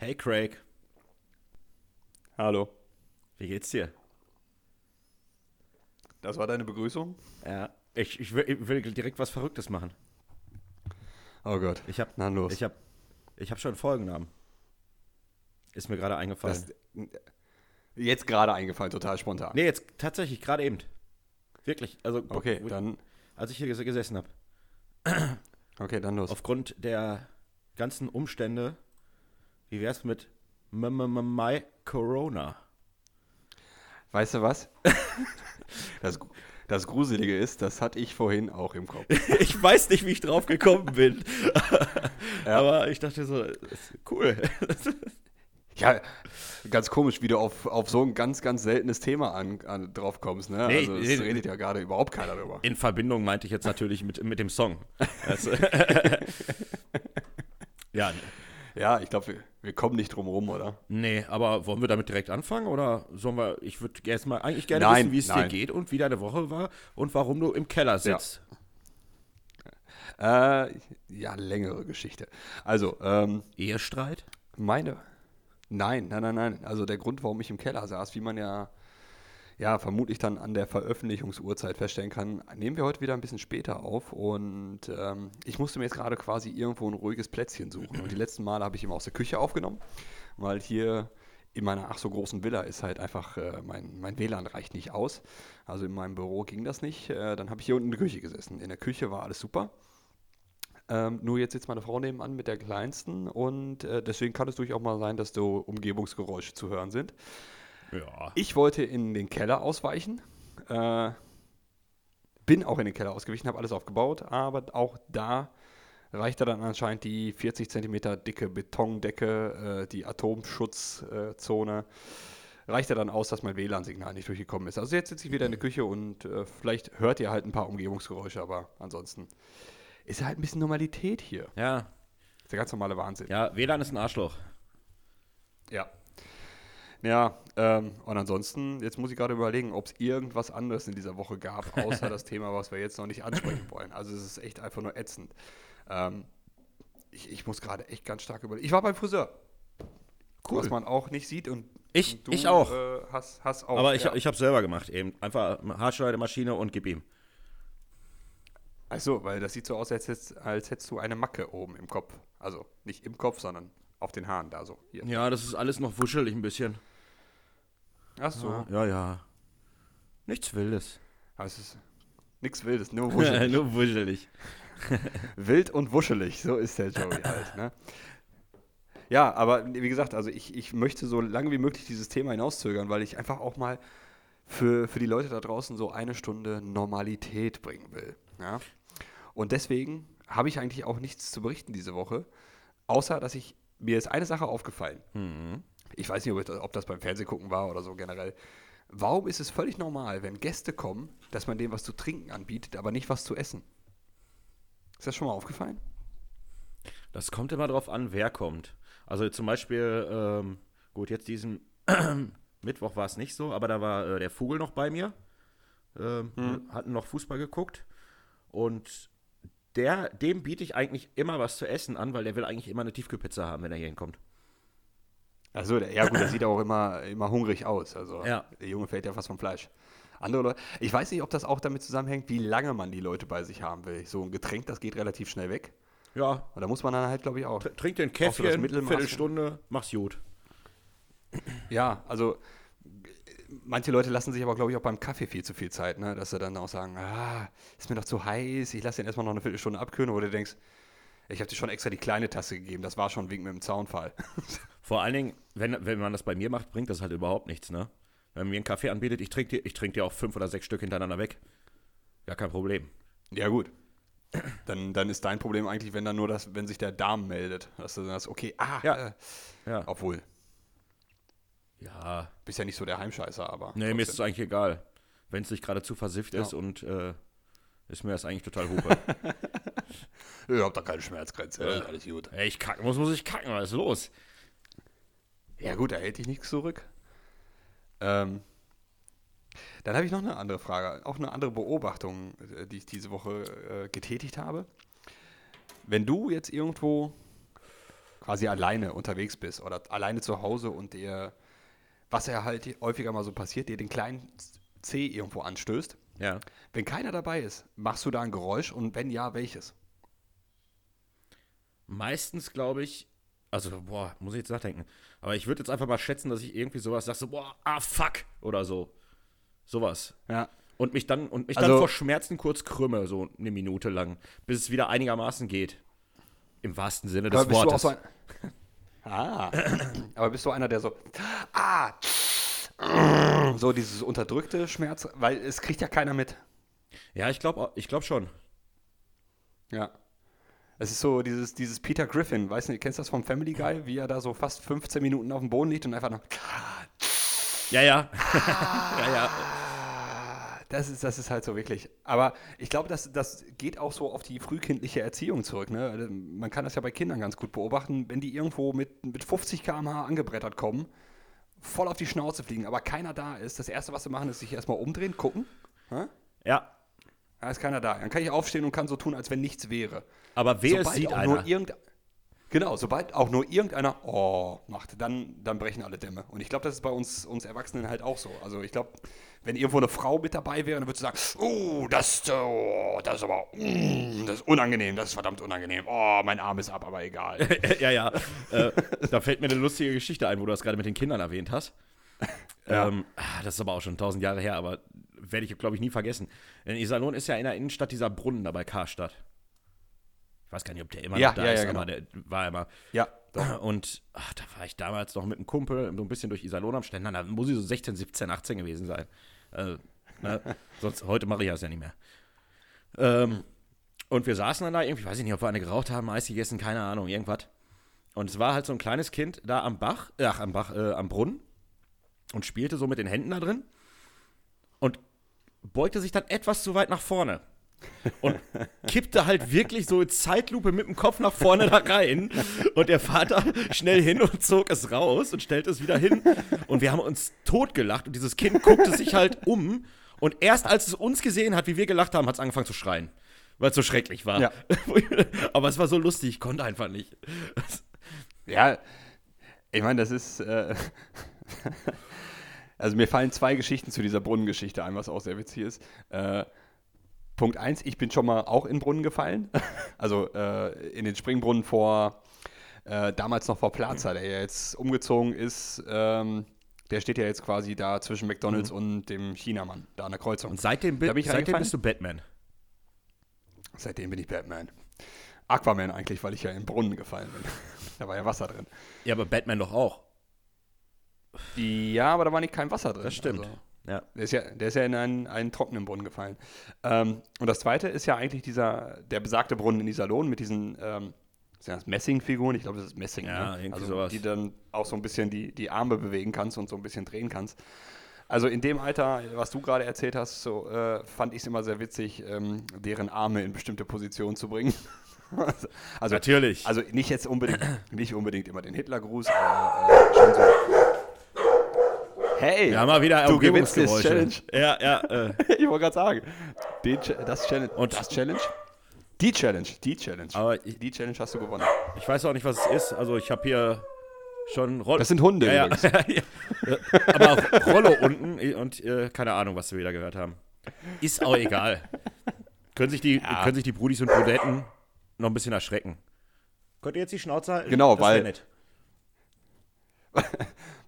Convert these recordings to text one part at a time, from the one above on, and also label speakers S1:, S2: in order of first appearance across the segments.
S1: Hey Craig,
S2: Hallo.
S1: wie geht's dir?
S2: Das war deine Begrüßung?
S1: Ja. Ich, ich, will, ich will direkt was Verrücktes machen.
S2: Oh Gott.
S1: Ich hab,
S2: Na los.
S1: ich hab, ich hab schon einen Folgennamen. Ist mir gerade eingefallen.
S2: das, jetzt gerade eingefallen, total spontan.
S1: nee, jetzt tatsächlich, gerade eben. Wirklich, also
S2: Okay,
S1: wo-
S2: dann,
S1: als ich hier ges- gesessen habe.
S2: okay, dann los.
S1: Aufgrund der ganzen Umstände, wie wär's mit My Corona?
S2: Weißt du was? das, das Gruselige ist, das hatte ich vorhin auch im Kopf.
S1: Ich weiß nicht, wie ich drauf gekommen bin. Aber ich dachte so, cool.
S2: Ja, ganz komisch, wie du auf, auf so ein ganz, ganz seltenes Thema an, an, drauf kommst. Ne?
S1: Nee,
S2: also, es
S1: nee,
S2: redet ja gerade überhaupt keiner drüber.
S1: In Verbindung meinte ich jetzt natürlich mit, mit dem Song. Also, ja,
S2: Ja, ich glaube, wir, wir kommen nicht drum rum, oder?
S1: nee, aber wollen wir damit direkt anfangen oder sollen wir, ich würde erst mal eigentlich gerne
S2: Nein,
S1: wissen, wie es dir geht und wie deine Woche war und warum du im Keller sitzt.
S2: Äh, ja, längere Geschichte. Also, ähm,
S1: Ehestreit?
S2: Meine? Nein, nein, nein, nein. Also der Grund, warum ich im Keller saß, wie man ja, ja vermutlich dann an der Veröffentlichungsuhrzeit feststellen kann, nehmen wir heute wieder ein bisschen später auf und ähm, ich musste mir jetzt gerade quasi irgendwo ein ruhiges Plätzchen suchen. Und die letzten Male habe ich immer aus der Küche aufgenommen, weil hier in meiner ach so großen Villa ist halt einfach, äh, mein, mein WLAN reicht nicht aus. Also in meinem Büro ging das nicht. Äh, dann habe ich hier unten in der Küche gesessen. In der Küche war alles super. Ähm, nur jetzt sitzt meine Frau nebenan mit der Kleinsten und äh, deswegen kann es durchaus mal sein, dass so Umgebungsgeräusche zu hören sind.
S1: Ja.
S2: Ich wollte in den Keller ausweichen, äh, bin auch in den Keller ausgewichen, habe alles aufgebaut, aber auch da reichte dann anscheinend die 40 Zentimeter dicke Betondecke, äh, die Atomschutzzone, reichte dann aus, dass mein WLAN-Signal nicht durchgekommen ist. Also jetzt sitze ich wieder in der Küche und äh, vielleicht hört ihr halt ein paar Umgebungsgeräusche, aber ansonsten ist halt ein bisschen Normalität hier.
S1: Ja,
S2: ist der ganz normale Wahnsinn.
S1: ja, WLAN ist ein Arschloch.
S2: Ja. Ja, ähm, und ansonsten, jetzt muss ich gerade überlegen, ob es irgendwas anderes in dieser Woche gab, außer das Thema, was wir jetzt noch nicht ansprechen wollen. Also es ist echt einfach nur ätzend. Ähm, ich, ich muss gerade echt ganz stark überlegen. Ich war beim Friseur.
S1: Cool.
S2: Was man auch nicht sieht und
S1: Ich-
S2: und du,
S1: ich auch.
S2: Äh, hast, hast auch.
S1: Aber ich,
S2: ja.
S1: ich habe selber gemacht eben. Einfach Haarschneidemaschine und gib ihm.
S2: Ach so, weil das sieht so aus, als hättest, als hättest du eine Macke oben im Kopf. Also nicht im Kopf, sondern auf den Haaren da so. Hier.
S1: Ja, das ist alles noch wuschelig ein bisschen.
S2: Ach so.
S1: Ja, ja. Nichts Wildes.
S2: Aber es ist nichts Wildes, nur wuschelig.
S1: Nur wuschelig.
S2: Wild und wuschelig, so ist der Joey halt. Ne? Ja, aber wie gesagt, also ich, ich möchte so lange wie möglich dieses Thema hinauszögern, weil ich einfach auch mal für, für die Leute da draußen so eine Stunde Normalität bringen will. Ja? Und deswegen habe ich eigentlich auch nichts zu berichten diese Woche, außer dass ich, mir ist eine Sache aufgefallen.
S1: Mhm.
S2: Ich weiß nicht, ob, ich- ob das beim Fernsehgucken war oder so generell. Warum ist es völlig normal, wenn Gäste kommen, dass man denen was zu trinken anbietet, aber nicht was zu essen? Ist das schon mal aufgefallen?
S1: Das kommt immer drauf an, wer kommt. Also zum Beispiel, ähm, gut, jetzt diesen Mittwoch war es nicht so, aber da war äh, der Vogel noch bei mir. Ähm, Hatten noch Fußball geguckt. Und der, dem biete ich eigentlich immer was zu essen an, weil der will eigentlich immer eine Tiefkühlpizza haben, wenn er hier hinkommt.
S2: Also, ja gut, der sieht auch immer, immer hungrig aus. Also
S1: Ja.
S2: der Junge fällt ja fast vom Fleisch. Andere Leute, ich weiß nicht, ob das auch damit zusammenhängt, wie lange man die Leute bei sich haben will. So ein Getränk, das geht relativ schnell weg.
S1: Ja,
S2: Und da muss man dann halt, glaube ich, auch.
S1: tr- trink den
S2: so
S1: Käffchen,
S2: Mittelmaß.
S1: Viertelstunde, mach's gut.
S2: Ja, also manche Leute lassen sich aber, glaube ich, auch beim Kaffee viel zu viel Zeit, ne? dass sie dann auch sagen, ah, ist mir doch zu heiß, ich lasse den erstmal noch eine Viertelstunde abkühlen, wo du denkst, ich habe dir schon extra die kleine Tasse gegeben, das war schon Wink mit dem Zaunfall.
S1: Vor allen Dingen, wenn, wenn man das bei mir macht, bringt das halt überhaupt nichts, ne? Wenn man mir einen Kaffee anbietet, ich trinke dir, ich trink dir auch fünf oder sechs Stück hintereinander weg. Ja, kein Problem.
S2: Ja, gut. Dann, dann ist dein Problem eigentlich, wenn dann nur das, wenn sich der Darm meldet, dass du dann sagst, okay, ah,
S1: Ja.
S2: äh,
S1: Ja.
S2: obwohl,
S1: Ja,
S2: bist ja nicht so der Heimscheißer, aber.
S1: nee, mir ist es
S2: trotzdem.
S1: eigentlich egal. Wenn es nicht gerade zu versifft
S2: Ja.
S1: ist und äh, ist mir das eigentlich total hupe.
S2: Ihr habt doch keine Schmerzgrenze,
S1: Ja.
S2: alles gut.
S1: Ey, ich kacken muss, muss ich kacken, was ist los?
S2: Ja, gut, da hält dich nichts zurück. Ähm, dann habe ich noch eine andere Frage, auch eine andere Beobachtung, äh, die ich diese Woche äh, getätigt habe. Wenn du jetzt irgendwo quasi alleine unterwegs bist oder alleine zu Hause und dir, was ja halt häufiger mal so passiert, dir den kleinen C irgendwo anstößt.
S1: Ja.
S2: Wenn keiner dabei ist, machst du da ein Geräusch und wenn ja, welches?
S1: Meistens glaube ich, also, boah, muss ich jetzt nachdenken. Aber ich würde jetzt einfach mal schätzen, dass ich irgendwie sowas sage, so, boah, ah, fuck, oder so. Sowas.
S2: Ja.
S1: Und mich dann, und mich
S2: Also-
S1: dann vor Schmerzen kurz krümme, so eine Minute lang, bis es wieder einigermaßen geht. Im wahrsten Sinne des
S2: Aber bist du auch
S1: Wortes.
S2: so ein. Ah. Aber bist du einer, der so. Ah! So dieses unterdrückte Schmerz, weil es kriegt ja keiner mit.
S1: ja, ich glaube ich glaub schon.
S2: Ja. Es ist so dieses, dieses Peter Griffin, weißt du, kennst du das vom Family Guy, wie er da so fast 15 Minuten auf dem Boden liegt und einfach noch.
S1: Ja, ja. ja, ja.
S2: Das ist, das ist halt so wirklich. Aber ich glaube, das, das geht auch so auf die frühkindliche Erziehung zurück. Ne? Also, Man kann das ja bei Kindern ganz gut beobachten, wenn die irgendwo mit, mit 50 km/h angebrettert kommen, voll auf die Schnauze fliegen, aber keiner da ist. Das Erste, was sie machen, ist sich erstmal umdrehen, gucken. Hä?
S1: Ja,
S2: Da ist keiner da. Dann kann ich aufstehen und kann so tun, als wenn nichts wäre.
S1: aber wer es
S2: Sobald
S1: sieht
S2: auch
S1: einer.
S2: Genau, sobald auch nur irgendeiner Oh macht, dann, dann brechen alle Dämme. Und ich glaube, das ist bei uns, uns Erwachsenen halt auch so. Also ich glaube, wenn irgendwo eine Frau mit dabei wäre, dann würdest du sagen, oh, das, oh, das ist aber, mm, das ist unangenehm, das ist verdammt unangenehm. Oh, mein Arm ist ab, aber egal.
S1: ja, ja. Äh, da fällt mir eine lustige Geschichte ein, wo du das gerade mit den Kindern erwähnt hast.
S2: Ja.
S1: Ähm, ah, das ist aber auch schon tausend Jahre her, aber werde ich, glaube ich, nie vergessen. In Iserlohn ist ja in der Innenstadt dieser Brunnen da bei Karstadt. Ich weiß gar nicht, ob der immer
S2: Ja,
S1: noch da
S2: ja,
S1: ist,
S2: ja,
S1: aber
S2: genau.
S1: der war immer.
S2: ja,
S1: Und ach, da war ich damals noch mit einem Kumpel so ein bisschen durch Iserlohn am Ständer. Da muss ich so 16, 17, 18 gewesen sein. Äh, ne? Sonst, heute mache ich das ja nicht mehr. Ähm, und wir saßen dann da irgendwie, weiß ich nicht, ob wir eine geraucht haben, Eis gegessen, keine Ahnung, irgendwas. Und es war halt so ein kleines Kind da am Bach, ach, am Bach, äh, am Brunnen und spielte so mit den Händen da drin beugte sich dann etwas zu weit nach vorne und kippte halt wirklich so in Zeitlupe mit dem Kopf nach vorne da rein. Und der Vater schnell hin und zog es raus und stellte es wieder hin. Und wir haben uns totgelacht und dieses Kind guckte sich halt um. Und erst als es uns gesehen hat, wie wir gelacht haben, hat es angefangen zu schreien. Weil es so schrecklich war.
S2: Ja.
S1: Aber es war so lustig, ich konnte einfach nicht.
S2: Ja, ich meine, das ist. Äh, also mir fallen zwei Geschichten zu dieser Brunnengeschichte ein, was auch sehr witzig ist. Äh, Punkt eins, ich bin schon mal auch in Brunnen gefallen. Also äh, in den Springbrunnen vor, äh, damals noch vor Plaza, der ja jetzt umgezogen ist. Ähm, der steht ja jetzt quasi da zwischen McDonalds und dem Chinamann, da an der Kreuzung.
S1: Und seitdem,
S2: bin ich
S1: seitdem bist du Batman.
S2: Seitdem bin ich Batman. Aquaman eigentlich, weil ich ja in den Brunnen gefallen bin. da war ja Wasser drin.
S1: Ja, aber Batman doch auch.
S2: Ja, aber da war nicht kein Wasser drin.
S1: Das stimmt.
S2: Also,
S1: Ja.
S2: der, ist ja, der ist ja in einen, einen trockenen Brunnen gefallen. Ähm, und das zweite ist ja eigentlich dieser, der besagte Brunnen in Iserlohn mit diesen ähm, sind das Messingfiguren, ich glaube, das ist Messing,
S1: Ja,
S2: ne?
S1: irgendwie
S2: also,
S1: sowas.
S2: die dann auch so ein bisschen die, die Arme bewegen kannst und so ein bisschen drehen kannst. Also in dem Alter, was du gerade erzählt hast, so äh, fand ich es immer sehr witzig, ähm, deren Arme in bestimmte Positionen zu bringen. also,
S1: Natürlich.
S2: also nicht jetzt unbedingt, nicht unbedingt immer den Hitlergruß, aber äh, schon so. Hey,
S1: Ja, mal wieder
S2: du gewinnst das. Challenge.
S1: Ja, ja. Äh.
S2: Ich wollte gerade sagen, den, das Challenge.
S1: Und-
S2: das Challenge? Die Challenge, die Challenge.
S1: Aber ich-
S2: die Challenge hast du gewonnen.
S1: Ich weiß auch nicht, was es ist. Also ich habe hier schon Rollo.
S2: Das sind Hunde
S1: ja, ja. Aber auch Rollo unten und äh, keine Ahnung, was wir wieder gehört haben. Ist auch egal. können, sich die,
S2: Ja.
S1: können sich die Brudis und Brudetten noch ein bisschen erschrecken. Könnt ihr jetzt die Schnauze halten?
S2: Genau,
S1: Das
S2: weil-
S1: nett.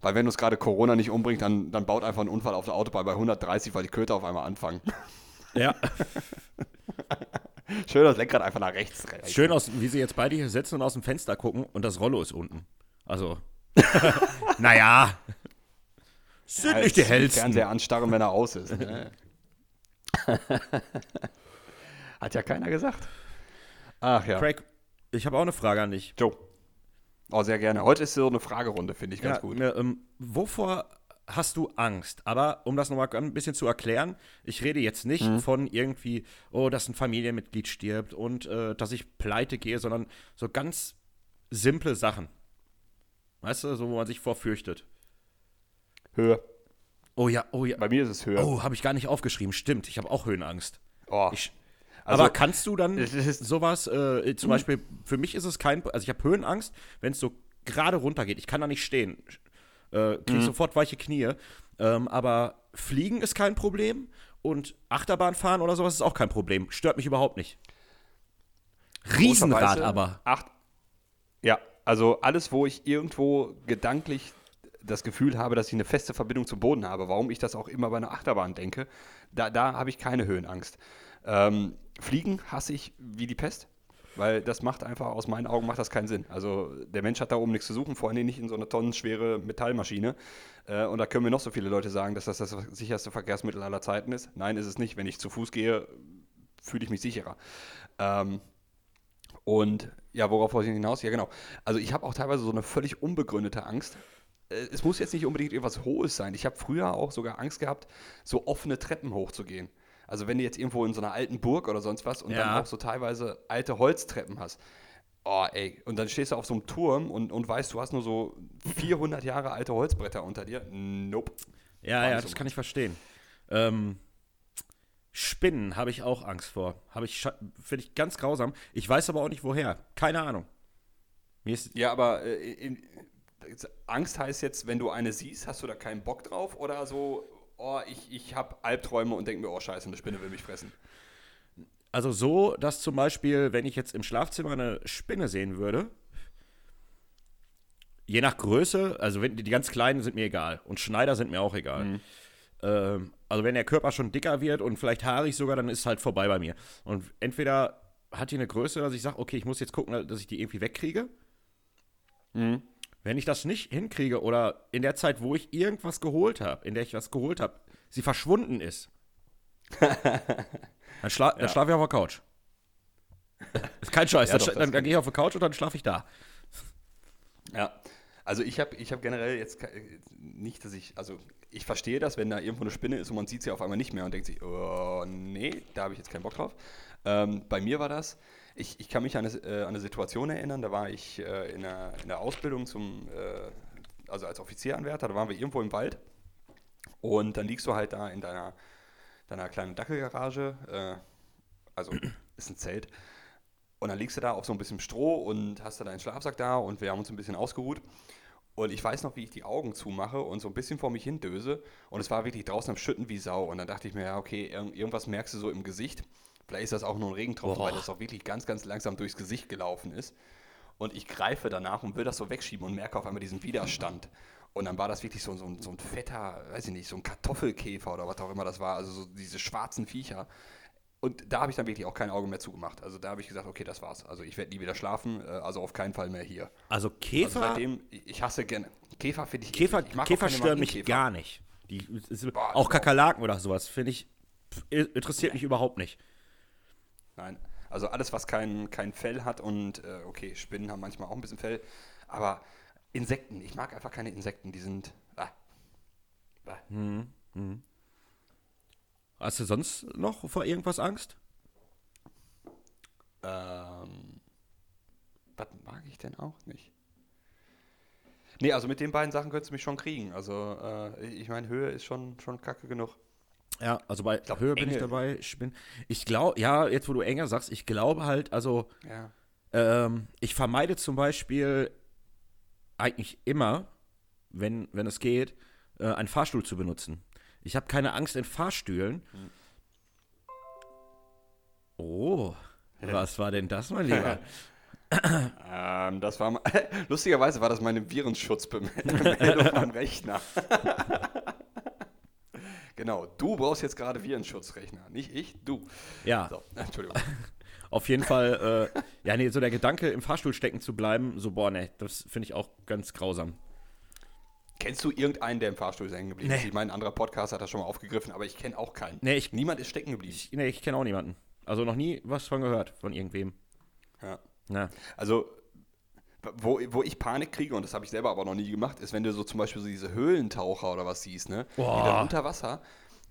S2: Weil wenn uns gerade Corona nicht umbringt, dann, dann baut einfach einen Unfall auf der Autobahn bei 130, weil die Köter auf einmal anfangen.
S1: Ja,
S2: Schön das Lenkrad einfach nach rechts.
S1: schön, aus, wie sie jetzt beide hier sitzen und aus dem Fenster gucken und das Rollo ist unten. Also, naja. Sind
S2: Als
S1: nicht die hellsten.
S2: Fernseher anstarren, wenn er aus ist. Ne? Hat ja keiner gesagt. Ach ja.
S1: Craig, ich habe auch eine Frage an dich.
S2: Joe. Oh, sehr gerne. Heute ist so eine Fragerunde, finde ich ganz
S1: Ja,
S2: gut.
S1: Ne, ähm, wovor hast du Angst? Aber um das nochmal ein bisschen zu erklären, ich rede jetzt nicht
S2: Mhm.
S1: von irgendwie, oh, dass ein Familienmitglied stirbt und äh, dass ich pleite gehe, sondern so ganz simple Sachen. Weißt du, so wo man sich vorfürchtet.
S2: Höhe.
S1: Oh ja, oh ja.
S2: Bei mir ist es Höhe.
S1: Oh, habe ich gar nicht aufgeschrieben. Stimmt, ich habe auch Höhenangst.
S2: Oh.
S1: Ich, Also, Aber kannst du dann sowas, äh, zum Beispiel, für mich ist es kein, also ich habe Höhenangst, wenn es so gerade runter geht. Ich kann da nicht stehen. Äh, krieg mhm. sofort weiche Knie. Ähm, aber Fliegen ist kein Problem und Achterbahn fahren oder sowas ist auch kein Problem. Stört mich überhaupt nicht. Riesenrad aber.
S2: Acht, ja, also alles, wo ich irgendwo gedanklich das Gefühl habe, dass ich eine feste Verbindung zum Boden habe, warum ich das auch immer bei einer Achterbahn denke, da, da habe ich keine Höhenangst. Ähm, Fliegen hasse ich wie die Pest, weil das macht einfach, aus meinen Augen macht das keinen Sinn. Also der Mensch hat da oben nichts zu suchen, vor allem nicht in so einer tonnenschwere Metallmaschine. Äh, und da können mir noch so viele Leute sagen, dass das das sicherste Verkehrsmittel aller Zeiten ist. Nein, ist es nicht. Wenn ich zu Fuß gehe, fühle ich mich sicherer. Ähm, und ja, worauf wollte ich hinaus? Ja, genau. Also ich habe auch teilweise so eine völlig unbegründete Angst. Äh, es muss jetzt nicht unbedingt etwas Hohes sein. Ich habe früher auch sogar Angst gehabt, so offene Treppen hochzugehen. Also wenn du jetzt irgendwo in so einer alten Burg oder sonst was und ja. dann auch so teilweise alte Holztreppen hast. Oh, ey. Und dann stehst du auf so einem Turm und, und weißt, du hast nur so 400 Jahre alte Holzbretter unter dir. Nope.
S1: Ja, ja, das so kann ich verstehen. Ähm, Spinnen habe ich auch Angst vor. Habe ich finde ich ganz grausam. Ich weiß aber auch nicht woher. Keine Ahnung.
S2: ja, aber äh, in, Angst heißt jetzt, wenn du eine siehst, hast du da keinen Bock drauf oder so, oh, ich, ich habe Albträume und denke mir, oh scheiße, eine Spinne will mich fressen.
S1: Also so, dass zum Beispiel, wenn ich jetzt im Schlafzimmer eine Spinne sehen würde, je nach Größe, also wenn die ganz kleinen sind mir egal und Schneider sind mir auch egal. Mhm. Ähm, also wenn der Körper schon dicker wird und vielleicht haarig sogar, dann ist es halt vorbei bei mir. Und entweder hat die eine Größe, dass ich sage, okay, ich muss jetzt gucken, dass ich die irgendwie wegkriege. Mhm. Wenn ich das nicht hinkriege oder in der Zeit, wo ich irgendwas geholt habe, in der ich was geholt habe, sie verschwunden ist, dann, schla ja. schlafe ich auf der Couch. ist kein Scheiß. Ja, dann, dann, dann gehe ich auf der Couch und dann schlafe ich da.
S2: Ja. Also ich habe ich hab generell jetzt nicht, dass ich, also ich verstehe das, wenn da irgendwo eine Spinne ist und man sieht sie auf einmal nicht mehr und denkt sich, oh nee, da habe ich jetzt keinen Bock drauf. Ähm, bei mir war das, ich, ich kann mich an eine, äh, eine Situation erinnern, da war ich äh, in, der, in der Ausbildung zum, äh, also als Offizieranwärter, da waren wir irgendwo im Wald und dann liegst du halt da in deiner, deiner kleinen Dackelgarage, äh, also ist ein Zelt, und dann liegst du da auf so ein bisschen Stroh und hast da deinen Schlafsack da und wir haben uns ein bisschen ausgeruht. Und ich weiß noch, wie ich die Augen zumache und so ein bisschen vor mich hin döse. Und es war wirklich draußen am Schütten wie Sau. Und dann dachte ich mir, ja, okay, irgendwas merkst du so im Gesicht. Vielleicht ist das auch nur ein Regentropfen, Boah. weil das auch wirklich ganz, ganz langsam durchs Gesicht gelaufen ist. Und ich greife danach und will das so wegschieben und merke auf einmal diesen Widerstand. Und dann war das wirklich so, so, so ein fetter, weiß ich nicht, so ein Kartoffelkäfer oder was auch immer das war. Also so diese schwarzen Viecher. Und da habe ich dann wirklich auch kein Auge mehr zugemacht. Also da habe ich gesagt, okay, das war's. Also ich werde nie wieder schlafen, äh, also auf keinen Fall mehr hier.
S1: Also Käfer. Also
S2: seitdem, ich hasse gerne. Käfer finde ich.
S1: Käfer, ich Käfer stören mich gar nicht. Die, Boah, auch Kakerlaken oder sowas, finde ich, interessiert mich überhaupt nicht.
S2: Nein. Also alles, was kein, kein Fell hat und äh, okay, Spinnen haben manchmal auch ein bisschen Fell, aber Insekten, ich mag einfach keine Insekten, die sind. Ah.
S1: Ah. Hm, hm. Hast du sonst noch vor irgendwas Angst?
S2: Ähm, was mag ich denn auch nicht? Nee, also mit den beiden Sachen könntest du mich schon kriegen. Also, äh, ich meine, Höhe ist schon, schon kacke genug.
S1: Ja, also bei glaub, Höhe bin ich dabei. Ich bin, ich glaube, ja, jetzt wo du enger sagst, ich glaube halt, also, ja. ähm, ich vermeide zum Beispiel eigentlich immer, wenn, wenn es geht, äh, einen Fahrstuhl zu benutzen. Ich habe keine Angst in Fahrstühlen. Hm. Oh, was war denn das, mein Lieber?
S2: ähm, das war lustigerweise war das meine Virenschutzbemeldung am Rechner. Genau, du brauchst jetzt gerade Virenschutzrechner, nicht ich, du.
S1: Ja. So, Entschuldigung. Auf jeden Fall, äh, ja, nee, so der Gedanke, im Fahrstuhl stecken zu bleiben, so, boah, ne, das finde ich auch ganz grausam.
S2: Kennst du irgendeinen, der im Fahrstuhl hängen geblieben nee. ist? Ich meine, ein anderer Podcast hat das schon mal aufgegriffen, aber ich kenne auch keinen.
S1: Nee, ich, Niemand ist stecken geblieben. Ich, nee, ich kenne auch niemanden. Also noch nie was von gehört, von irgendwem.
S2: Ja. ja. Also, wo, wo ich Panik kriege, und das habe ich selber aber noch nie gemacht, ist, wenn du so zum Beispiel so diese Höhlentaucher oder was siehst, ne? Die dann unter Wasser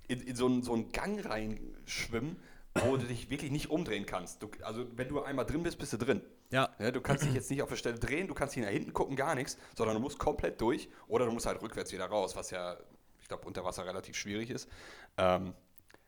S2: in, in so, einen, so einen Gang reinschwimmen wo du dich wirklich nicht umdrehen kannst. Du, also wenn du einmal drin bist, bist du drin.
S1: Ja.
S2: ja. Du kannst dich jetzt nicht auf der Stelle drehen, du kannst nicht nach hinten gucken, gar nichts, sondern du musst komplett durch oder du musst halt rückwärts wieder raus, was ja, ich glaube, unter Wasser relativ schwierig ist. Ähm,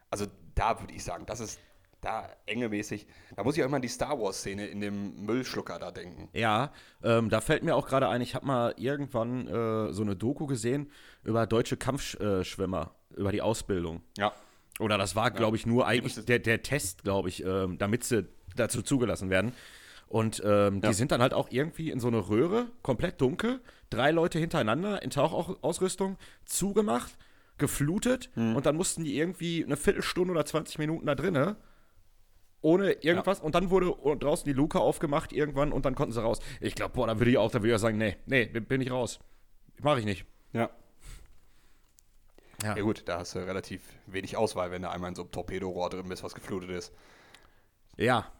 S2: also da würde ich sagen, das ist da engelmäßig. Da muss ich auch immer an die Star Wars-Szene in dem Müllschlucker da denken.
S1: Ja, ähm, da fällt mir auch gerade ein, ich habe mal irgendwann äh, so eine Doku gesehen über deutsche Kampfschwimmer, über die Ausbildung.
S2: Ja.
S1: Oder das war, glaube ich, nur eigentlich der, der Test, glaube ich, ähm, damit sie dazu zugelassen werden. Und ähm,
S2: Ja.
S1: die sind dann halt auch irgendwie in so eine Röhre, komplett dunkel, drei Leute hintereinander in Tauchausrüstung, zugemacht, geflutet
S2: Hm.
S1: und dann mussten die irgendwie eine Viertelstunde oder 20 Minuten da drinnen, ohne irgendwas. Und dann wurde draußen die Luke aufgemacht irgendwann und dann konnten sie raus. Ich glaube, boah, da würde ich auch, da würde ich sagen, nee, nee, bin bin ich raus. Mache ich nicht.
S2: Ja.
S1: Ja.
S2: Ja gut, da hast du relativ wenig Auswahl, wenn du einmal in so einem Torpedorohr drin bist, was geflutet ist.
S1: Ja,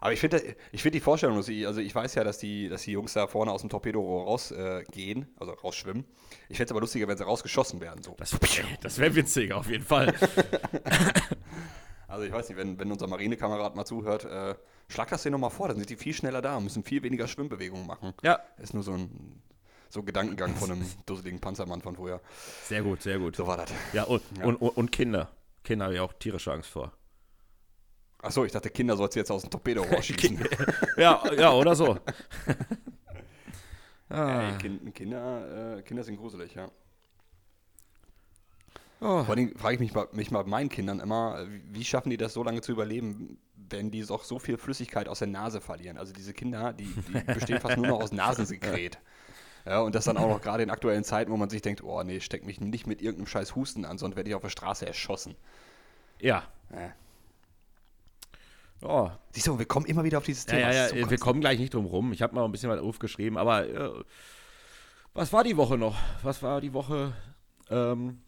S2: Aber ich finde ich find die Vorstellung, dass ich, also ich weiß ja, dass die, dass die Jungs da vorne aus dem Torpedorohr rausgehen, äh, gehen, also rausschwimmen. Ich fände es aber lustiger, wenn sie rausgeschossen werden. So.
S1: das, das wäre witzig, auf jeden Fall.
S2: Also ich weiß nicht, wenn, wenn unser Marinekamerad mal zuhört, äh, schlag das denen nochmal vor, dann sind die viel schneller da und müssen viel weniger Schwimmbewegungen machen.
S1: ja,
S2: Ist nur so ein, so Gedankengang von einem dusseligen Panzermann von früher.
S1: sehr gut, sehr gut.
S2: So war das.
S1: Ja, und,
S2: Ja.
S1: Und, und, Kinder. Kinder habe ich auch tierische Angst vor.
S2: Achso, ich dachte, Kinder sollst du jetzt aus dem Torpedorohr schießen.
S1: Ja, ja, oder so. ah.
S2: Ey, kind, Kinder, äh, Kinder sind gruselig, ja.
S1: Oh.
S2: Vor Dingen frage ich mich, bei- mich mal bei meinen Kindern immer, wie- schaffen die das so lange zu überleben, wenn die auch so viel Flüssigkeit aus der Nase verlieren? Also diese Kinder, die, die bestehen fast nur noch aus Nasensekret. Ja, und das dann auch noch gerade in aktuellen Zeiten, wo man sich denkt, oh nee, steck mich nicht mit irgendeinem scheiß Husten an, sonst werde ich auf der Straße erschossen.
S1: Ja.
S2: Ja.
S1: Oh.
S2: Siehst du, wir kommen immer wieder auf dieses
S1: Ja,
S2: Thema.
S1: ja, ja,
S2: so
S1: wir kommen gleich nicht drum rum. Ich habe mal ein bisschen was aufgeschrieben, aber äh, was war die Woche noch? Was war die Woche? Ähm,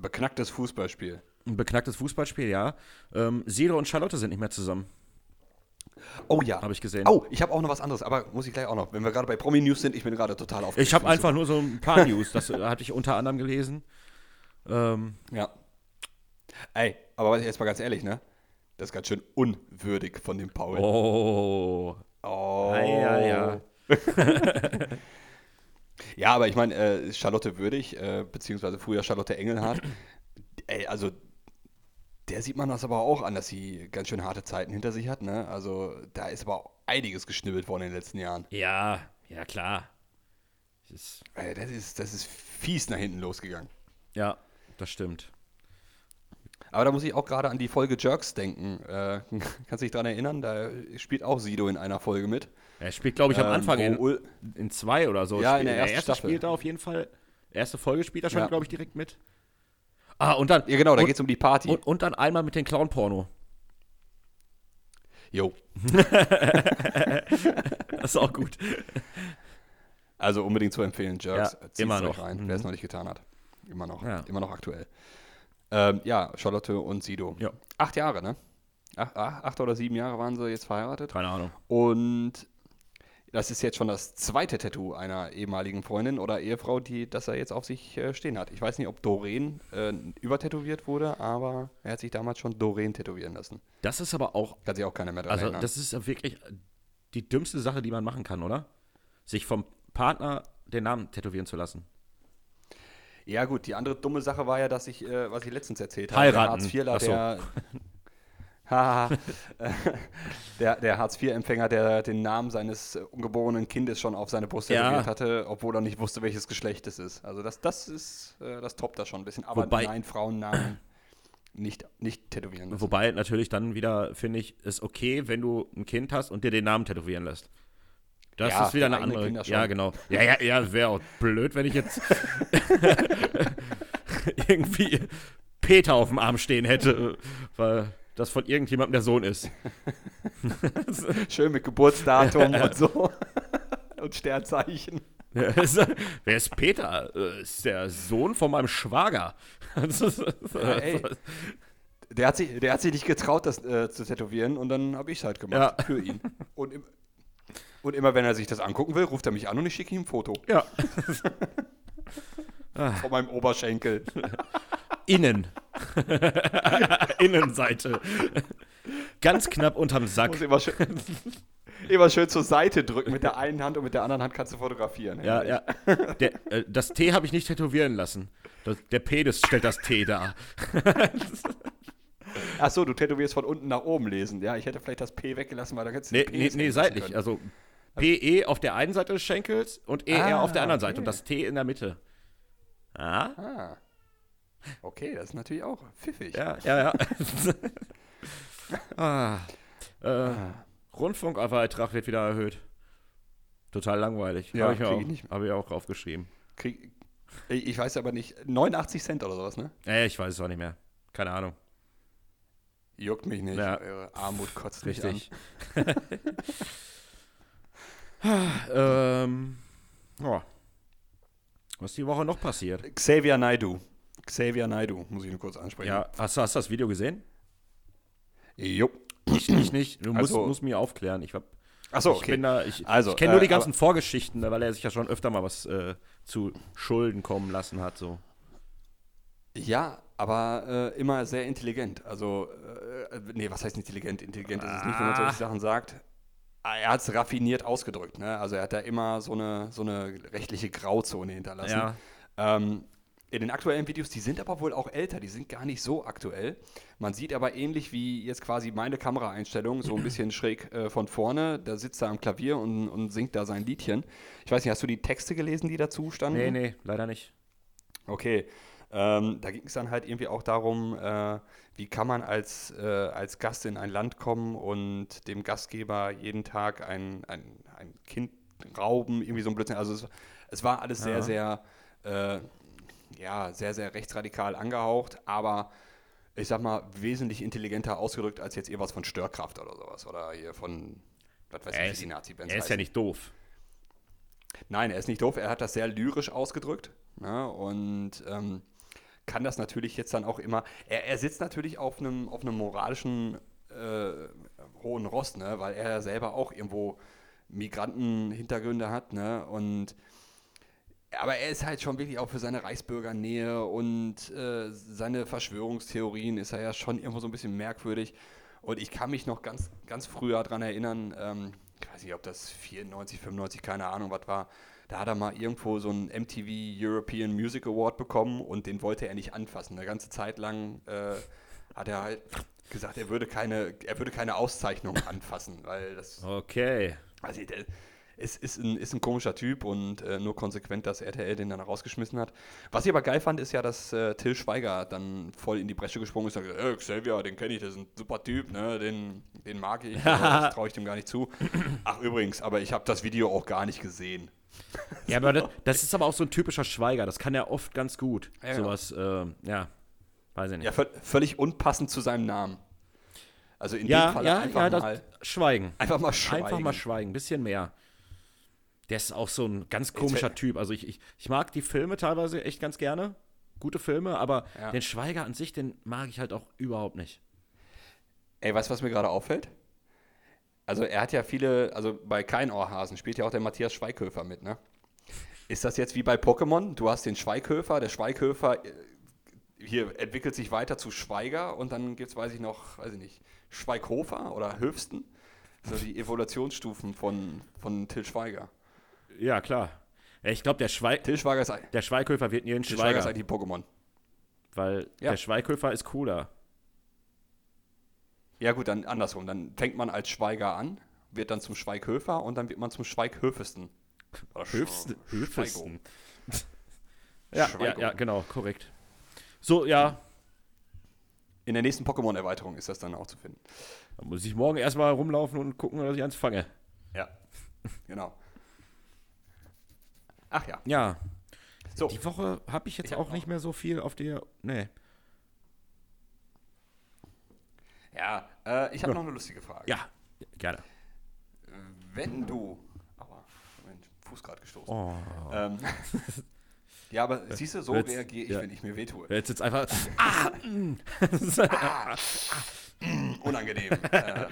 S2: Ein beknacktes Fußballspiel.
S1: ein beknacktes Fußballspiel, ja. Ähm, Sido und Charlotte sind nicht mehr zusammen,
S2: Oh ja.
S1: habe ich gesehen.
S2: Oh, ich habe auch noch was anderes, aber muss ich gleich auch noch. Wenn wir gerade bei Promi News sind, ich bin gerade total aufgeregt.
S1: Ich habe einfach nur so ein paar News, das äh, hatte ich unter anderem gelesen. Ähm,
S2: Ja. Ey, aber jetzt mal ganz ehrlich, ne? Das ist ganz schön unwürdig von dem Paul.
S1: oh.
S2: Oh.
S1: Ja, ja, ja.
S2: Aber ich meine, äh, Charlotte Würdig, äh, beziehungsweise früher Charlotte Engelhardt, ey, also der sieht man das aber auch an, dass sie ganz schön harte Zeiten hinter sich hat, ne? Also da ist aber auch einiges geschnibbelt worden in den letzten Jahren.
S1: Ja, ja, klar. Das ist,
S2: Ey, das ist, das ist fies nach hinten losgegangen.
S1: ja, das stimmt.
S2: Aber da muss ich auch gerade an die Folge Jerks denken. Äh, kannst du dich dran erinnern? Da spielt auch Sido in einer Folge mit.
S1: Er spielt, glaube ich, am
S2: Ähm,
S1: Anfang in, in zwei oder so.
S2: Ja,
S1: spielt-
S2: in der ersten
S1: erste
S2: Staffel.
S1: spielt er auf jeden Fall. Erste Folge spielt er schon,
S2: Ja.
S1: glaube ich, direkt mit. Ah, und dann.
S2: Ja, genau, da geht es um die Party.
S1: und, und dann einmal mit den Clown-Porno.
S2: Jo.
S1: Das ist auch gut.
S2: Also unbedingt zu empfehlen, Jerks.
S1: Ja,
S2: Zieht's
S1: immer noch.
S2: rein,
S1: Mhm.
S2: wer es noch nicht getan hat. Immer noch.
S1: Ja.
S2: Immer noch aktuell. Ähm, ja, Charlotte und Sido.
S1: Ja.
S2: Acht Jahre, ne? Ach, ach, acht oder sieben Jahre waren sie jetzt verheiratet.
S1: Keine Ahnung.
S2: Und das ist jetzt schon das zweite Tattoo einer ehemaligen Freundin oder Ehefrau, die das er jetzt auf sich äh, stehen hat. Ich weiß nicht, ob Doreen äh, übertätowiert wurde, aber er hat sich damals schon Doreen tätowieren lassen.
S1: Das ist aber auch.
S2: Kann sich auch keiner mehr daran
S1: Also,
S2: erinnern.
S1: das ist wirklich die dümmste Sache, die man machen kann, oder? Sich vom Partner den Namen tätowieren zu lassen.
S2: Ja, gut, die andere dumme Sache war ja, dass ich, äh, was ich letztens erzählt
S1: Heiraten.
S2: habe, der
S1: Ach so.
S2: Hartz-IVler, der. der, der Hartz-IV-Empfänger, der den Namen seines äh, ungeborenen Kindes schon auf seine Brust
S1: Ja.
S2: tätowiert hatte, obwohl er nicht wusste, welches Geschlecht es ist. Also das, das ist, äh, das toppt da schon ein bisschen. Aber
S1: Wobei-
S2: nein, Frauennamen nicht, nicht tätowieren lassen.
S1: Wobei natürlich dann wieder, finde ich, ist okay, wenn du ein Kind hast und dir den Namen tätowieren lässt. Das
S2: Ja,
S1: ist wieder eine andere. Ja, genau. Ja, ja, ja, wäre auch blöd, wenn ich jetzt irgendwie Peter auf dem Arm stehen hätte, weil das von irgendjemandem der Sohn ist.
S2: Schön mit Geburtsdatum und so. und Sternzeichen.
S1: Ja, ist- Wer ist Peter? Äh, Ist der Sohn von meinem Schwager.
S2: Ja, ey. Der hat, sich, der hat sich nicht getraut, das äh, zu tätowieren und dann habe ich es halt gemacht
S1: Ja.
S2: für ihn. Und, im, und immer wenn er sich das angucken will, ruft er mich an und ich schicke ihm ein Foto
S1: ja.
S2: von meinem Oberschenkel.
S1: Innen. Innenseite. Ganz knapp unterm Sack.
S2: Muss immer schön, immer schön zur Seite drücken mit der einen Hand und mit der anderen Hand kannst du fotografieren.
S1: Ja, ja. Der, äh, das T habe ich nicht tätowieren lassen. Das, der Penis stellt das T dar.
S2: Achso, du tätowierst von unten nach oben lesen. Ja, ich hätte vielleicht das P weggelassen, weil da hättest du
S1: Nee, nee, nee seitlich.
S2: können.
S1: Also PE auf der einen Seite des Schenkels und ER
S2: Ah,
S1: auf der anderen
S2: okay.
S1: Seite und das T in der Mitte. Ah?
S2: Ah. Okay, das ist natürlich auch pfiffig.
S1: Ja, ja, ja. ah. Äh, Rundfunkbeitrag wird wieder erhöht. Total langweilig.
S2: Ja,
S1: Habe ich, auch-
S2: ich nicht.
S1: hab ich auch aufgeschrieben.
S2: Krieg, ich weiß aber nicht, 89 Cent oder sowas, ne?
S1: Äh, ich weiß es auch nicht mehr. Keine Ahnung.
S2: Juckt mich nicht.
S1: Ja.
S2: Eure Armut kotzt mich
S1: Richtig. ähm, ja. Was ist die Woche noch passiert?
S2: an. Xavier Naidu. Xavier Naidu, muss ich nur kurz ansprechen.
S1: Ja, hast, du- hast du das Video gesehen?
S2: Jupp.
S1: Ich nicht, nicht. Du musst,
S2: Also-
S1: musst mir aufklären. Ich, hab-
S2: Achso,
S1: ich
S2: okay.
S1: da, ich,
S2: Also,
S1: ich kenne nur
S2: äh,
S1: die ganzen Vorgeschichten, weil er sich ja schon öfter mal was äh, zu Schulden kommen lassen hat. So.
S2: Ja, aber äh, immer sehr intelligent. Also, äh, nee, was heißt intelligent? Intelligent ist es nicht, wenn man solche Sachen sagt. Ah, Er hat es raffiniert ausgedrückt. Ne? Also er hat da immer so eine, so eine rechtliche Grauzone hinterlassen.
S1: Ja.
S2: Ähm, in den aktuellen Videos, die sind aber wohl auch älter, die sind gar nicht so aktuell. Man sieht aber ähnlich wie jetzt quasi meine Kameraeinstellung, so ein bisschen schräg äh, von vorne. Da sitzt er am Klavier und, und singt da sein Liedchen. Ich weiß nicht, hast du die Texte gelesen, die dazu standen?
S1: Nee, nee, leider nicht.
S2: Okay. Ähm, da ging es dann halt irgendwie auch darum, äh, wie kann man als, äh, als Gast in ein Land kommen und dem Gastgeber jeden Tag ein, ein, ein Kind rauben, irgendwie so ein Blödsinn. Also es, es war alles sehr,
S1: Ja.
S2: sehr, äh, ja, sehr, sehr rechtsradikal angehaucht, aber ich sag mal, wesentlich intelligenter ausgedrückt als jetzt irgendwas von Störkraft oder sowas. Oder hier von, was weiß ich, die Nazi-Bands
S1: er ist
S2: heißen.
S1: ja nicht doof.
S2: Nein, er ist nicht doof. Er hat das sehr lyrisch ausgedrückt. Ne? Und ähm, kann das natürlich jetzt dann auch immer. Er, er sitzt natürlich auf einem, auf einem moralischen äh, hohen Rost, ne? weil er ja selber auch irgendwo Migrantenhintergründe hat. Ne? Und aber er ist halt schon wirklich auch für seine Reichsbürgernähe und äh, seine Verschwörungstheorien ist er ja schon irgendwo so ein bisschen merkwürdig. Und ich kann mich noch ganz, ganz früher daran erinnern, ähm, ich weiß nicht, ob das 94, 95, keine Ahnung, was war. Da hat er mal irgendwo so einen MTV European Music Award bekommen und den wollte er nicht anfassen. Eine ganze Zeit lang äh, hat er halt gesagt, er würde keine, er würde keine Auszeichnung anfassen, weil das
S1: Okay.
S2: also der ist, ein, ist ein komischer Typ und äh, nur konsequent, dass RTL den dann rausgeschmissen hat. Was ich aber geil fand, ist ja, dass äh, Till Schweiger dann voll in die Bresche gesprungen ist und sagt, äh, Xavier, den kenne ich, das ist ein super Typ, ne? den, den mag ich, das traue ich dem gar nicht zu. Ach übrigens, aber ich habe das Video auch gar nicht gesehen.
S1: Ja, aber das, das ist aber auch so ein typischer Schweiger. Das kann er oft ganz gut.
S2: Ja.
S1: Sowas, ähm, ja, weiß ich nicht.
S2: Ja, völ- völlig unpassend zu seinem Namen. Also in
S1: ja,
S2: dem Fall
S1: ja,
S2: einfach,
S1: ja, das,
S2: mal,
S1: schweigen.
S2: einfach mal schweigen.
S1: Einfach mal schweigen, bisschen mehr. Der ist auch so ein ganz komischer Typ. Also ich, ich, ich mag die Filme teilweise echt ganz gerne. Gute Filme, aber
S2: Ja.
S1: den Schweiger an sich, den mag ich halt auch überhaupt nicht.
S2: Ey, weißt du, was mir gerade auffällt? Also er hat ja viele, also bei Kein Ohrhasen spielt ja auch der Matthias Schweighöfer mit, ne? Ist das jetzt wie bei Pokémon? Du hast den Schweighöfer, der Schweighöfer äh, hier entwickelt sich weiter zu Schweiger und dann gibt es, weiß ich noch, weiß ich nicht, Schweighofer oder Höchsten. So die Evolutionsstufen von, von Till Schweiger.
S1: Ja, klar. Ich glaube, der, Schweig,
S2: Till Schweiger ist,
S1: der Schweighöfer wird nie ein
S2: Till Schweiger ist
S1: Schweiger,
S2: eigentlich Pokémon.
S1: weil
S2: Ja.
S1: der Schweighöfer ist cooler.
S2: Ja gut, dann andersrum. Dann fängt man als Schweiger an, wird dann zum Schweighöfer und dann wird man zum Schweighöfesten. Oder Sch-. Schweigo.
S1: Höchsten. Ja, ja, ja, genau, korrekt. So, ja,
S2: In der nächsten Pokémon-Erweiterung ist das dann auch zu finden.
S1: da muss ich morgen erstmal rumlaufen und gucken, dass ich eins fange.
S2: Ja, genau. Ach ja.
S1: Ja,
S2: So,
S1: die Woche habe ich jetzt
S2: Ich
S1: auch nicht mehr so viel auf der. Nee.
S2: ja, äh, ich habe
S1: Ja.
S2: noch eine lustige Frage.
S1: Ja, gerne.
S2: Wenn du. Aua, Moment, Fuß gerade gestoßen.
S1: Oh.
S2: Ähm, ja, aber siehst du, so
S1: Jetzt-
S2: reagiere ich,
S1: ja.
S2: wenn ich mir wehtue.
S1: Jetzt jetzt einfach.
S2: Unangenehm. äh,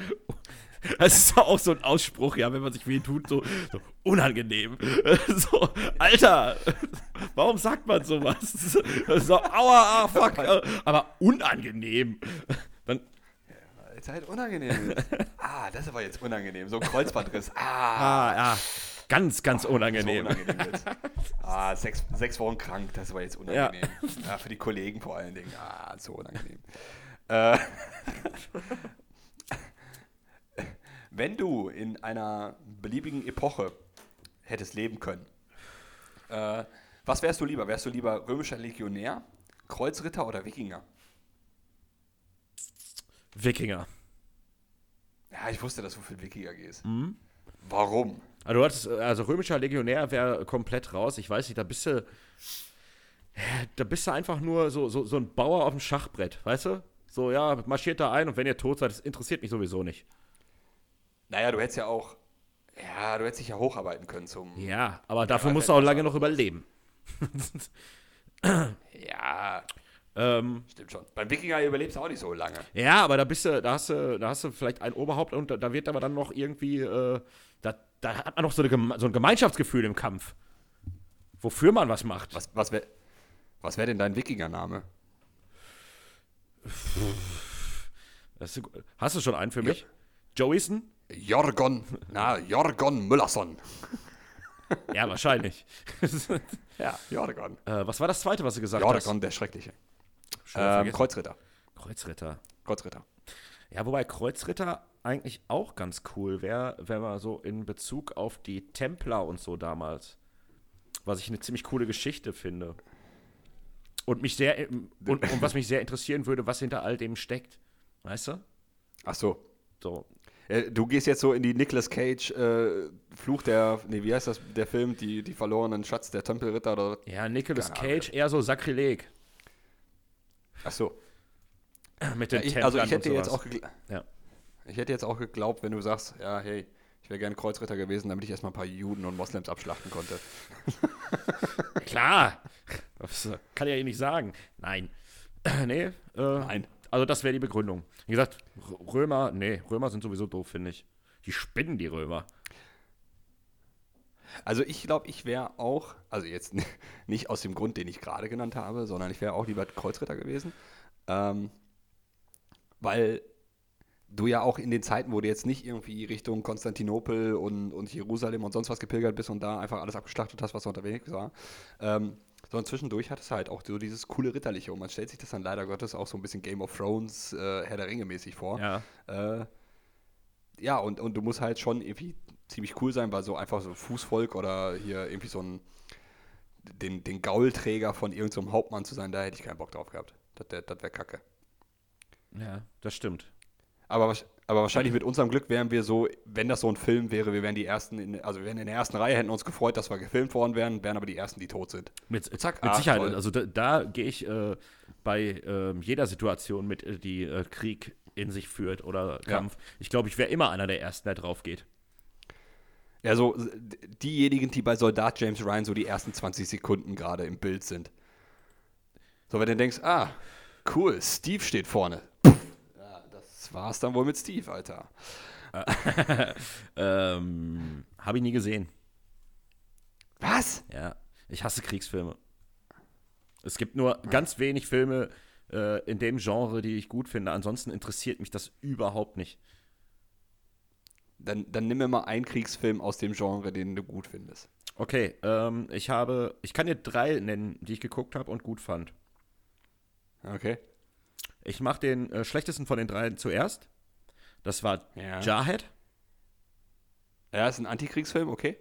S1: Das ist doch auch so ein Ausspruch, ja, wenn man sich weh tut, so, so unangenehm. So, Alter, warum sagt man sowas? So, aua, ah, fuck, äh, aber unangenehm. Dann,
S2: ist halt unangenehm. ah, das aber jetzt unangenehm. So ein Kreuzbandriss. Ah,
S1: ah, ja, ganz, ganz
S2: so
S1: unangenehm.
S2: unangenehm jetzt. Ah, sechs, sechs Wochen krank, das war jetzt unangenehm. Ja. für die Kollegen vor allen Dingen. Ah, so unangenehm. Äh, Wenn du in einer beliebigen Epoche hättest leben können, äh, was wärst du lieber? Wärst du lieber römischer Legionär, Kreuzritter oder Wikinger?
S1: Wikinger.
S2: Ja, ich wusste, dass du für Wikinger gehst.
S1: Mhm.
S2: Warum?
S1: Also, hattest, also römischer Legionär wäre komplett raus. Ich weiß nicht, da bist du. Da bist du einfach nur so, so, so ein Bauer auf dem Schachbrett, weißt du? So, ja, marschiert da ein und wenn ihr tot seid, das interessiert mich sowieso nicht.
S2: Naja, du hättest ja auch. Ja, du hättest dich ja hocharbeiten können zum.
S1: Ja, aber dafür musst du auch lange noch überleben.
S2: Ja,
S1: ähm,
S2: stimmt schon. Beim Wikinger überlebst du auch nicht so lange.
S1: ja, aber da bist du, da hast du, da hast du vielleicht ein Oberhaupt und da, da wird aber dann noch irgendwie, äh, da, da hat man noch so, eine, so ein Gemeinschaftsgefühl im Kampf. Wofür man was macht.
S2: Was, was wäre was wär denn dein Wikinger-Name?
S1: Hast du schon einen für mich? Joeyson?
S2: Jorgon, na, Jorgon Müllerson.
S1: Ja, wahrscheinlich.
S2: Ja, Jorgon.
S1: äh, was war das zweite, was du gesagt hast?
S2: Jorgon, der Schreckliche. Ähm. Kreuzritter.
S1: Kreuzritter.
S2: Kreuzritter.
S1: Ja, wobei Kreuzritter eigentlich auch ganz cool wäre, wenn man so in Bezug auf die Templer und so damals, was ich eine ziemlich coole Geschichte finde. Und mich sehr und, und was mich sehr interessieren würde, was hinter all dem steckt. Weißt du?
S2: Ach so.
S1: So.
S2: Äh, Du gehst jetzt so in die Nicolas Cage äh, Fluch der, nee, wie heißt das, der Film, die, die verlorenen Schatz der Tempelritter oder.
S1: Ja, Nicolas. Cage eher so Sakrileg
S2: Ach so.
S1: mit
S2: Ja,
S1: den
S2: ich,
S1: Templern
S2: also ich hätte jetzt auch
S1: Ja.
S2: ich hätte jetzt auch geglaubt, wenn du sagst, ja, hey, ich wäre gerne Kreuzritter gewesen, damit ich erstmal ein paar Juden und Moslems abschlachten konnte.
S1: Klar. Das kann ja eh nicht sagen. Nein. nee, äh,
S2: Nein.
S1: Also das wäre die Begründung. Wie gesagt, Römer, nee, Römer sind sowieso doof, finde ich. Die spinnen die Römer.
S2: Also ich glaube, ich wäre auch, also jetzt nicht aus dem Grund, den ich gerade genannt habe, sondern ich wäre auch lieber Kreuzritter gewesen. Ähm, weil du ja auch in den Zeiten, wo du jetzt nicht irgendwie Richtung Konstantinopel und, und Jerusalem und sonst was gepilgert bist und da einfach alles abgeschlachtet hast, was unterwegs war, ähm, sondern zwischendurch hattest du halt auch so dieses coole Ritterliche und man stellt sich das dann leider Gottes auch so ein bisschen Game of Thrones, äh, Herr der Ringe mäßig vor.
S1: Ja.
S2: Äh, ja, und, und du musst halt schon irgendwie ziemlich cool sein, weil so einfach so Fußvolk oder hier irgendwie so ein den, den Gaulträger von irgendeinem so Hauptmann zu sein, da hätte ich keinen Bock drauf gehabt. Das, das, das wäre kacke.
S1: Ja, das stimmt.
S2: Aber, wahrsch- aber wahrscheinlich mit unserem Glück wären wir so, wenn das so ein Film wäre, wir wären die ersten, in, also wir wären in der ersten Reihe, hätten uns gefreut, dass wir gefilmt worden wären, wären aber die ersten, die tot sind.
S1: Mit,
S2: Zack,
S1: mit
S2: ah,
S1: Sicherheit.
S2: toll.
S1: Also da, da gehe ich äh, bei ähm, jeder Situation mit, äh, die äh, Krieg in sich führt oder
S2: Ja.
S1: Kampf. Ich glaube, ich wäre immer einer der Ersten, der drauf geht.
S2: Ja, so diejenigen, die bei Soldat James Ryan so die ersten 20 Sekunden gerade im Bild sind. So, wenn du denkst, ah, cool, Steve steht vorne. Das war's dann wohl mit Steve, Alter.
S1: Ähm, Habe ich nie gesehen.
S2: Was?
S1: Ja, ich hasse Kriegsfilme. Es gibt nur ganz wenig Filme äh, in dem Genre, die ich gut finde. Ansonsten interessiert mich das überhaupt nicht.
S2: Dann, dann nimm mir mal einen Kriegsfilm aus dem Genre, den du gut findest.
S1: Okay, ähm, ich habe, ich kann dir drei nennen, die ich geguckt habe und gut fand.
S2: Okay.
S1: Ich mache den äh, schlechtesten von den dreien zuerst. Das war
S2: Ja.
S1: Jarhead.
S2: Ja, ist ein Antikriegsfilm, okay.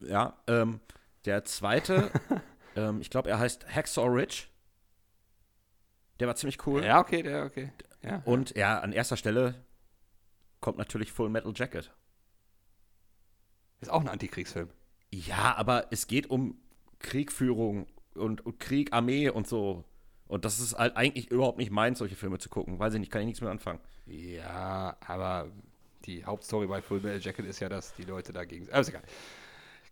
S1: Ja, ähm, der zweite, ähm, ich glaube, er heißt Hacksaw Ridge. Der war ziemlich cool.
S2: Ja, okay, der, okay. Ja.
S1: Und ja, an erster Stelle kommt natürlich Full Metal Jacket.
S2: Ist auch ein Antikriegsfilm.
S1: Ja, aber es geht um Kriegführung und, und Krieg, Armee und so. Und das ist halt eigentlich überhaupt nicht meins, solche Filme zu gucken. Weiß ich nicht, kann ich nichts mit anfangen.
S2: Ja, aber die Hauptstory bei Full Metal Jacket ist ja, dass die Leute dagegen. Aber ist egal.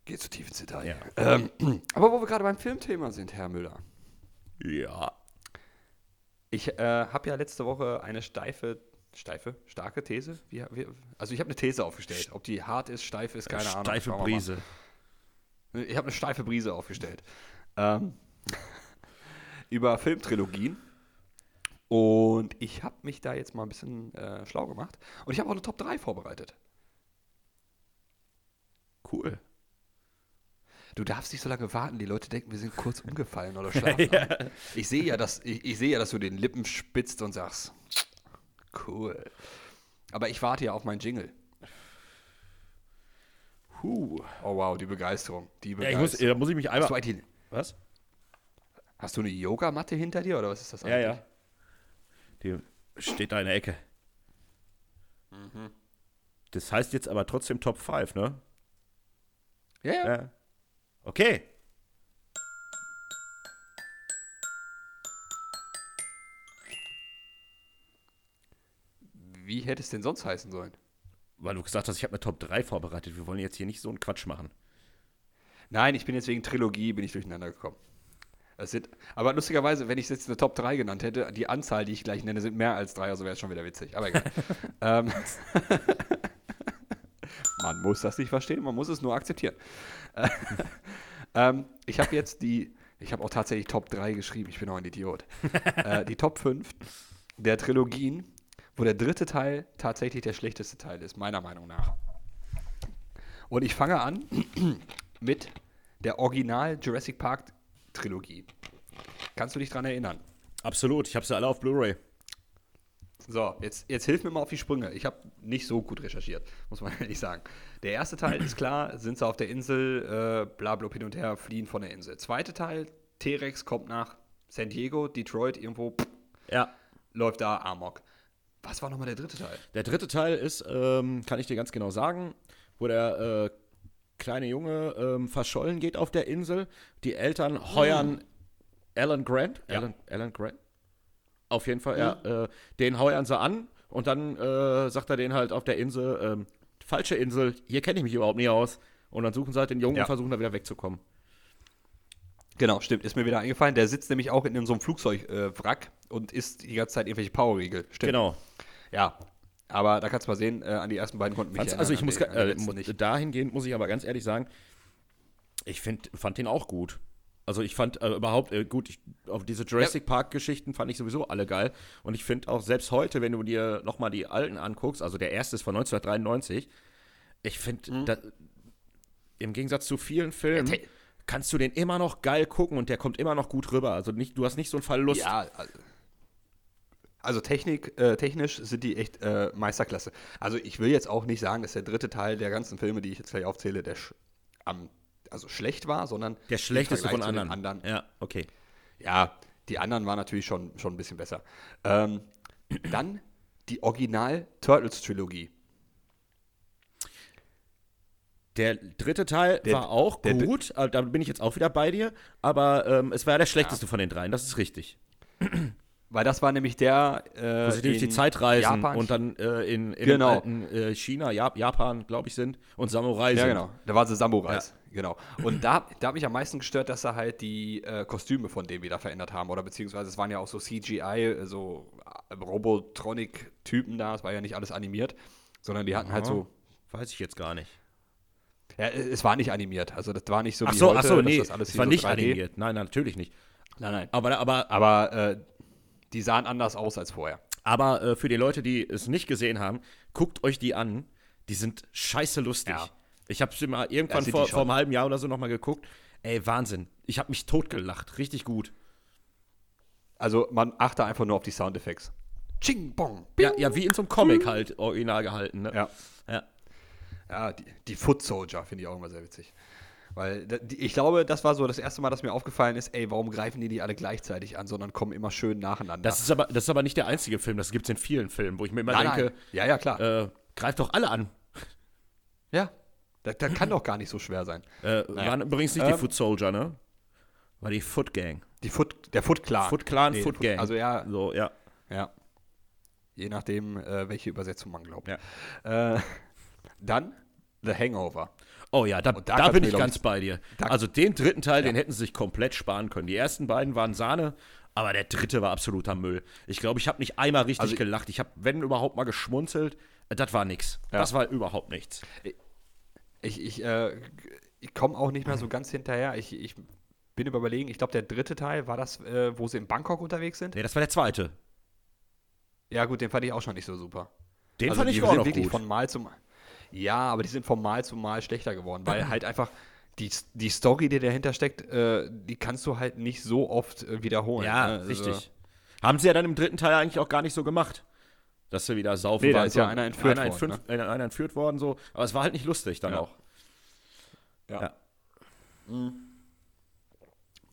S2: Geht zu tief ins Detail.
S1: Ja.
S2: Ähm, aber wo wir gerade beim Filmthema sind, Herr Müller.
S1: Ja.
S2: Ich äh, habe ja letzte Woche eine steife, steife, starke These. Wie, wie, also ich habe eine These aufgestellt. Ob die hart ist, steif ist, keine Ahnung.
S1: Steife
S2: wir mal.
S1: Brise.
S2: Ich habe eine steife Brise aufgestellt. Ähm, über Filmtrilogien. Und ich habe mich da jetzt mal ein bisschen äh, schlau gemacht. Und ich habe auch eine Top 3 vorbereitet.
S1: Cool.
S2: Du darfst nicht so lange warten. Die Leute denken, wir sind kurz umgefallen oder schlafen. ein. Ich sehe ja, dass, ich, ich sehe ja, dass du den Lippen spitzt und sagst, Cool. Aber ich warte ja auf meinen Jingle.
S1: Huh.
S2: Oh wow, die Begeisterung. Die
S1: Ja, ich
S2: Begeisterung.
S1: muss, da muss ich mich einmal. Was?
S2: Hast du eine Yogamatte hinter dir oder was ist das
S1: Ja, ja. Die steht da in der Ecke. Das heißt jetzt aber trotzdem Top 5, ne?
S2: Ja, ja.
S1: Ja. Okay.
S2: Wie hätte es denn sonst heißen sollen?
S1: Weil du gesagt hast, ich habe eine Top 3 vorbereitet. Wir wollen jetzt hier nicht so einen Quatsch machen.
S2: Nein, ich bin jetzt wegen Trilogie bin ich durcheinander gekommen. Es sind, aber lustigerweise, wenn ich jetzt eine Top 3 genannt hätte, die Anzahl, die ich gleich nenne, sind mehr als drei, also wäre es schon wieder witzig. Aber egal. ähm, man muss das nicht verstehen, man muss es nur akzeptieren. ähm, ich habe jetzt die, ich habe auch tatsächlich Top 3 geschrieben, ich bin auch ein Idiot. äh, die Top 5 der Trilogien, wo der dritte Teil tatsächlich der schlechteste Teil ist, meiner Meinung nach. Und ich fange an mit der Original Jurassic Park Trilogie. Kannst du dich dran erinnern?
S1: Absolut. Ich habe sie alle auf Blu-ray.
S2: So, jetzt, jetzt hilf mir mal auf die Sprünge. Ich habe nicht so gut recherchiert, muss man ehrlich sagen. Der erste Teil ist klar, sind sie auf der Insel, äh, bla bla hin und her, fliehen von der Insel. Zweite Teil, T-Rex kommt nach San Diego, Detroit, irgendwo, pff,
S1: Ja.
S2: läuft da Amok. Was war nochmal der dritte Teil?
S1: Der dritte Teil ist, ähm, kann ich dir ganz genau sagen, wo der äh, kleine Junge ähm, verschollen geht auf der Insel. Die Eltern heuern Alan Grant.
S2: Ja.
S1: Alan, Alan Grant? Auf jeden Fall, ja. Äh, den heuern sie an und dann äh, sagt er denen halt auf der Insel, ähm, falsche Insel, hier kenne ich mich überhaupt nie aus. Und dann suchen sie halt den Jungen
S2: Ja.
S1: und versuchen da wieder wegzukommen.
S2: Genau, stimmt, ist mir wieder eingefallen. Der sitzt nämlich auch in so einem Flugzeugwrack äh, und isst die ganze Zeit irgendwelche Powerriegel. Stimmt.
S1: Genau.
S2: Ja, aber da kannst du mal sehen, äh, an die ersten beiden konnten mich
S1: Fand's, also ich muss, äh, dahingehend muss ich aber ganz ehrlich sagen, ich find, fand den auch gut. Also ich fand äh, überhaupt äh, gut, ich, auf diese Jurassic Park Geschichten fand ich sowieso alle geil. Und ich finde auch selbst heute, wenn du dir nochmal die alten anguckst, also der erste ist von 1993, ich finde,
S2: Mhm.
S1: im Gegensatz zu vielen Filmen
S2: te-
S1: kannst du den immer noch geil gucken und der kommt immer noch gut rüber. Also nicht, du hast nicht so einen Verlust.
S2: Ja, also, also Technik, äh, technisch sind die echt äh, Meisterklasse. Also ich will jetzt auch nicht sagen, dass der dritte Teil der ganzen Filme, die ich jetzt gleich aufzähle, der sch am, also schlecht war, sondern
S1: der schlechteste von anderen.
S2: den
S1: Ja, okay.
S2: Ja, die anderen waren natürlich schon, schon ein bisschen besser. Ähm, dann die Original Turtles Trilogie.
S1: Der dritte Teil
S2: Der-
S1: war auch gut, da bin ich jetzt auch wieder bei dir, aber ähm, es war ja der schlechteste von den dreien, das ist richtig.
S2: Weil das war nämlich der. Äh,
S1: Wo sie nämlich die Zeit reisen
S2: Japan-
S1: und dann äh, in, in
S2: Genau.
S1: alten, äh, China, Jap Japan, glaube ich, sind und Samurai
S2: Ja,
S1: sind.
S2: genau. Da waren sie Samurais. Genau. Und da, da hat mich am meisten gestört, dass sie halt die äh, Kostüme von denen wieder verändert haben. Oder beziehungsweise es waren ja auch so CGI, äh, so äh, Robotronic-Typen da. Es war ja nicht alles animiert, sondern die hatten halt
S1: Aha.
S2: so.
S1: Weiß ich jetzt gar nicht.
S2: Ja, äh, es war nicht animiert. Also das war nicht so
S1: Ach
S2: wie
S1: so,
S2: heute,
S1: ach so, nee,
S2: das alles
S1: es war
S2: so
S1: nicht
S2: 3D
S1: animiert. Nein, nein, natürlich nicht.
S2: Nein, nein.
S1: Aber, aber,
S2: Aber äh, die sahen anders aus als vorher.
S1: aber äh, für die Leute, die es nicht gesehen haben, guckt euch die an. Die sind scheiße lustig.
S2: Ja.
S1: Ich habe sie mal irgendwann vor, vor einem halben Jahr oder so nochmal geguckt. Ey, Wahnsinn. Ich habe mich totgelacht. Richtig gut.
S2: Also man achte einfach nur auf die Soundeffekte. Ching, bong,
S1: Ja,
S2: bing.
S1: ja, wie in so einem Comic halt original gehalten. Ne?
S2: Ja.
S1: ja.
S2: Ja, die, die Foot Soldier finde ich auch immer sehr witzig. Weil die, ich glaube, das war so das erste Mal, dass mir aufgefallen ist, ey, warum greifen die die alle gleichzeitig an, sondern kommen immer schön nacheinander.
S1: Das ist, aber, das ist aber nicht der einzige Film, das gibt es in vielen Filmen, wo ich mir immer
S2: Nein,
S1: denke,
S2: nein. Ja, ja, klar.
S1: Äh, greift doch alle an.
S2: ja. Das, das kann doch gar nicht so schwer sein.
S1: Äh,
S2: Naja.
S1: Waren übrigens nicht die
S2: Ähm,
S1: Foot Soldier, ne? War die Foot Gang.
S2: Die Foot, der Foot Clan.
S1: Foot Clan,
S2: Nee,
S1: Foot Gang.
S2: Also ja,
S1: So, ja.
S2: ja. Je nachdem, äh, welche Übersetzung man glaubt.
S1: Ja.
S2: Äh, dann The Hangover.
S1: Oh ja, da,
S2: da
S1: da, bin ich ganz bei dir. also den dritten Teil, den hätten sie sich komplett sparen können. Die ersten beiden waren Sahne, aber der dritte war absoluter Müll. Ich glaube, ich habe nicht einmal richtig
S2: Also-
S1: gelacht. Ich habe, wenn überhaupt, mal geschmunzelt. Das war nix.
S2: Ja.
S1: Das war überhaupt nichts.
S2: Ich, ich, äh, ich komme auch nicht mehr so ganz hinterher. Ich, ich bin über überlegen, ich glaube, der dritte Teil war das, äh, wo sie in Bangkok unterwegs sind.
S1: Nee, das war der zweite.
S2: Ja, gut, den fand ich auch schon nicht so super.
S1: Den
S2: also
S1: fand ich auch noch
S2: wirklich
S1: gut.
S2: von Mal zu Mal. Ja, aber die sind von Mal zu Mal schlechter geworden, weil halt einfach die, die Story, die dahinter steckt, äh, die kannst du halt nicht so oft äh, wiederholen.
S1: Ja,
S2: ne? Also,
S1: richtig. Haben sie ja dann im dritten Teil eigentlich auch gar nicht so gemacht. dass sie wieder saufen
S2: Nee, da
S1: waren.
S2: ist ja einer entführt
S1: einer,
S2: worden,
S1: entführt, einer, einer entführt worden, so. Aber es war halt nicht lustig dann
S2: Ja.
S1: auch.
S2: Ja.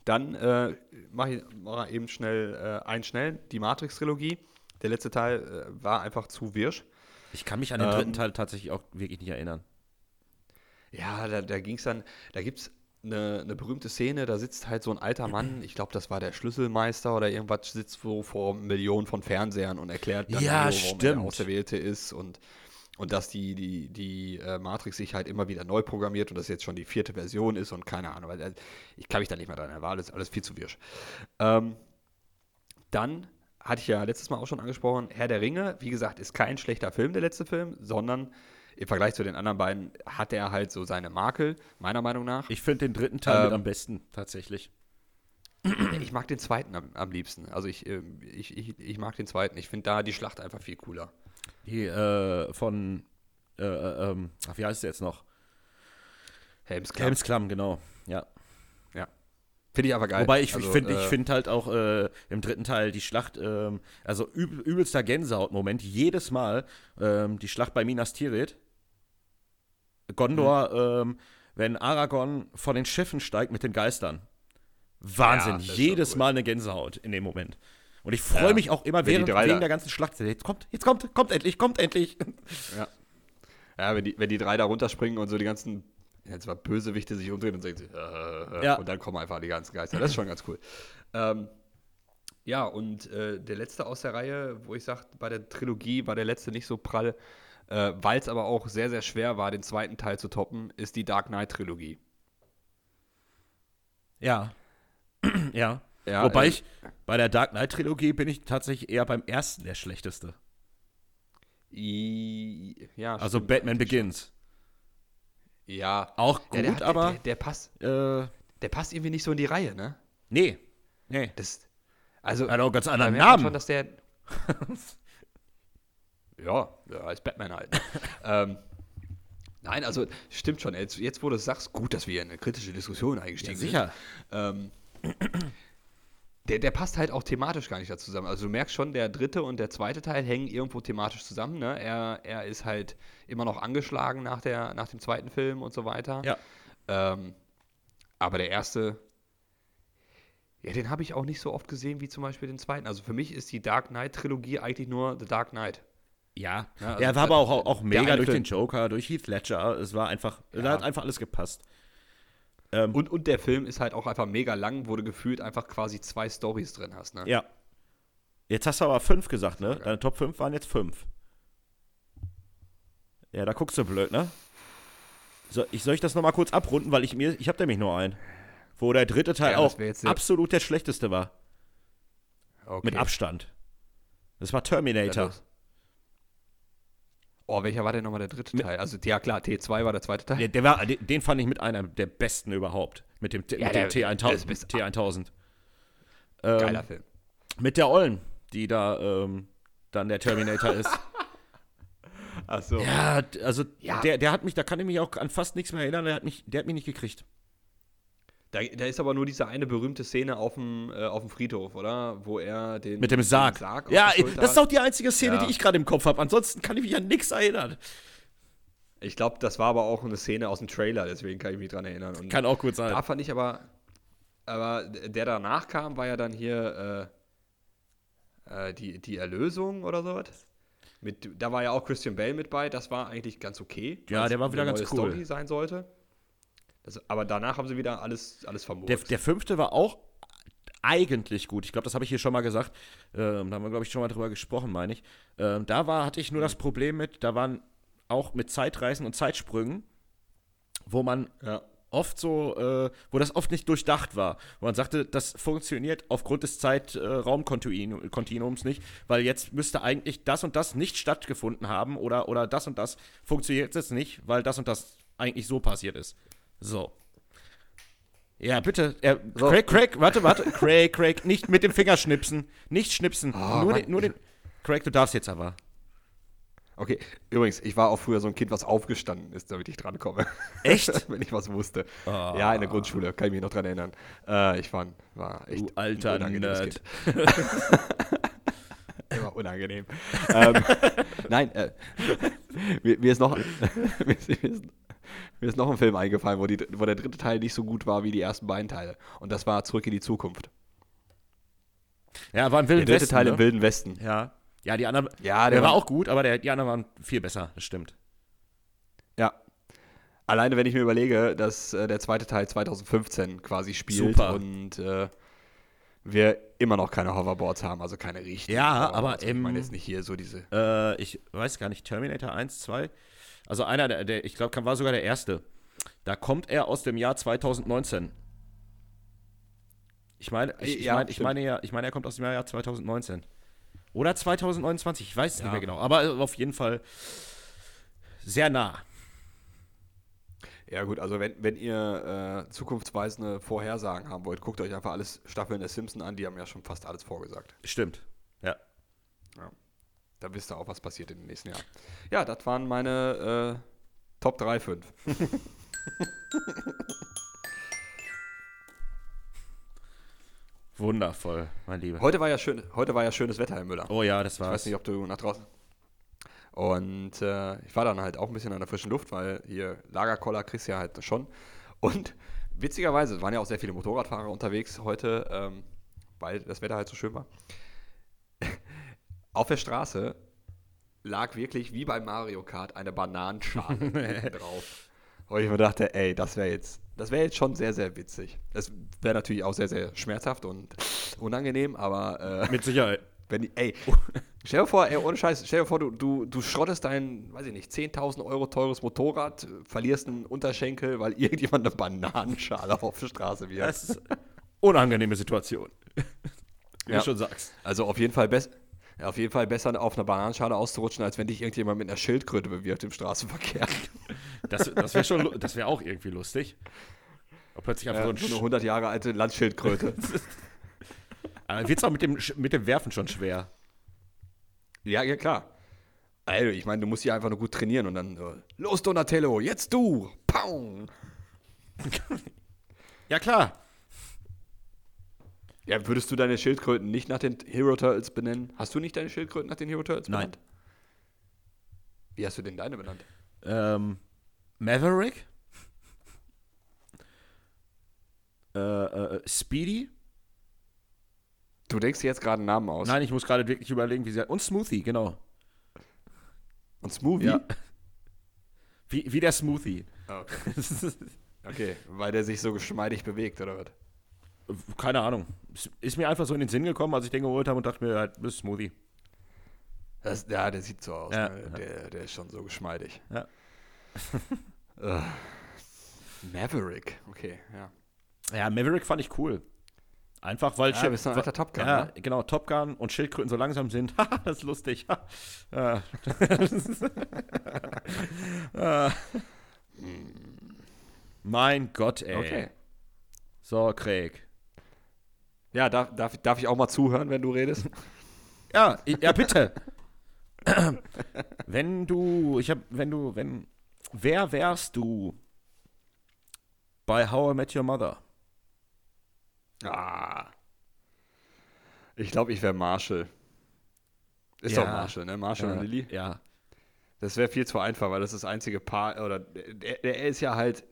S2: Dann äh, mache ich mach eben schnell äh, einen schnell, die Matrix-Trilogie. Der letzte Teil äh, war einfach zu wirsch.
S1: Ich kann mich an den
S2: Ähm,
S1: dritten Teil tatsächlich auch wirklich nicht erinnern.
S2: Ja, da, da ging es dann, da gibt es eine, eine berühmte Szene, da sitzt halt so ein alter Mann, ich glaube, das war der Schlüsselmeister oder irgendwas, sitzt so vor Millionen von Fernsehern und erklärt dann,
S1: Ja,
S2: Neo, warum er der. Auserwählte ist und, und dass die, die, die äh, Matrix sich halt immer wieder neu programmiert und das jetzt schon die vierte Version ist und keine Ahnung, weil, äh, ich kann mich da nicht mehr dran erinnern, war alles, alles viel zu wirsch. Ähm, dann hatte ich ja letztes Mal auch schon angesprochen, Herr der Ringe, wie gesagt, ist kein schlechter Film, der letzte Film, sondern im Vergleich zu den anderen beiden hat er halt so seine Makel, meiner Meinung nach.
S1: Ich finde den dritten Teil mit
S2: Ähm,
S1: am besten, tatsächlich.
S2: Ich mag den zweiten am, am liebsten. Also ich, ähm, ich, ich, ich mag den zweiten. Ich finde da die Schlacht einfach viel cooler.
S1: Die äh, von, äh, äh, ähm, ach, wie heißt der jetzt noch?
S2: Helmsklamm.
S1: Helmsklamm, genau. Ja.
S2: Finde ich aber geil.
S1: Wobei ich,
S2: Also,
S1: ich finde ich
S2: äh,
S1: find halt auch äh, im dritten Teil die Schlacht, ähm, also üb, übelster Gänsehaut-Moment, jedes Mal ähm, die Schlacht bei Minas Tirith. Gondor,
S2: Mhm.
S1: ähm, wenn Aragorn von den Schiffen steigt mit den Geistern. Wahnsinn,
S2: Ja,
S1: jedes. Mal eine Gänsehaut in dem Moment. Und ich freue
S2: Ja.
S1: mich auch immer während, wegen der ganzen Schlacht. Jetzt kommt, jetzt kommt, kommt endlich, kommt endlich.
S2: Ja. Ja, wenn die, wenn die drei da runterspringen und so die ganzen, jetzt mal Bösewichte sich umdrehen und sagen, sie, äh,
S1: Ja.
S2: und dann kommen einfach die ganzen Geister. Das ist schon ganz cool. Ähm, ja, und äh, der letzte aus der Reihe, wo ich sage, bei der Trilogie war der letzte nicht so prall, äh, weil es aber auch sehr, sehr schwer war, den zweiten Teil zu toppen, ist die Dark Knight-Trilogie.
S1: Ja. ja.
S2: Ja,
S1: Wobei
S2: äh,
S1: ich bei der Dark Knight Trilogie bin ich tatsächlich eher beim ersten der schlechteste.
S2: I, ja,
S1: Also
S2: stimmt
S1: Batman Begins.
S2: Ja.
S1: Auch gut,
S2: ja, der, hat-
S1: aber
S2: Der, der, passt,
S1: äh,
S2: der passt irgendwie nicht so in die Reihe, ne?
S1: nee. Nee.
S2: Das, also,
S1: Hat auch ganz anderen Namen.
S2: schon, dass der. ja, ja, als Batman halt. ne? ähm, nein, also stimmt schon. Jetzt, jetzt, wo du es sagst, gut, dass wir in eine kritische Diskussion
S1: ja,
S2: eingestiegen
S1: sicher.
S2: sind. Ähm, der, der passt halt auch thematisch gar nicht da zusammen. Also du merkst schon, der dritte und der zweite Teil hängen irgendwo thematisch zusammen. Ne? Er, er ist halt immer noch angeschlagen nach, der, nach dem zweiten Film und so weiter.
S1: Ja.
S2: Ähm, aber der erste, ja, den habe ich auch nicht so oft gesehen wie zum Beispiel den zweiten. Also für mich ist die Dark Knight-Trilogie eigentlich nur The Dark Knight.
S1: Ja.
S2: Ja, also
S1: er war aber auch, auch
S2: der
S1: mega durch
S2: Film-
S1: den Joker, durch Heath Ledger. Es war einfach, da
S2: Ja.
S1: hat einfach alles gepasst. Ähm,
S2: Und, und der Film ist halt auch einfach mega lang, wo du gefühlt einfach quasi zwei Stories drin hast. Ne?
S1: ja. Jetzt hast du aber fünf gesagt, ne? Deine Top 5 waren jetzt fünf. Ja, da guckst du blöd, ne? So, ich, soll ich das nochmal kurz abrunden, weil ich mir, ich habe nämlich nur einen. Wo der dritte Teil
S2: Ja, das
S1: auch absolut der schlechteste war.
S2: Okay.
S1: Mit Abstand. Das war Terminator.
S2: los. Oh, welcher war denn nochmal der dritte Teil? Also, ja klar, T2 war der zweite Teil.
S1: Der, der war, den, den fand ich mit einer der besten überhaupt. Mit dem,
S2: Ja,
S1: mit
S2: der- der ist
S1: T1000.
S2: bis-
S1: T1000. Ähm,
S2: Geiler Film.
S1: mit der Ollen, die da ähm, dann der Terminator ist.
S2: Achso.
S1: Ja, d- also
S2: Ja.
S1: Der, der hat mich, da kann ich mich auch an fast nichts mehr erinnern, der hat mich, der hat mich nicht gekriegt.
S2: Da, da ist aber nur diese eine berühmte Szene auf dem, äh, auf dem Friedhof, oder? Wo er den.
S1: Mit dem Sarg.
S2: auf
S1: ja, das ist auch die einzige Szene,
S2: Ja.
S1: die ich gerade im Kopf habe. Ansonsten kann ich mich an nichts erinnern.
S2: Ich glaube, das war aber auch eine Szene aus dem Trailer, deswegen kann ich mich dran erinnern. Und
S1: Kann auch gut sein.
S2: da fand ich aber. Aber der danach kam, war ja dann hier äh, äh, die, die Erlösung oder sowas. Mit, da war ja auch Christian Bale mit bei, das war eigentlich ganz okay.
S1: Ja, der war wieder ganz cool.
S2: Story sein sollte. Das, aber danach haben sie wieder alles, alles vermurkst.
S1: Der, der fünfte war auch eigentlich gut. Ich glaube, das habe ich hier schon mal gesagt. Ähm, da haben wir, glaube ich, schon mal drüber gesprochen, meine ich. Ähm, da war, hatte ich nur das Problem mit, da waren auch mit Zeitreisen und Zeitsprüngen, wo man
S2: ja.
S1: oft so, äh, wo das oft nicht durchdacht war. Wo man sagte, das funktioniert aufgrund des Zeitraumkontinuums nicht, weil jetzt müsste eigentlich das und das nicht stattgefunden haben oder, oder das und das funktioniert jetzt nicht, weil das und das eigentlich so passiert ist. So. Ja, bitte. Äh,
S2: So.
S1: Craig, Craig, warte, warte. Craig, Craig, nicht mit dem Finger schnipsen. Nicht schnipsen.
S2: Oh,
S1: nur, den, nur den. Craig, du darfst jetzt aber.
S2: Okay, übrigens, ich war auch früher so ein Kind, was aufgestanden ist, damit ich drankomme.
S1: Echt?
S2: Wenn ich was wusste.
S1: Ah.
S2: Ja, in der Grundschule, kann ich mich noch dran erinnern. Äh, ich war, war echt
S1: Du alter
S2: ein
S1: Nerd.
S2: Immer unangenehm. ähm, nein, äh, mir, mir, ist noch, mir, ist, mir, ist, mir, ist, noch ein Film eingefallen, wo, die, wo der dritte Teil nicht so gut war wie die ersten beiden Teile. Und das war Zurück in die Zukunft.
S1: Ja, war im Wilden
S2: Der dritte
S1: Westen,
S2: Teil
S1: ne?
S2: im Wilden Westen.
S1: Ja. Ja, die anderen.
S2: Ja,
S1: der,
S2: der
S1: war
S2: war-
S1: auch gut, aber der, die anderen waren viel besser, das stimmt.
S2: Ja. Alleine, wenn ich mir überlege, dass äh, der zweite Teil 2015 quasi spielt
S1: Super.
S2: und äh, wir immer noch keine Hoverboards haben, also keine richtigen.
S1: Ja, aber
S2: Also ich
S1: im-
S2: meine jetzt nicht hier so diese.
S1: Äh, ich weiß gar nicht, Terminator 1, 2. Also einer, der, der ich glaube, war sogar der erste. Da kommt er aus dem Jahr 2019. Ich meine, ich, ich,
S2: Ja,
S1: mein, ich meine ja, ich meine, er kommt aus dem Jahr 2019. Oder 2029, ich weiß es nicht
S2: Ja.
S1: mehr genau. Aber auf jeden Fall sehr nah.
S2: Ja, gut, also wenn, wenn ihr äh, zukunftsweisende Vorhersagen haben wollt, guckt euch einfach alles Staffeln der Simpsons an, die haben ja schon fast alles vorgesagt.
S1: Stimmt. Ja.
S2: Da wisst ihr auch, was passiert in den nächsten Jahren. Ja, das waren meine äh, Top 3, 5.
S1: Wundervoll, mein Lieber.
S2: Heute war ja schön, heute war ja schönes Wetter, Herr Müller.
S1: Oh ja, das
S2: Ich
S1: war's.
S2: weiß nicht, ob du nach draußen. Und äh, ich war dann halt auch ein bisschen an der frischen Luft, weil hier Lagerkoller kriegst du ja halt schon. Und witzigerweise waren ja auch sehr viele Motorradfahrer unterwegs heute, ähm, weil das Wetter halt so schön war. Auf der Straße lag wirklich wie bei Mario Kart eine Bananenschale drauf. Und ich mir dachte, ey, das wäre jetzt, das wäre jetzt schon sehr, sehr witzig. Das wäre natürlich auch sehr, sehr schmerzhaft und unangenehm, aber äh,
S1: Mit Sicherheit.
S2: wenn die, ey, stell dir vor, ey, ohne Scheiß, stell dir vor, du, du, du schrottest dein, weiß ich nicht, 10.000 Euro teures Motorrad, verlierst einen Unterschenkel, weil irgendjemand eine Bananenschale auf der Straße wirft.
S1: Das ist unangenehme Situation. Wie
S2: Ja.
S1: du schon sagst.
S2: Also auf jeden Fall besser. Ja, auf jeden Fall besser auf einer Bananenschale auszurutschen, als wenn dich irgendjemand mit einer Schildkröte bewirft im Straßenverkehr.
S1: Das, das wäre schon, das wäre auch irgendwie lustig. Und plötzlich einfach
S2: Ja,
S1: so
S2: so eine
S1: ein
S2: 100 Jahre alte Landschildkröte.
S1: Aber wird's auch mit dem, mit dem Werfen schon schwer.
S2: ja, ja, klar. Also, ich meine, du musst hier einfach nur gut trainieren und dann, äh, los Donatello, jetzt du! Pau!
S1: Ja, klar.
S2: Ja, würdest du deine Schildkröten nicht nach den Hero Turtles benennen? Hast du nicht deine Schildkröten nach den Hero Turtles
S1: Nein.
S2: benannt? Wie hast du denn deine benannt?
S1: Ähm, Maverick? Äh, äh, Speedy?
S2: Du denkst dir jetzt gerade einen Namen aus.
S1: Nein, ich muss gerade wirklich überlegen, wie sie Und Smoothie, genau.
S2: Und Smoothie?
S1: Ja. Wie, wie der Smoothie.
S2: Ah, Okay. okay, weil der sich so geschmeidig bewegt, oder was?
S1: Keine Ahnung. Ist- mir einfach so in den Sinn gekommen, als ich den geholt habe und dachte mir, halt, das ist Smoothie.
S2: Das, ja, der sieht so aus.
S1: Ja,
S2: ne?
S1: ja.
S2: Der, der ist schon so geschmeidig.
S1: Ja.
S2: Äh, Maverick, okay, ja.
S1: Ja, Maverick fand ich cool. Einfach weil
S2: Ja, bist du ein alter Top Gun,
S1: Ja,
S2: ne?
S1: genau, Top Gun und Schildkröten so langsam sind. Haha, das ist lustig. Ja. Ah. mein Gott, ey.
S2: Okay.
S1: So, Craig.
S2: Ja, darf, darf, darf ich auch mal zuhören, wenn du redest?
S1: Ja, ja, bitte. wenn du, ich hab, wenn du, wenn, wer wärst du bei How I Met Your Mother?
S2: Ah. Ich glaube, ich wäre Marshall. Ist
S1: Ja.
S2: doch Marshall, ne? Marshall und
S1: Äh,
S2: Lilly.
S1: Ja.
S2: Das wäre viel zu einfach, weil das ist das einzige Paar, oder der, der ist ja halt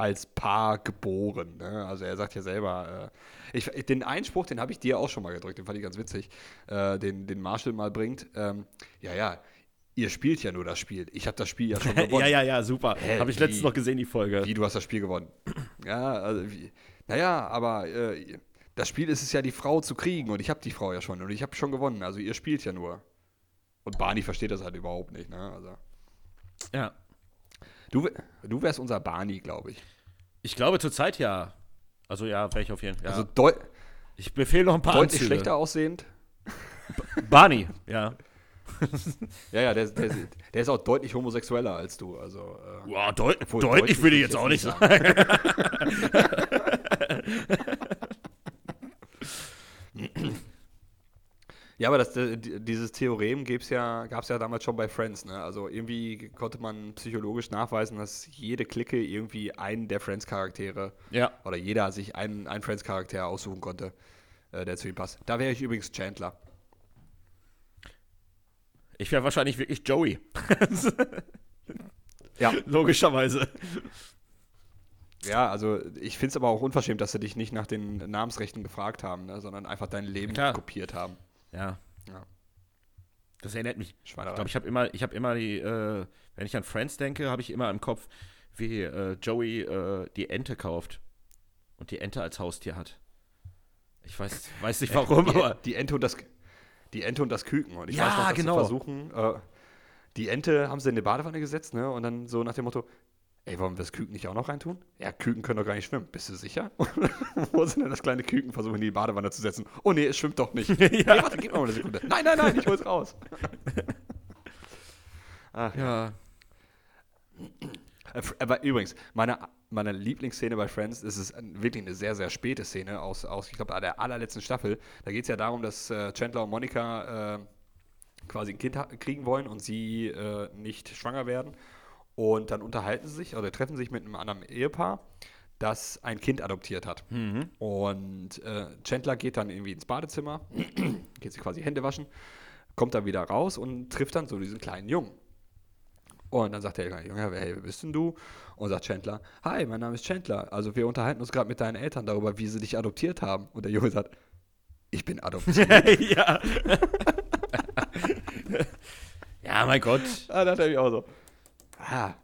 S2: als Paar geboren. Ne? Also er sagt ja selber, äh, ich, den Einspruch, den habe ich dir auch schon mal gedrückt, den fand ich ganz witzig, äh, den, den Marshall mal bringt. Ähm, ja, ja, ihr spielt ja nur das Spiel. Ich habe das Spiel ja schon gewonnen.
S1: ja, ja, ja, super. Habe ich
S2: wie?
S1: letztens noch gesehen, die Folge.
S2: Wie, du hast das Spiel gewonnen? Ja, also wie, naja, aber äh, das Spiel ist es ja, die Frau zu kriegen und ich habe die Frau ja schon und ich habe schon gewonnen. Also ihr spielt ja nur. Und Barney versteht das halt überhaupt nicht, ne? Also.
S1: Ja.
S2: Du, du wärst unser Barney, glaube ich.
S1: Ich glaube zurzeit ja. Also ja, wäre ich auf jeden Fall. Ja.
S2: Also deu
S1: ich befehle noch ein paar
S2: deutlich
S1: Anzüge.
S2: schlechter aussehend.
S1: Barney, ja.
S2: Ja, ja, der, der, der ist auch deutlich homosexueller als du. Also, äh,
S1: Boah, deut deutlich
S2: deutlich
S1: würde ich
S2: will ich
S1: jetzt auch nicht
S2: jetzt
S1: sagen.
S2: ja, aber das, äh, di- dieses Theorem gab's ja, gab es ja damals schon bei Friends. Ne? Also irgendwie konnte man psychologisch nachweisen, dass jede Clique irgendwie einen der Friends-Charaktere
S1: Ja.
S2: oder jeder sich einen, einen Friends-Charakter aussuchen konnte, äh, der zu ihm passt. Da wäre ich übrigens Chandler.
S1: Ich wäre wahrscheinlich wirklich Joey.
S2: Ja.
S1: Logischerweise.
S2: Ja, also ich finde es aber auch unverschämt, dass sie dich nicht nach den Namensrechten gefragt haben, ne, sondern einfach dein Leben
S1: Klar.
S2: kopiert haben.
S1: Ja.
S2: Ja.
S1: Das erinnert mich. Ich glaube, ich habe immer, ich habe immer die, äh, wenn ich an Friends denke, habe ich immer im Kopf, wie äh, Joey äh, die Ente kauft und die Ente als Haustier hat. Ich weiß, weiß nicht warum,
S2: die,
S1: aber
S2: die Ente und das die Ente und das Küken. Und ich
S1: Ja,
S2: weiß noch, dass
S1: genau.
S2: sie versuchen, äh, die Ente haben sie in eine Badewanne gesetzt, ne? Und dann so nach dem Motto, ey, wollen wir das Küken nicht auch noch reintun? Ja, Küken können doch gar nicht schwimmen. Bist du sicher? Wo sind denn das kleine Küken versuchen, in die Badewanne zu setzen? Oh nee, es schwimmt doch nicht. ja. Nee, warte, gib mir mal eine Sekunde. Nein, nein, nein, ich hol's raus. Ach,
S1: ja.
S2: Aber übrigens, meine, meine Lieblingsszene bei Friends, das ist wirklich eine sehr, sehr späte Szene aus, aus ich glaube, der allerletzten Staffel. Da geht es ja darum, dass äh, Chandler und Monika äh, quasi ein Kind kriegen wollen und sie äh, nicht schwanger werden. Und dann unterhalten sie sich oder treffen sich mit einem anderen Ehepaar, das ein Kind adoptiert hat. Und äh, Chandler geht dann irgendwie ins Badezimmer, geht sich quasi Hände waschen, kommt dann wieder raus und trifft dann so diesen kleinen Jungen. Und dann sagt der Junge, hey, wer bist denn du? Und sagt Chandler, hi, mein Name ist Chandler. Also wir unterhalten uns gerade mit deinen Eltern darüber, wie sie dich adoptiert haben. Und der Junge sagt, ich bin adoptiert.
S1: ja. ja, mein Gott.
S2: ah, da dachte ich auch so. Ah,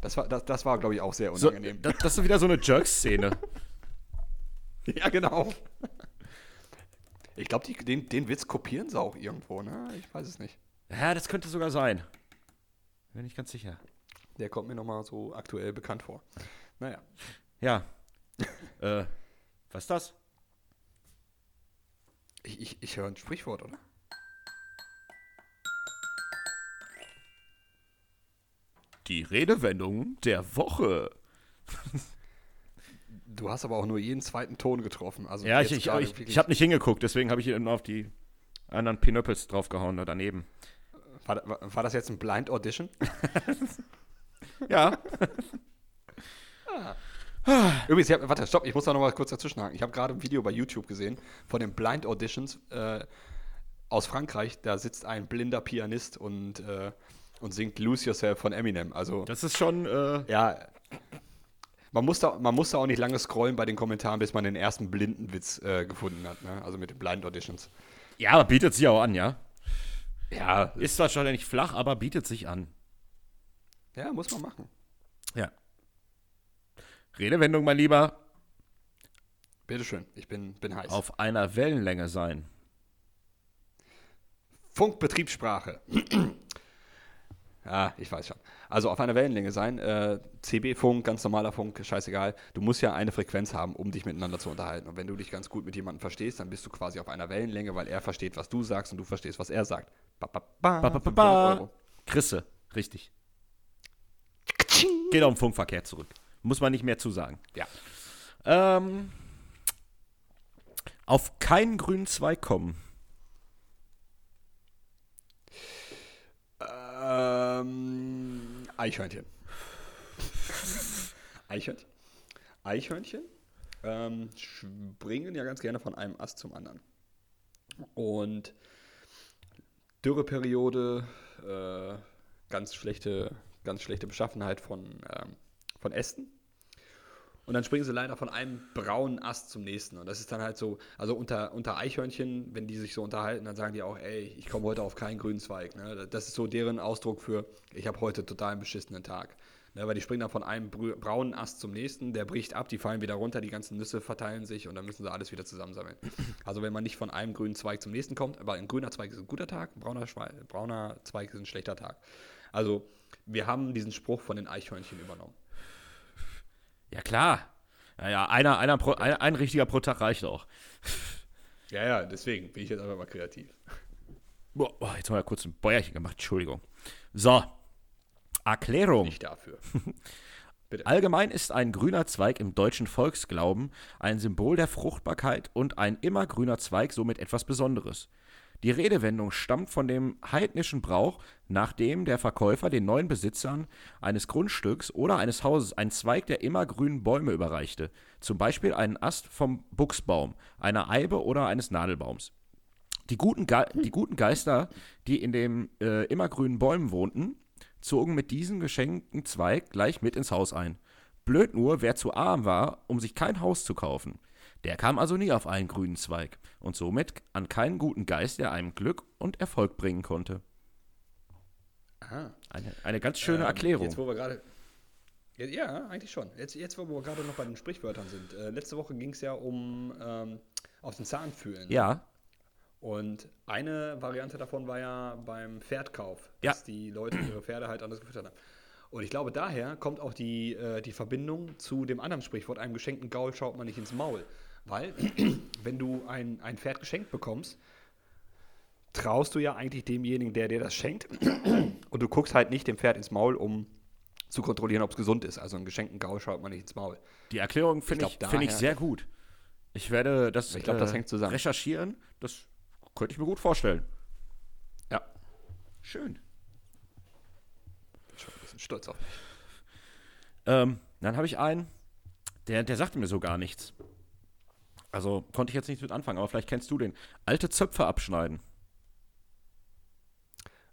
S2: das war, das, das war glaube ich, auch sehr
S1: So,
S2: unangenehm.
S1: das, das ist wieder so eine Jerks-Szene.
S2: ja, genau. Ich glaube, den, den Witz kopieren sie auch irgendwo, ne? Ich weiß es nicht.
S1: Ja, das könnte sogar sein. Bin ich ganz sicher.
S2: Der kommt mir nochmal so aktuell bekannt vor. Naja.
S1: Ja. äh, was ist das?
S2: Ich, ich, ich höre ein Sprichwort, oder?
S1: Die Redewendung der Woche.
S2: Du hast aber auch nur jeden zweiten Ton getroffen. Also
S1: Ja, ich, ich, ich, ich habe nicht hingeguckt, deswegen habe ich nur auf die anderen Pinöppels draufgehauen da daneben.
S2: war, war, war das jetzt ein Blind Audition?
S1: Ja.
S2: Übrigens, ich hab, warte, stopp, ich muss da noch mal kurz dazwischenhaken. Ich habe gerade ein Video bei YouTube gesehen von den Blind Auditions äh, aus Frankreich. Da sitzt ein blinder Pianist und, äh, und singt Lose Yourself von Eminem. Also,
S1: Das ist schon, äh,
S2: ja, man muss, da, man muss da auch nicht lange scrollen bei den Kommentaren, bis man den ersten blinden Witz äh, gefunden hat. Ne? Also mit den Blind Auditions.
S1: ja, aber bietet sich auch an, ja.
S2: Ja,
S1: Ist zwar schon nicht flach, aber bietet sich an.
S2: ja, muss man machen.
S1: Ja. Redewendung, mein Lieber,
S2: Bitteschön, ich bin, bin heiß.
S1: auf einer Wellenlänge sein.
S2: Funkbetriebssprache. ja, ich weiß schon. Also auf einer Wellenlänge sein. Äh, CB-Funk, ganz normaler Funk, scheißegal. Du musst ja eine Frequenz haben, um dich miteinander zu unterhalten. Und wenn du dich ganz gut mit jemandem verstehst, dann bist du quasi auf einer Wellenlänge, weil er versteht, was du sagst und du verstehst, was er sagt. Ba, ba, ba,
S1: Ba, ba, ba,
S2: 500
S1: ba.
S2: Euro.
S1: Chrisse, richtig. Geht auf den Funkverkehr zurück. Muss man nicht mehr zu sagen.
S2: Ja.
S1: Ähm, auf keinen grünen Zweig kommen.
S2: Ähm, Eichhörnchen. Eichhörnchen. Eichhörnchen ähm, springen ja ganz gerne von einem Ast zum anderen. Und Dürreperiode, äh, ganz schlechte, ganz schlechte Beschaffenheit von, ähm, von Ästen. Und dann springen sie leider von einem braunen Ast zum nächsten. Und das ist dann halt so, also unter, unter Eichhörnchen, wenn die sich so unterhalten, dann sagen die auch, ey, ich komme heute auf keinen grünen Zweig. Ne? Das ist so deren Ausdruck für, ich habe heute total einen beschissenen Tag. Ne? Weil die springen dann von einem braunen Ast zum nächsten, der bricht ab, die fallen wieder runter, die ganzen Nüsse verteilen sich und dann müssen sie alles wieder zusammensammeln. Also wenn man nicht von einem grünen Zweig zum nächsten kommt, aber ein grüner Zweig ist ein guter Tag, ein brauner, brauner Zweig ist ein schlechter Tag. Also wir haben diesen Spruch von den Eichhörnchen übernommen.
S1: Ja, klar. Ja, ja, einer, einer pro, ein, ein richtiger pro Tag reicht auch.
S2: Ja, ja, deswegen bin ich jetzt einfach mal kreativ.
S1: Boah, boah, jetzt haben wir kurz ein Bäuerchen gemacht, Entschuldigung. So. Erklärung.
S2: Nicht dafür.
S1: Allgemein ist ein grüner Zweig im deutschen Volksglauben ein Symbol der Fruchtbarkeit und ein immergrüner Zweig somit etwas Besonderes. Die Redewendung stammt von dem heidnischen Brauch, nachdem der Verkäufer den neuen Besitzern eines Grundstücks oder eines Hauses einen Zweig der immergrünen Bäume überreichte, zum Beispiel einen Ast vom Buchsbaum, einer Eibe oder eines Nadelbaums. Die guten, Ge die guten Geister, die in den äh, immergrünen Bäumen wohnten, zogen mit diesem geschenkten Zweig gleich mit ins Haus ein. Blöd nur, wer zu arm war, um sich kein Haus zu kaufen. Der kam also nie auf einen grünen Zweig und somit an keinen guten Geist, der einem Glück und Erfolg bringen konnte.
S2: Aha.
S1: Eine, eine ganz schöne
S2: Ähm,
S1: Erklärung.
S2: Jetzt, wo wir gerade. Ja, ja, eigentlich schon. Jetzt, jetzt, wo wir gerade noch bei den Sprichwörtern sind. Äh, letzte Woche ging es ja um ähm, auf den Zahn fühlen.
S1: ja,
S2: Und eine Variante davon war ja beim Pferdkauf,
S1: Ja.
S2: dass die Leute ihre Pferde halt anders gefüttert haben. Und ich glaube, daher kommt auch die, äh, die Verbindung zu dem anderen Sprichwort, einem geschenkten Gaul schaut man nicht ins Maul. Weil, wenn du ein, ein Pferd geschenkt bekommst, traust du ja eigentlich demjenigen, der dir das schenkt. Und du guckst halt nicht dem Pferd ins Maul, um zu kontrollieren, ob es gesund ist. Also einen geschenkten Gaul schaut man nicht ins Maul.
S1: die Erklärung finde
S2: Ich
S1: ich, find ich sehr gut. Ich werde das,
S2: Ich glaub, das hängt zusammen.
S1: recherchieren. Das könnte ich mir gut vorstellen.
S2: Ja.
S1: Schön.
S2: Bin schon ein bisschen stolz auf mich.
S1: Ähm, dann habe ich einen, der, der sagte mir so gar nichts. Also konnte ich jetzt nicht mit anfangen, aber vielleicht kennst du den. Alte Zöpfe abschneiden.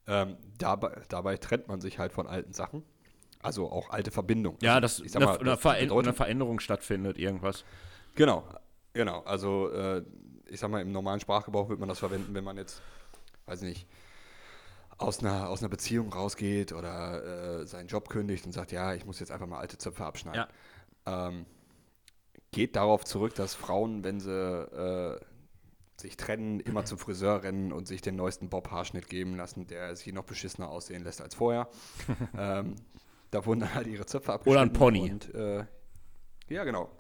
S2: Ähm, dabei, dabei trennt man sich halt von alten Sachen. Also auch alte Verbindungen.
S1: Ja,
S2: Also,
S1: dass
S2: ich sag
S1: eine,
S2: mal,
S1: eine,
S2: das
S1: Veränder eine Veränderung stattfindet, irgendwas.
S2: Genau, genau. Also äh, ich sag mal, im normalen Sprachgebrauch wird man das verwenden, wenn man jetzt, weiß ich nicht, aus einer, aus einer Beziehung rausgeht oder äh, seinen Job kündigt und sagt, ja, ich muss jetzt einfach mal alte Zöpfe abschneiden. Ähm, geht darauf zurück, dass Frauen, wenn sie äh, sich trennen, immer zum Friseur rennen und sich den neuesten Bob-Haarschnitt geben lassen, der sie noch beschissener aussehen lässt als vorher. ähm, da wurden dann halt ihre Zöpfe
S1: Oder ein
S2: abgeschnitten.
S1: Pony.
S2: Und, äh, ja, genau.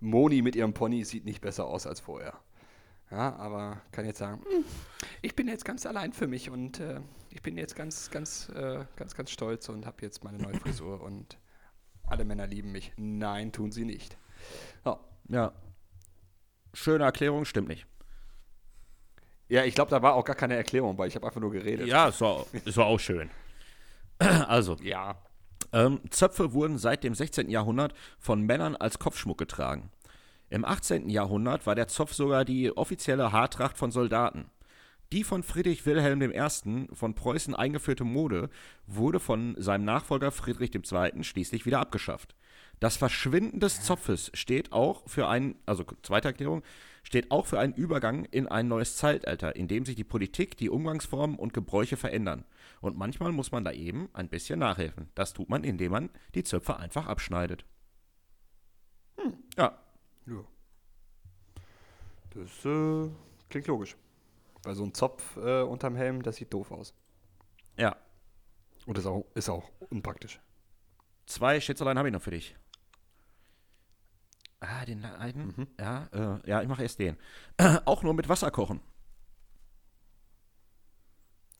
S2: Moni mit ihrem Pony sieht nicht besser aus als vorher. Ja, aber kann jetzt sagen, "Hm, ich bin jetzt ganz allein für mich und äh, ich bin jetzt ganz, ganz, äh, ganz, ganz stolz und habe jetzt meine neue Frisur und alle Männer lieben mich. Nein, tun sie nicht. Ja,
S1: Ja. Schöne Erklärung, stimmt nicht.
S2: ja ich glaube, da war auch gar keine Erklärung bei. Ich habe einfach nur geredet.
S1: Ja, es war, es war auch schön. Also,
S2: Ja.
S1: Ähm, Zöpfe wurden seit dem 16. Jahrhundert von Männern als Kopfschmuck getragen. Im 18. Jahrhundert war der Zopf sogar die offizielle Haartracht von Soldaten. Die von Friedrich Wilhelm I. von Preußen eingeführte Mode wurde von seinem Nachfolger Friedrich II. schließlich wieder abgeschafft. Das Verschwinden des Zopfes steht auch für einen, also zweite Erklärung, steht auch für einen Übergang in ein neues Zeitalter, in dem sich die Politik, die Umgangsformen und Gebräuche verändern. Und manchmal muss man da eben ein bisschen nachhelfen. Das tut man, indem man die Zöpfe einfach abschneidet. Ja,
S2: ja. Das äh, klingt logisch. Weil so ein Zopf äh, unterm Helm, das sieht doof aus.
S1: ja.
S2: Und ist auch, ist auch unpraktisch.
S1: Zwei Schätzeleien habe ich noch für dich. Ah, den einen? Ja, äh, ja, ich mache erst den. auch nur mit Wasser kochen.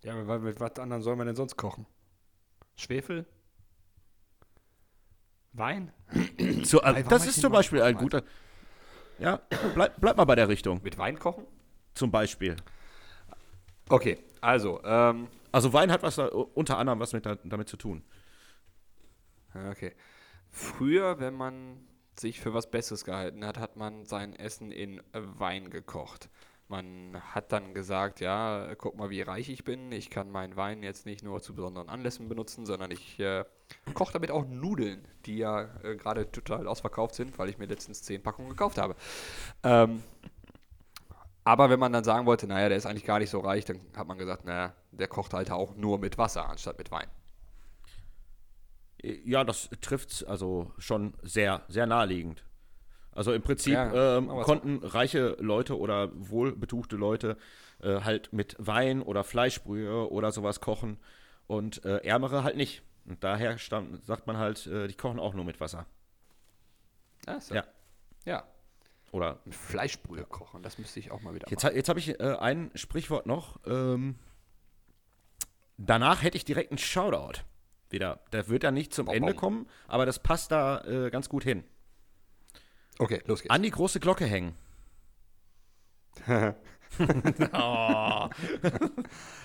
S2: Ja, aber mit was anderem soll man denn sonst kochen? Schwefel? Wein?
S1: So,
S2: Ei,
S1: äh, das ist zum Beispiel ein guter. Ja, bleib, bleib mal bei der Richtung.
S2: Mit Wein kochen?
S1: Zum Beispiel.
S2: Okay, also, ähm,
S1: Also Wein hat was da, unter anderem was mit da, damit zu tun.
S2: okay. Früher, wenn man sich für was Besseres gehalten hat, hat man sein Essen in Wein gekocht. Man hat dann gesagt, ja, guck mal, wie reich ich bin. Ich kann meinen Wein jetzt nicht nur zu besonderen Anlässen benutzen, sondern ich äh, koche damit auch Nudeln, die ja äh, gerade total ausverkauft sind, weil ich mir letztens zehn Packungen gekauft habe. Ähm, aber wenn man dann sagen wollte, naja, der ist eigentlich gar nicht so reich, dann hat man gesagt, naja, der kocht halt auch nur mit Wasser anstatt mit Wein.
S1: Ja, das trifft also schon sehr, sehr naheliegend. Also im Prinzip
S2: Ja,
S1: ähm, konnten reiche Leute oder wohlbetuchte Leute äh, halt mit Wein oder Fleischbrühe oder sowas kochen und äh, Ärmere halt nicht. Und daher stammt, sagt man halt, äh, die kochen auch nur mit Wasser.
S2: Ja, so.
S1: Ja.
S2: ja.
S1: Oder
S2: Mit Fleischbrühe kochen, das müsste ich auch mal wieder
S1: jetzt,
S2: machen.
S1: jetzt habe ich äh, ein Sprichwort noch. Ähm, danach hätte ich direkt einen Shoutout. Wieder. Der wird ja nicht zum Ende
S2: bom.
S1: kommen, aber das passt da äh, ganz gut hin.
S2: Okay, los geht's.
S1: An die große Glocke hängen.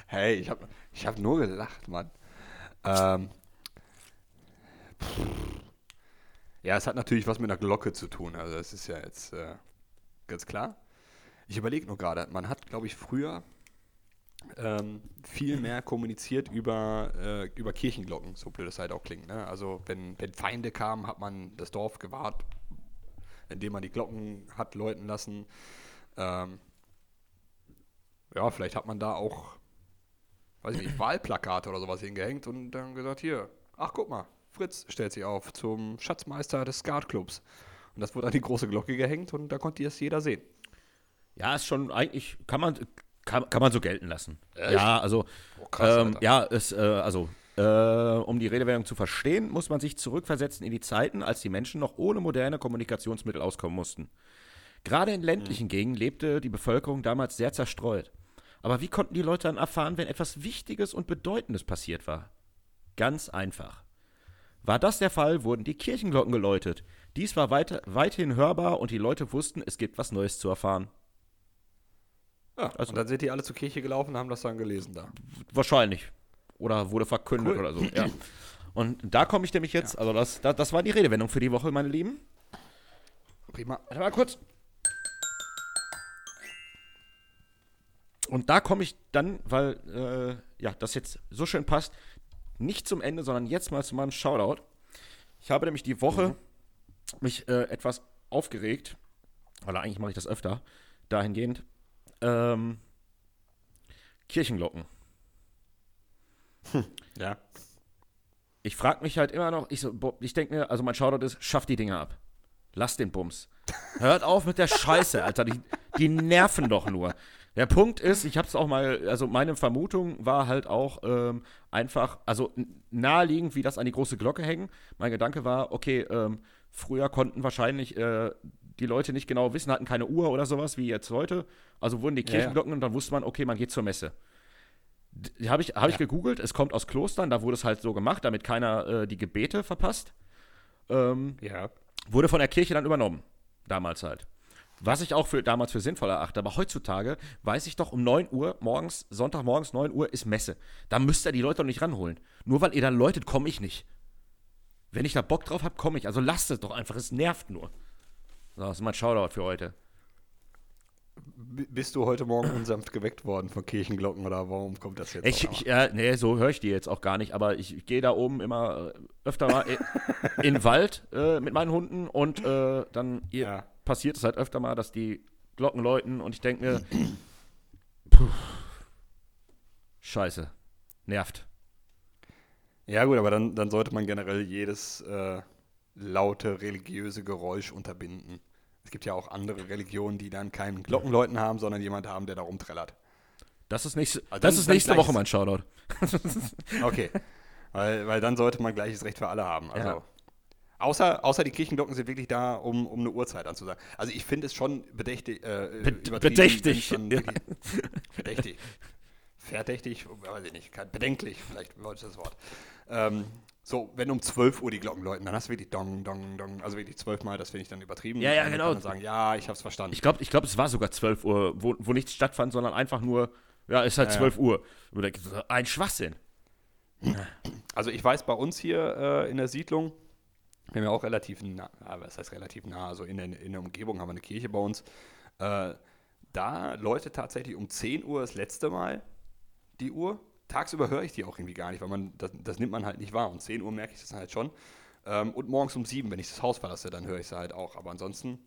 S2: Hey, ich habe ich hab nur gelacht, Mann. Ähm, ja, es hat natürlich was mit einer Glocke zu tun. Also das ist ja jetzt äh, ganz klar. Ich überlege nur gerade, man hat, glaube ich, früher ähm, viel mehr kommuniziert über, äh, über Kirchenglocken, so blöd es halt auch klingt. Ne? Also wenn, wenn Feinde kamen, hat man das Dorf gewahrt, indem man die Glocken hat läuten lassen. Ähm, ja, vielleicht hat man da auch, weiß ich nicht, Wahlplakate oder sowas hingehängt und dann gesagt, hier, ach guck mal, Fritz stellt sich auf zum Schatzmeister des Skatclubs. Und das wurde an die große Glocke gehängt und da konnte es jeder sehen.
S1: Ja, ist schon eigentlich, kann man, kann, kann man so gelten lassen.
S2: Echt?
S1: Ja, also,
S2: Oh, krass,
S1: ähm, ja, es, äh, also, äh, um die Redewendung zu verstehen, muss man sich zurückversetzen in die Zeiten, als die Menschen noch ohne moderne Kommunikationsmittel auskommen mussten. Gerade in ländlichen Gegenden lebte die Bevölkerung damals sehr zerstreut. Aber wie konnten die Leute dann erfahren, wenn etwas Wichtiges und Bedeutendes passiert war? Ganz einfach. War das der Fall, wurden die Kirchenglocken geläutet. Dies war weit, weithin hörbar und die Leute wussten, es gibt was Neues zu erfahren.
S2: Ja,
S1: Also-
S2: und dann sind die alle zur Kirche gelaufen und haben das dann gelesen da.
S1: Wahrscheinlich. Oder wurde verkündet
S2: Cool.
S1: oder so, ja. Und da komme ich nämlich jetzt, also das, das, das war die Redewendung für die Woche, meine Lieben.
S2: Prima.
S1: Warte mal kurz. Und da komme ich dann, weil äh, ja, das jetzt so schön passt, nicht zum Ende, sondern jetzt mal zu meinem Shoutout. Ich habe nämlich die Woche mich äh, etwas aufgeregt, oder eigentlich mache ich das öfter, dahingehend, ähm, Kirchenglocken.
S2: Ja.
S1: Ich frage mich halt immer noch, ich, so, ich denke mir, also mein Shoutout ist, schaff die Dinger ab. Lass den Bums. Hört auf mit der Scheiße, Alter. Die, die nerven doch nur. Der Punkt ist, ich habe es auch mal, also meine Vermutung war halt auch ähm, einfach, also naheliegend, wie das an die große Glocke hängen. Mein Gedanke war, okay, ähm, früher konnten wahrscheinlich äh, die Leute nicht genau wissen, hatten keine Uhr oder sowas wie jetzt heute. Also wurden die
S2: Ja, ja.
S1: Kirchenglocken und dann wusste man, okay, man geht zur Messe. Habe ich, hab ich gegoogelt, es kommt aus Klostern, da wurde es halt so gemacht, damit keiner äh, die Gebete verpasst. Ähm,
S2: Ja.
S1: wurde von der Kirche dann übernommen. Damals halt. Was ich auch für, damals für sinnvoll erachte. Aber heutzutage weiß ich doch, um 9 Uhr morgens, Sonntagmorgens 9 Uhr ist Messe. Da müsst ihr die Leute doch nicht ranholen. Nur weil ihr dann läutet, komme ich nicht. Wenn ich da Bock drauf habe, komme ich. Also lasst es doch einfach, es nervt nur. So, das ist mein Shoutout für heute.
S2: B bist du heute Morgen unsanft geweckt worden von Kirchenglocken oder warum kommt das jetzt?
S1: Ich, ich, äh, nee, so höre ich die jetzt auch gar nicht, aber ich, ich gehe da oben immer äh, öfter mal in, den Wald äh, mit meinen Hunden und äh, dann
S2: Ja.
S1: passiert es halt öfter mal, dass die Glocken läuten und ich denke mir, puh, scheiße, nervt.
S2: Ja gut, aber dann, dann sollte man generell jedes äh, laute religiöse Geräusch unterbinden. Es gibt ja auch andere Religionen, die dann keinen Glockenläuten haben, sondern jemand haben, der da rumträllert.
S1: Das ist, nächste,
S2: Also
S1: das ist nächste Woche mein Shoutout.
S2: Okay. weil, weil dann sollte man gleiches Recht für alle haben. Also,
S1: Ja.
S2: außer, außer die Kirchenglocken sind wirklich da, um, um eine Uhrzeit anzusagen. Also ich finde es schon bedächtig. Äh, übertrieben,
S1: bedächtig, ja.
S2: Verdächtig. Verdächtig, weiß ich nicht. Bedenklich, vielleicht wollte ich das Wort. Ähm, so, wenn um 12 Uhr die Glocken läuten, dann hast du wirklich Dong, Dong, Dong. Also wirklich zwölfmal, das finde ich dann übertrieben.
S1: Ja, ja,
S2: dann
S1: genau.
S2: Man sagen, ja, ich habe es verstanden.
S1: Ich glaube, ich glaub, es war sogar 12 Uhr, wo, wo nichts stattfand, sondern einfach nur, ja, ist halt
S2: Ja, ja.
S1: 12 Uhr. Oder, ein Schwachsinn.
S2: Also ich weiß, bei uns hier äh, in der Siedlung, wir haben ja auch relativ nah, ah, was heißt relativ nah, also in der, in der Umgebung haben wir eine Kirche bei uns. Äh, da läutet tatsächlich um 10 Uhr das letzte Mal die Uhr. Tagsüber höre ich die auch irgendwie gar nicht, weil man, das, das nimmt man halt nicht wahr. Um 10 Uhr merke ich das halt schon. Ähm, und morgens um 7, wenn ich das Haus verlasse, dann höre ich sie halt auch. Aber ansonsten,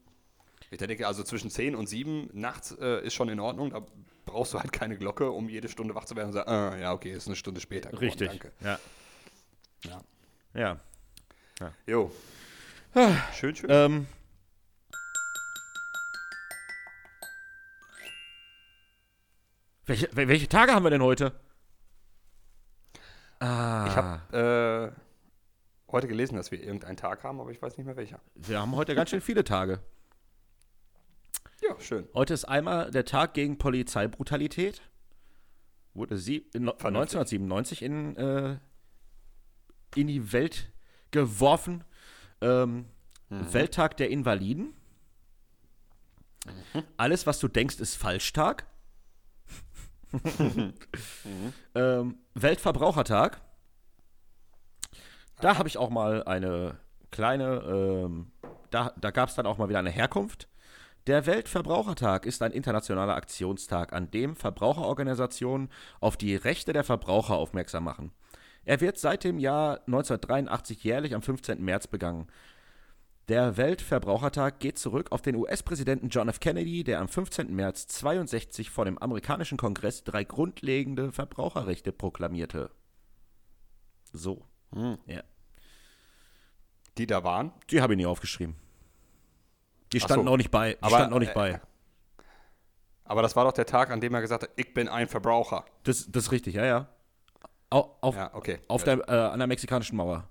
S2: ich denke, also zwischen 10 und 7 nachts äh, ist schon in Ordnung. Da brauchst du halt keine Glocke, um jede Stunde wach zu werden und sagen, ah, ja, okay, ist eine Stunde später. geworden,
S1: Richtig.
S2: Danke.
S1: Ja.
S2: Ja.
S1: Ja.
S2: Jo. Schön, schön.
S1: Ähm, welche, wel- welche Tage haben wir denn heute? Ah,
S2: ich habe äh, heute gelesen, dass wir irgendeinen Tag haben, aber ich weiß nicht mehr welcher.
S1: wir haben heute ganz schön viele Tage.
S2: Ja, schön.
S1: Heute ist einmal der Tag gegen Polizeibrutalität. Wurde sie in no-
S2: Vernünftig.
S1: 1997 in, äh, in die Welt geworfen. Ähm, Welttag der Invaliden. Alles, was du denkst, ist Falschtag. ähm, Weltverbrauchertag. Da habe ich auch mal eine kleine, ähm, da, da gab es dann auch mal wieder eine Herkunft. Der Weltverbrauchertag ist ein internationaler Aktionstag, an dem Verbraucherorganisationen auf die Rechte der Verbraucher aufmerksam machen. Er wird seit dem Jahr 1983 jährlich am 15. März begangen. Der Weltverbrauchertag geht zurück auf den US-Präsidenten John F. Kennedy, der am 15. März 62 vor dem amerikanischen Kongress drei grundlegende Verbraucherrechte proklamierte. So.
S2: Hm.
S1: Ja.
S2: Die da waren?
S1: Die habe ich nie aufgeschrieben. Die standen
S2: so.
S1: auch nicht bei. Die
S2: Aber,
S1: standen auch nicht
S2: äh,
S1: bei.
S2: Aber das war doch der Tag, an dem er gesagt hat, ich bin ein Verbraucher.
S1: Das, das ist richtig, ja, ja. Au, auf
S2: Ja, okay.
S1: auf der, äh, an der mexikanischen Mauer.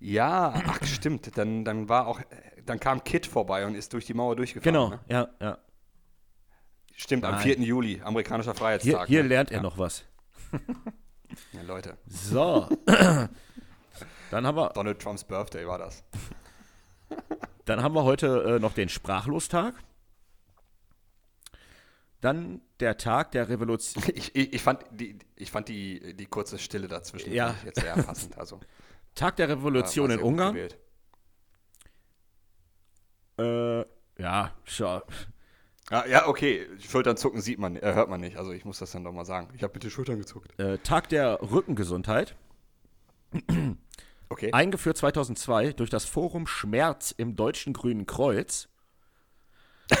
S2: Ja, ach stimmt. Dann, dann war auch, dann kam Kid vorbei und ist durch die Mauer durchgefahren.
S1: Genau,
S2: Ne?
S1: ja, ja.
S2: Stimmt, am
S1: Nein.
S2: 4. Juli, amerikanischer
S1: Hier,
S2: Freiheitstag.
S1: hier
S2: ne?
S1: lernt er
S2: ja.
S1: noch was.
S2: Ja, Leute,
S1: So. Dann haben wir,
S2: Donald Trumps Birthday war das.
S1: dann haben wir heute äh, noch den Sprachlostag. Dann der Tag der Revolution.
S2: Ich, ich, ich fand, die, ich fand die, die kurze Stille dazwischen
S1: Ja.
S2: jetzt sehr passend. Also,
S1: Tag der Revolution
S2: war
S1: in Ungarn. Äh, ja, schau.
S2: Ja, ja, okay. Schultern zucken sieht man, äh, hört man nicht. Also ich muss das dann doch mal sagen. Ich habe mit den Schultern gezuckt.
S1: Äh, Tag der Rückengesundheit.
S2: Okay.
S1: Eingeführt 2002 durch das Forum Schmerz im Deutschen Grünen Kreuz.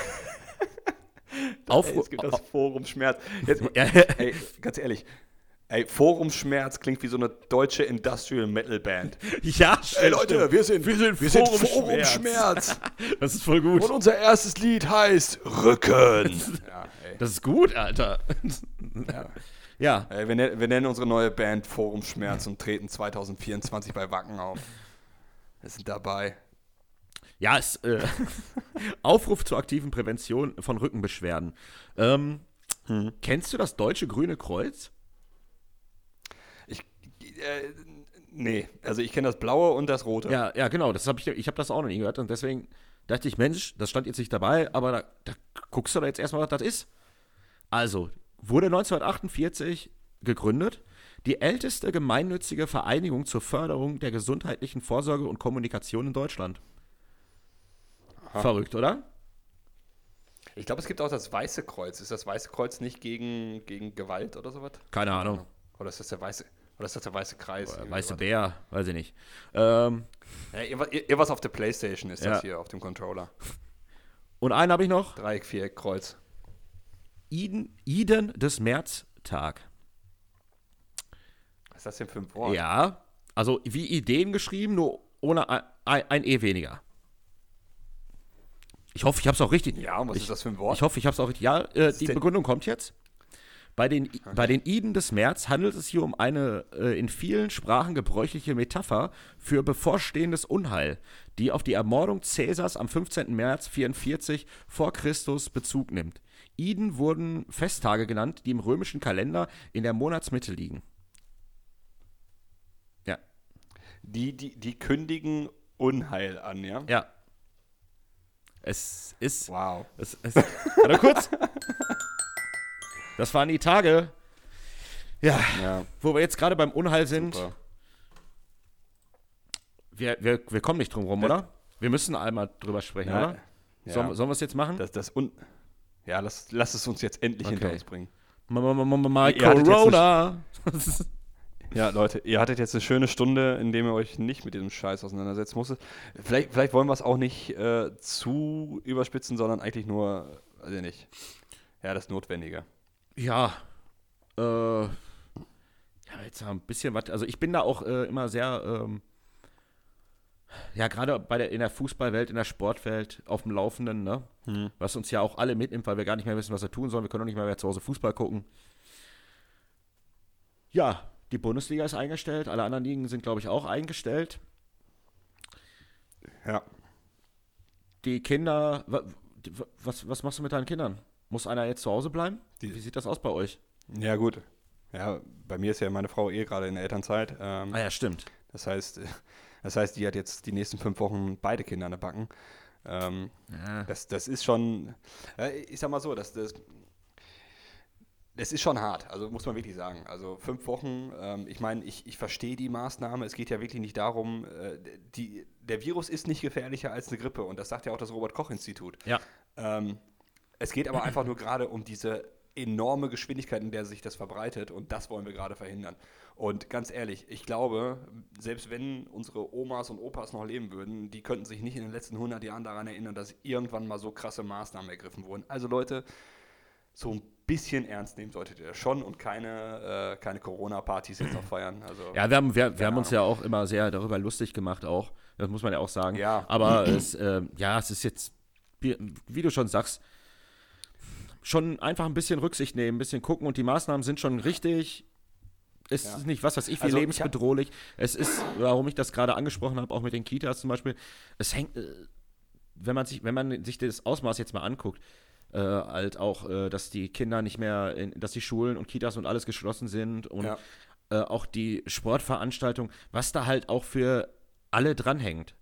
S1: Aufru
S2: es gibt das Forum Schmerz. Jetzt,
S1: Ja.
S2: ey, ganz ehrlich. Ey, Forum Schmerz klingt wie so eine deutsche Industrial Metal Band.
S1: ja, stimmt, stimmt.
S2: wir sind,
S1: Wir sind
S2: wir sind
S1: Forum
S2: Forum
S1: Schmerz.
S2: Schmerz.
S1: Das ist voll gut.
S2: Und unser erstes Lied heißt Rücken. ja, ey.
S1: Das ist gut, Alter.
S2: Ja.
S1: Ja,
S2: Ey, wir, nennen, wir nennen unsere neue Band Forum Schmerz und treten 2024 bei Wacken auf. Wir sind dabei.
S1: ja, es äh, Aufruf zur aktiven Prävention von Rückenbeschwerden. Ähm, Kennst du das Deutsche Grüne Kreuz?
S2: Äh, nee, also ich kenne das Blaue und das Rote.
S1: Ja, ja, genau. Das hab ich ich habe das auch noch nie gehört und deswegen dachte ich, Mensch, das stand jetzt nicht dabei, aber da, da guckst du da jetzt erstmal, was das ist. Also, wurde 1948 gegründet, die älteste gemeinnützige Vereinigung zur Förderung der gesundheitlichen Vorsorge und Kommunikation in Deutschland. Verrückt, oder?
S2: Ich glaube, es gibt auch das Weiße Kreuz. Ist das Weiße Kreuz nicht gegen, gegen Gewalt oder sowas?
S1: Keine Ahnung.
S2: Oder ist das der Weiße, oder ist das der Weiße Kreis? Irgendwie
S1: Weiße? Bär, weiß ich nicht. Ähm,
S2: Ja, irgendwas, auf der Playstation ist
S1: Ja.
S2: das hier, auf dem Controller.
S1: und einen habe ich noch.
S2: Dreieck, Viereck, Kreuz.
S1: Iden, Iden des Märztag.
S2: Was ist das denn für ein Wort?
S1: Ja, also wie Ideen geschrieben, nur ohne ein, ein, ein E weniger. Ich hoffe, ich habe es auch richtig.
S2: Ja, was
S1: ich,
S2: ist das für ein Wort?
S1: Ich hoffe, ich habe es auch richtig. Ja, äh, die Begründung kommt jetzt. Bei den, bei den Iden des März handelt es hier um eine äh, in vielen Sprachen gebräuchliche Metapher für bevorstehendes Unheil, die auf die Ermordung Cäsars am 15. März 44 vor Christus Bezug nimmt. Iden wurden Festtage genannt, die im römischen Kalender in der Monatsmitte liegen. Ja,
S2: Die, die, die kündigen Unheil an, ja?
S1: ja. Es ist
S2: Wow.
S1: Es, es, warte kurz. Das waren die Tage, ja,
S2: Ja,
S1: wo wir jetzt gerade beim Unheil sind.
S2: super.
S1: Wir, wir, wir kommen nicht drum rum, oder? Wir müssen einmal drüber sprechen,
S2: Ja,
S1: oder?
S2: ja.
S1: Sollen, sollen wir es jetzt machen?
S2: Das, das un ja, lass, lass es uns jetzt endlich hinter
S1: Okay.
S2: uns bringen. Ihr hattet jetzt
S1: Corona.
S2: Ja, Leute, ihr hattet jetzt eine schöne Stunde, in der ihr euch nicht mit diesem Scheiß auseinandersetzen musstet. Vielleicht, vielleicht wollen wir es auch nicht äh, zu überspitzen, sondern eigentlich nur, weiß ich nicht, ja, das Notwendige.
S1: Ja, äh, ja, jetzt ein bisschen was. Also ich bin da auch äh, immer sehr, ähm, ja, gerade bei der in der Fußballwelt, in der Sportwelt auf dem Laufenden, ne? Was uns ja auch alle mitnimmt, weil wir gar nicht mehr wissen, was wir tun sollen. Wir können auch nicht mehr, mehr zu Hause Fußball gucken. Ja, die Bundesliga ist eingestellt, alle anderen Ligen sind, glaube ich, auch eingestellt.
S2: Ja.
S1: Die Kinder, was, was machst du mit deinen Kindern? Muss einer jetzt zu Hause bleiben?
S2: Die-
S1: Wie sieht das aus bei euch?
S2: Ja, gut. Ja, bei mir ist ja meine Frau eh gerade in der Elternzeit. Ähm,
S1: Ah ja, stimmt.
S2: das, heißt, das heißt, die hat jetzt die nächsten fünf Wochen beide Kinder an der Backen. Ähm,
S1: Ja.
S2: Das, das ist schon, ich sag mal so, das, das, das ist schon hart, also muss man wirklich sagen. Also fünf Wochen, ähm, ich meine, ich, ich verstehe die Maßnahme. Es geht ja wirklich nicht darum, äh, die, der Virus ist nicht gefährlicher als eine Grippe und das sagt ja auch das Robert-Koch-Institut.
S1: Ja.
S2: Ähm, es geht aber einfach nur gerade um diese enorme Geschwindigkeit, in der sich das verbreitet und das wollen wir gerade verhindern. Und ganz ehrlich, ich glaube, selbst wenn unsere Omas und Opas noch leben würden, die könnten sich nicht in den letzten 100 Jahren daran erinnern, dass irgendwann mal so krasse Maßnahmen ergriffen wurden. Also Leute, so ein bisschen ernst nehmen solltet ihr das schon und keine, äh, keine Corona-Partys jetzt noch feiern. Also,
S1: ja, wir haben, wir, wir haben uns ja auch immer sehr darüber lustig gemacht, auch. Das muss man ja auch sagen.
S2: Ja.
S1: Aber es, äh, ja, es ist jetzt, wie, wie du schon sagst, schon einfach ein bisschen Rücksicht nehmen, ein bisschen gucken und die Maßnahmen sind schon richtig. Es
S2: Ja.
S1: ist nicht was, was ich wie
S2: Also, ich
S1: lebensbedrohlich. es ist, warum ich das gerade angesprochen habe, auch mit den Kitas zum Beispiel. Es hängt, äh, wenn man sich, wenn man sich das Ausmaß jetzt mal anguckt, äh, halt auch, äh, dass die Kinder nicht mehr, in, dass die Schulen und Kitas und alles geschlossen sind und
S2: Ja.
S1: äh, auch die Sportveranstaltung, was da halt auch für alle dranhängt.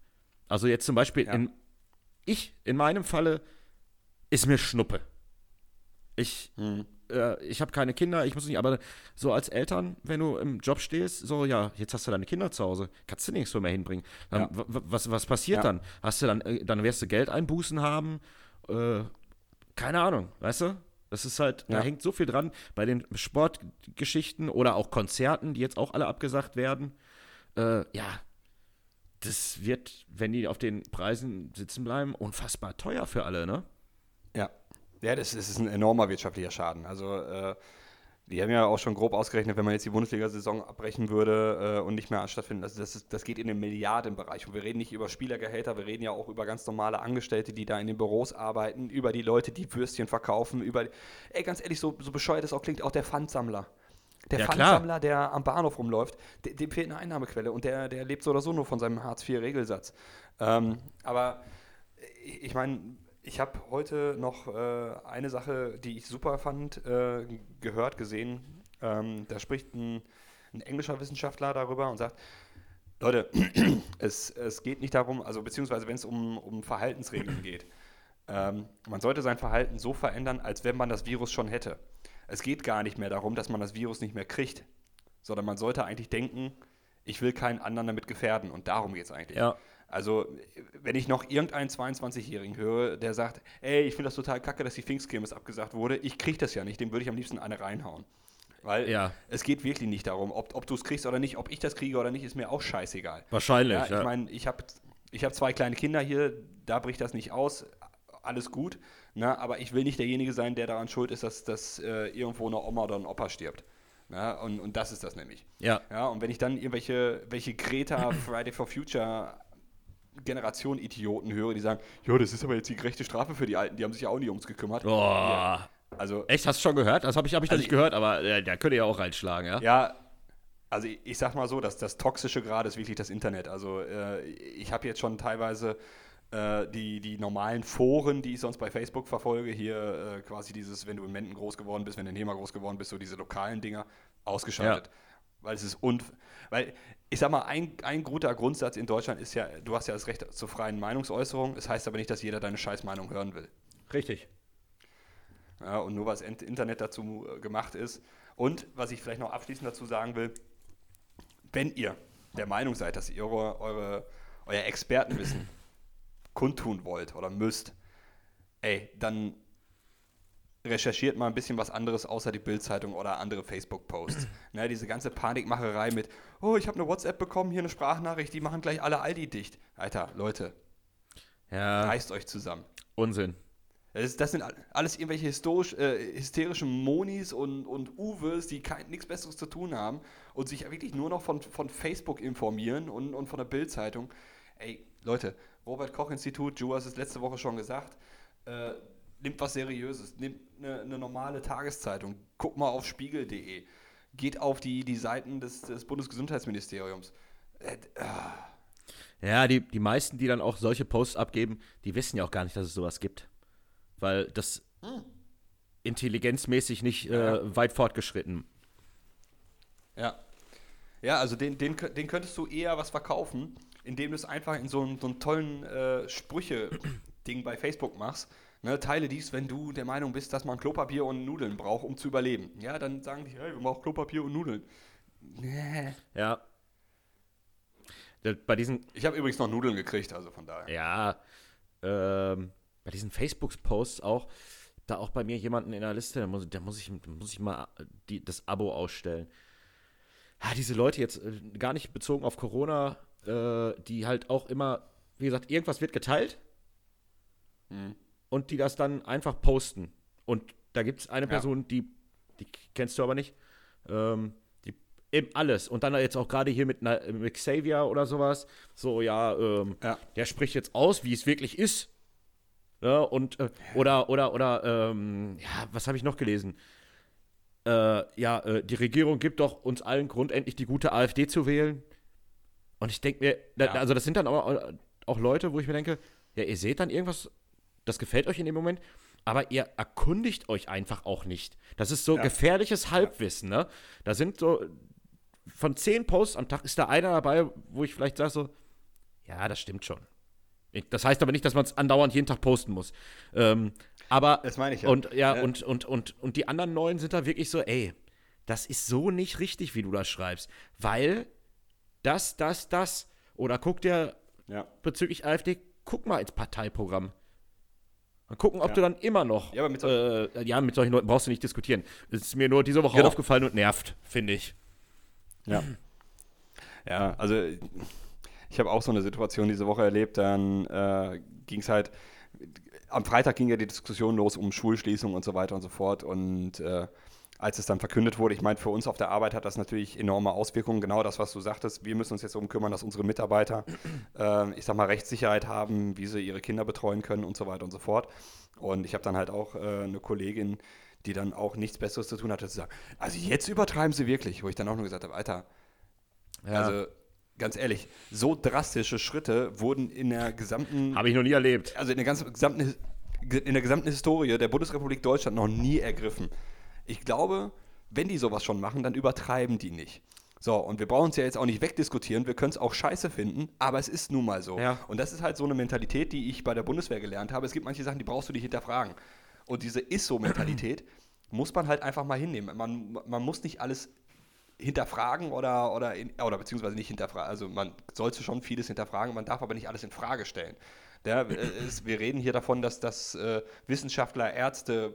S1: Also jetzt zum Beispiel
S2: Ja.
S1: in ich in meinem Falle ist mir Schnuppe. Ich
S2: Hm.
S1: äh, ich habe keine Kinder, ich muss nicht, aber so als Eltern, wenn du im Job stehst, so ja, jetzt hast du deine Kinder zu Hause, kannst du nichts mehr hinbringen. Dann,
S2: Ja.
S1: was, was passiert
S2: Ja.
S1: dann? Hast du dann, äh, dann wirst du Geldeinbußen haben, äh, keine Ahnung, weißt du? Das ist halt, da
S2: Ja.
S1: hängt so viel dran bei den Sportgeschichten oder auch Konzerten, die jetzt auch alle abgesagt werden. Äh, ja, das wird, wenn die auf den Preisen sitzen bleiben, unfassbar teuer für alle, ne?
S2: Ja, das, das ist ein enormer wirtschaftlicher Schaden. Also äh, die haben ja auch schon grob ausgerechnet, wenn man jetzt die Bundesliga-Saison abbrechen würde äh, und nicht mehr stattfinden, also das, ist, das geht in den Milliardenbereich. Und wir reden nicht über Spielergehälter, wir reden ja auch über ganz normale Angestellte, die da in den Büros arbeiten, über die Leute, die Würstchen verkaufen, über, ey, ganz ehrlich, so, so bescheuert es auch klingt, auch der Pfandsammler. Der
S1: Ja.
S2: Pfandsammler, der am Bahnhof rumläuft, de- dem fehlt eine Einnahmequelle und der, der lebt so oder so nur von seinem Hartz-IV-Regelsatz. Ähm, aber ich ich meine, ich habe heute noch äh, eine Sache, die ich super fand, äh, gehört, gesehen. Ähm, da spricht ein, ein englischer Wissenschaftler darüber und sagt, Leute, es, es geht nicht darum, also beziehungsweise wenn es um, um Verhaltensregeln geht, ähm, man sollte sein Verhalten so verändern, als wenn man das Virus schon hätte. Es geht gar nicht mehr darum, dass man das Virus nicht mehr kriegt, sondern man sollte eigentlich denken, ich will keinen anderen damit gefährden und darum geht es eigentlich.
S1: Ja.
S2: Also, wenn ich noch irgendeinen 22-Jährigen höre, der sagt, ey, ich finde das total kacke, dass die Pfingstkirmes abgesagt wurde, ich kriege das ja nicht, dem würde ich am liebsten eine reinhauen. Weil
S1: Ja.
S2: es geht wirklich nicht darum, ob, ob du es kriegst oder nicht, ob ich das kriege oder nicht, ist mir auch scheißegal.
S1: Wahrscheinlich,
S2: Ja,
S1: ja.
S2: ich meine, ich habe ich hab zwei kleine Kinder hier, da bricht das nicht aus, alles gut, ne? aber ich will nicht derjenige sein, der daran schuld ist, dass, dass äh, irgendwo eine Oma oder ein Opa stirbt. Ne? Und, und das ist das nämlich.
S1: ja.
S2: Ja, und wenn ich dann irgendwelche welche Greta Friday for Future Generation Idioten höre, die sagen, ja, das ist aber jetzt die gerechte Strafe für die Alten, die haben sich ja auch nie ums gekümmert.
S1: Boah.
S2: Also,
S1: Echt, hast du schon gehört? Das habe ich, hab ich
S2: Also
S1: nicht gehört, aber äh, der könnte ja auch reinschlagen, ja?
S2: ja, also ich, ich sag mal so, dass das toxische gerade ist wirklich das Internet. Also äh, ich habe jetzt schon teilweise äh, die, die normalen Foren, die ich sonst bei Facebook verfolge, hier äh, quasi dieses, wenn du in Menden groß geworden bist, wenn du in Hema groß geworden bist, so diese lokalen Dinger, ausgeschaltet. Weil es ist unf weil ich sag mal, ein, ein guter Grundsatz in Deutschland ist ja, du hast ja das Recht zur freien Meinungsäußerung. Es das heißt aber nicht, dass jeder deine Scheißmeinung hören will.
S1: Richtig.
S2: Ja, und nur Int- Internet dazu äh, gemacht ist. Und was ich vielleicht noch abschließend dazu sagen will, wenn ihr der Meinung seid, dass ihr eure, eure, euer Expertenwissen kundtun wollt oder müsst, ey, dann recherchiert mal ein bisschen was anderes außer die Bildzeitung oder andere Facebook-Posts. ne, diese ganze Panikmacherei mit, oh, ich habe eine WhatsApp bekommen, hier eine Sprachnachricht, die machen gleich alle Aldi dicht. Alter, Leute,
S1: Ja,
S2: reißt euch zusammen.
S1: Unsinn.
S2: Das, das sind all- alles irgendwelche äh, hysterischen Monis und, und Uwes, die nichts Besseres zu tun haben und sich wirklich nur noch von, von Facebook informieren und, und von der Bild-Zeitung. Ey, Leute, Robert-Koch-Institut, Joe hat es letzte Woche schon gesagt, äh, nimmt was Seriöses, nimmt eine, eine normale Tageszeitung, guck mal auf spiegel.de, geht auf die, die Seiten des, des Bundesgesundheitsministeriums. Äh, ah,
S1: Ja, die, die meisten, die dann auch solche Posts abgeben, die wissen ja auch gar nicht, dass es sowas gibt. Weil das intelligenzmäßig nicht äh, weit fortgeschritten.
S2: Ja. Ja, also den, den, den könntest du eher was verkaufen, indem du es einfach in so einen, so einen tollen äh, Sprüche-Ding bei Facebook machst. Ne, teile dies, wenn du der Meinung bist, dass man Klopapier und Nudeln braucht, um zu überleben. Ja, dann sagen die, hey, wir brauchen Klopapier und Nudeln.
S1: Nee. Ja. Bei diesen.
S2: Ich habe übrigens noch Nudeln gekriegt, also von daher.
S1: Ja. Ähm, bei diesen Facebook-Posts auch, da auch bei mir jemanden in der Liste, da muss, da muss, ich, muss ich mal die, das Abo ausstellen. Ja, diese Leute jetzt äh, gar nicht bezogen auf Corona, äh, die halt auch immer, wie gesagt, irgendwas wird geteilt. Mhm und die das dann einfach posten. Und da gibt es eine Person, ja. die, die kennst du aber nicht, ähm, die eben alles. Und dann jetzt auch gerade hier mit, mit Xavier oder sowas, so, ja, ähm, ja. der spricht jetzt aus, wie es wirklich ist. Ja, ne, und, äh, oder, oder, oder, ähm, ja, was habe ich noch gelesen? Äh, ja, äh, die Regierung gibt doch uns allen Grund, endlich die gute AfD zu wählen. Und ich denke mir, da, also das sind dann auch, auch Leute, wo ich mir denke, ja, ihr seht dann irgendwas das gefällt euch in dem Moment, aber ihr erkundigt euch einfach auch nicht. Das ist so ja. gefährliches Halbwissen, ne? Da sind so, von zehn Posts am Tag ist da einer dabei, wo ich vielleicht sage so, ja, das stimmt schon. Das heißt aber nicht, dass man es andauernd jeden Tag posten muss. Ähm, aber
S2: das meine ich ja.
S1: Und ja, ja, Und, und, und, und die anderen neuen sind da wirklich so, ey, das ist so nicht richtig, wie du das schreibst. Weil das, das, das. Oder guck dir ja. bezüglich AfD, guck mal ins Parteiprogramm. Mal gucken, ob ja. du dann immer noch. Ja, mit, äh, ja, mit solchen Leuten brauchst du nicht diskutieren. Das ist mir nur diese Woche genau. aufgefallen und nervt, finde ich.
S2: Ja. Ja, also ich habe auch so eine Situation diese Woche erlebt. Dann äh, ging es halt. Am Freitag ging ja die Diskussion los um Schulschließung und so weiter und so fort. Und äh, als es dann verkündet wurde, ich meine, für uns auf der Arbeit hat das natürlich enorme Auswirkungen. Genau das, was du sagtest. Wir müssen uns jetzt darum kümmern, dass unsere Mitarbeiter, äh, ich sag mal, Rechtssicherheit haben, wie sie ihre Kinder betreuen können und so weiter und so fort. Und ich habe dann halt auch äh, eine Kollegin, die dann auch nichts Besseres zu tun hatte, zu sagen, also jetzt übertreiben sie wirklich. Wo ich dann auch nur gesagt habe, Alter, ja. also ganz ehrlich, so drastische Schritte wurden in der gesamten.
S1: Habe ich noch nie erlebt.
S2: Also in der ganzen gesamten, in der gesamten Historie der Bundesrepublik Deutschland noch nie ergriffen. Ich glaube, wenn die sowas schon machen, dann übertreiben die nicht. So, und wir brauchen es ja jetzt auch nicht wegdiskutieren, wir können es auch scheiße finden, aber es ist nun mal so. Ja. Und das ist halt so eine Mentalität, die ich bei der Bundeswehr gelernt habe. Es gibt manche Sachen, die brauchst du nicht hinterfragen. Und diese Ist-so-Mentalität muss man halt einfach mal hinnehmen. Man, man muss nicht alles hinterfragen oder, oder, in, oder beziehungsweise nicht hinterfragen. Also man sollte schon vieles hinterfragen, man darf aber nicht alles in Frage stellen. Ja, es, wir reden hier davon, dass, dass äh, Wissenschaftler, Ärzte,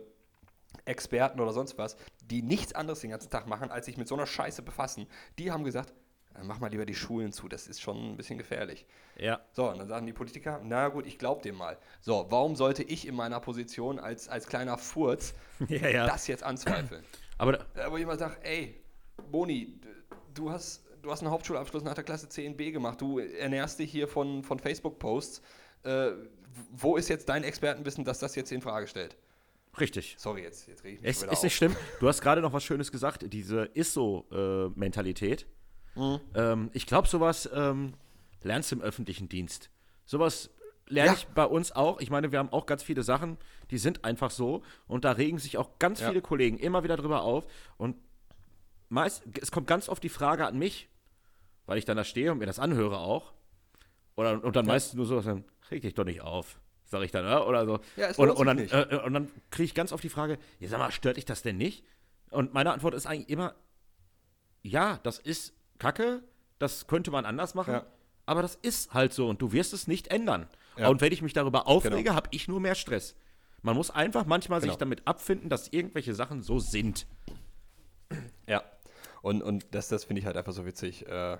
S2: Experten oder sonst was, die nichts anderes den ganzen Tag machen, als sich mit so einer Scheiße befassen, die haben gesagt, äh, mach mal lieber die Schulen zu, das ist schon ein bisschen gefährlich.
S1: Ja.
S2: So, und dann sagen die Politiker, na gut, ich glaub dem mal. So, warum sollte ich in meiner Position als, als kleiner Furz ja, ja. das jetzt anzweifeln?
S1: Aber
S2: wo jemand sagt, ey, Boni, du hast, du hast einen Hauptschulabschluss nach der Klasse 10b gemacht, du ernährst dich hier von, von Facebook-Posts. Äh, wo ist jetzt dein Expertenwissen, dass das jetzt in Frage stellt?
S1: Richtig.
S2: Sorry, jetzt, jetzt rede ich
S1: mich Es ist nicht schlimm. Du hast gerade noch was Schönes gesagt, diese ISO-Mentalität. Mhm. Ähm, ich glaube, sowas ähm, lernst du im öffentlichen Dienst. Sowas lerne ja. ich bei uns auch. Ich meine, wir haben auch ganz viele Sachen, die sind einfach so. Und da regen sich auch ganz ja. viele Kollegen immer wieder drüber auf. Und meist, es kommt ganz oft die Frage an mich, weil ich dann da stehe und mir das anhöre auch. Oder, und dann ja. meistens nur so, dann reg dich doch nicht auf sag ich dann, oder so. Ja, es und, und, dann, äh, und dann kriege ich ganz oft die Frage, ja, sag mal, stört dich das denn nicht? Und meine Antwort ist eigentlich immer, ja, das ist Kacke, das könnte man anders machen, ja. aber das ist halt so und du wirst es nicht ändern. Ja. Und wenn ich mich darüber aufrege, genau. habe ich nur mehr Stress. Man muss einfach manchmal genau. sich damit abfinden, dass irgendwelche Sachen so sind.
S2: Ja. Und, und das, das finde ich halt einfach so witzig. Äh,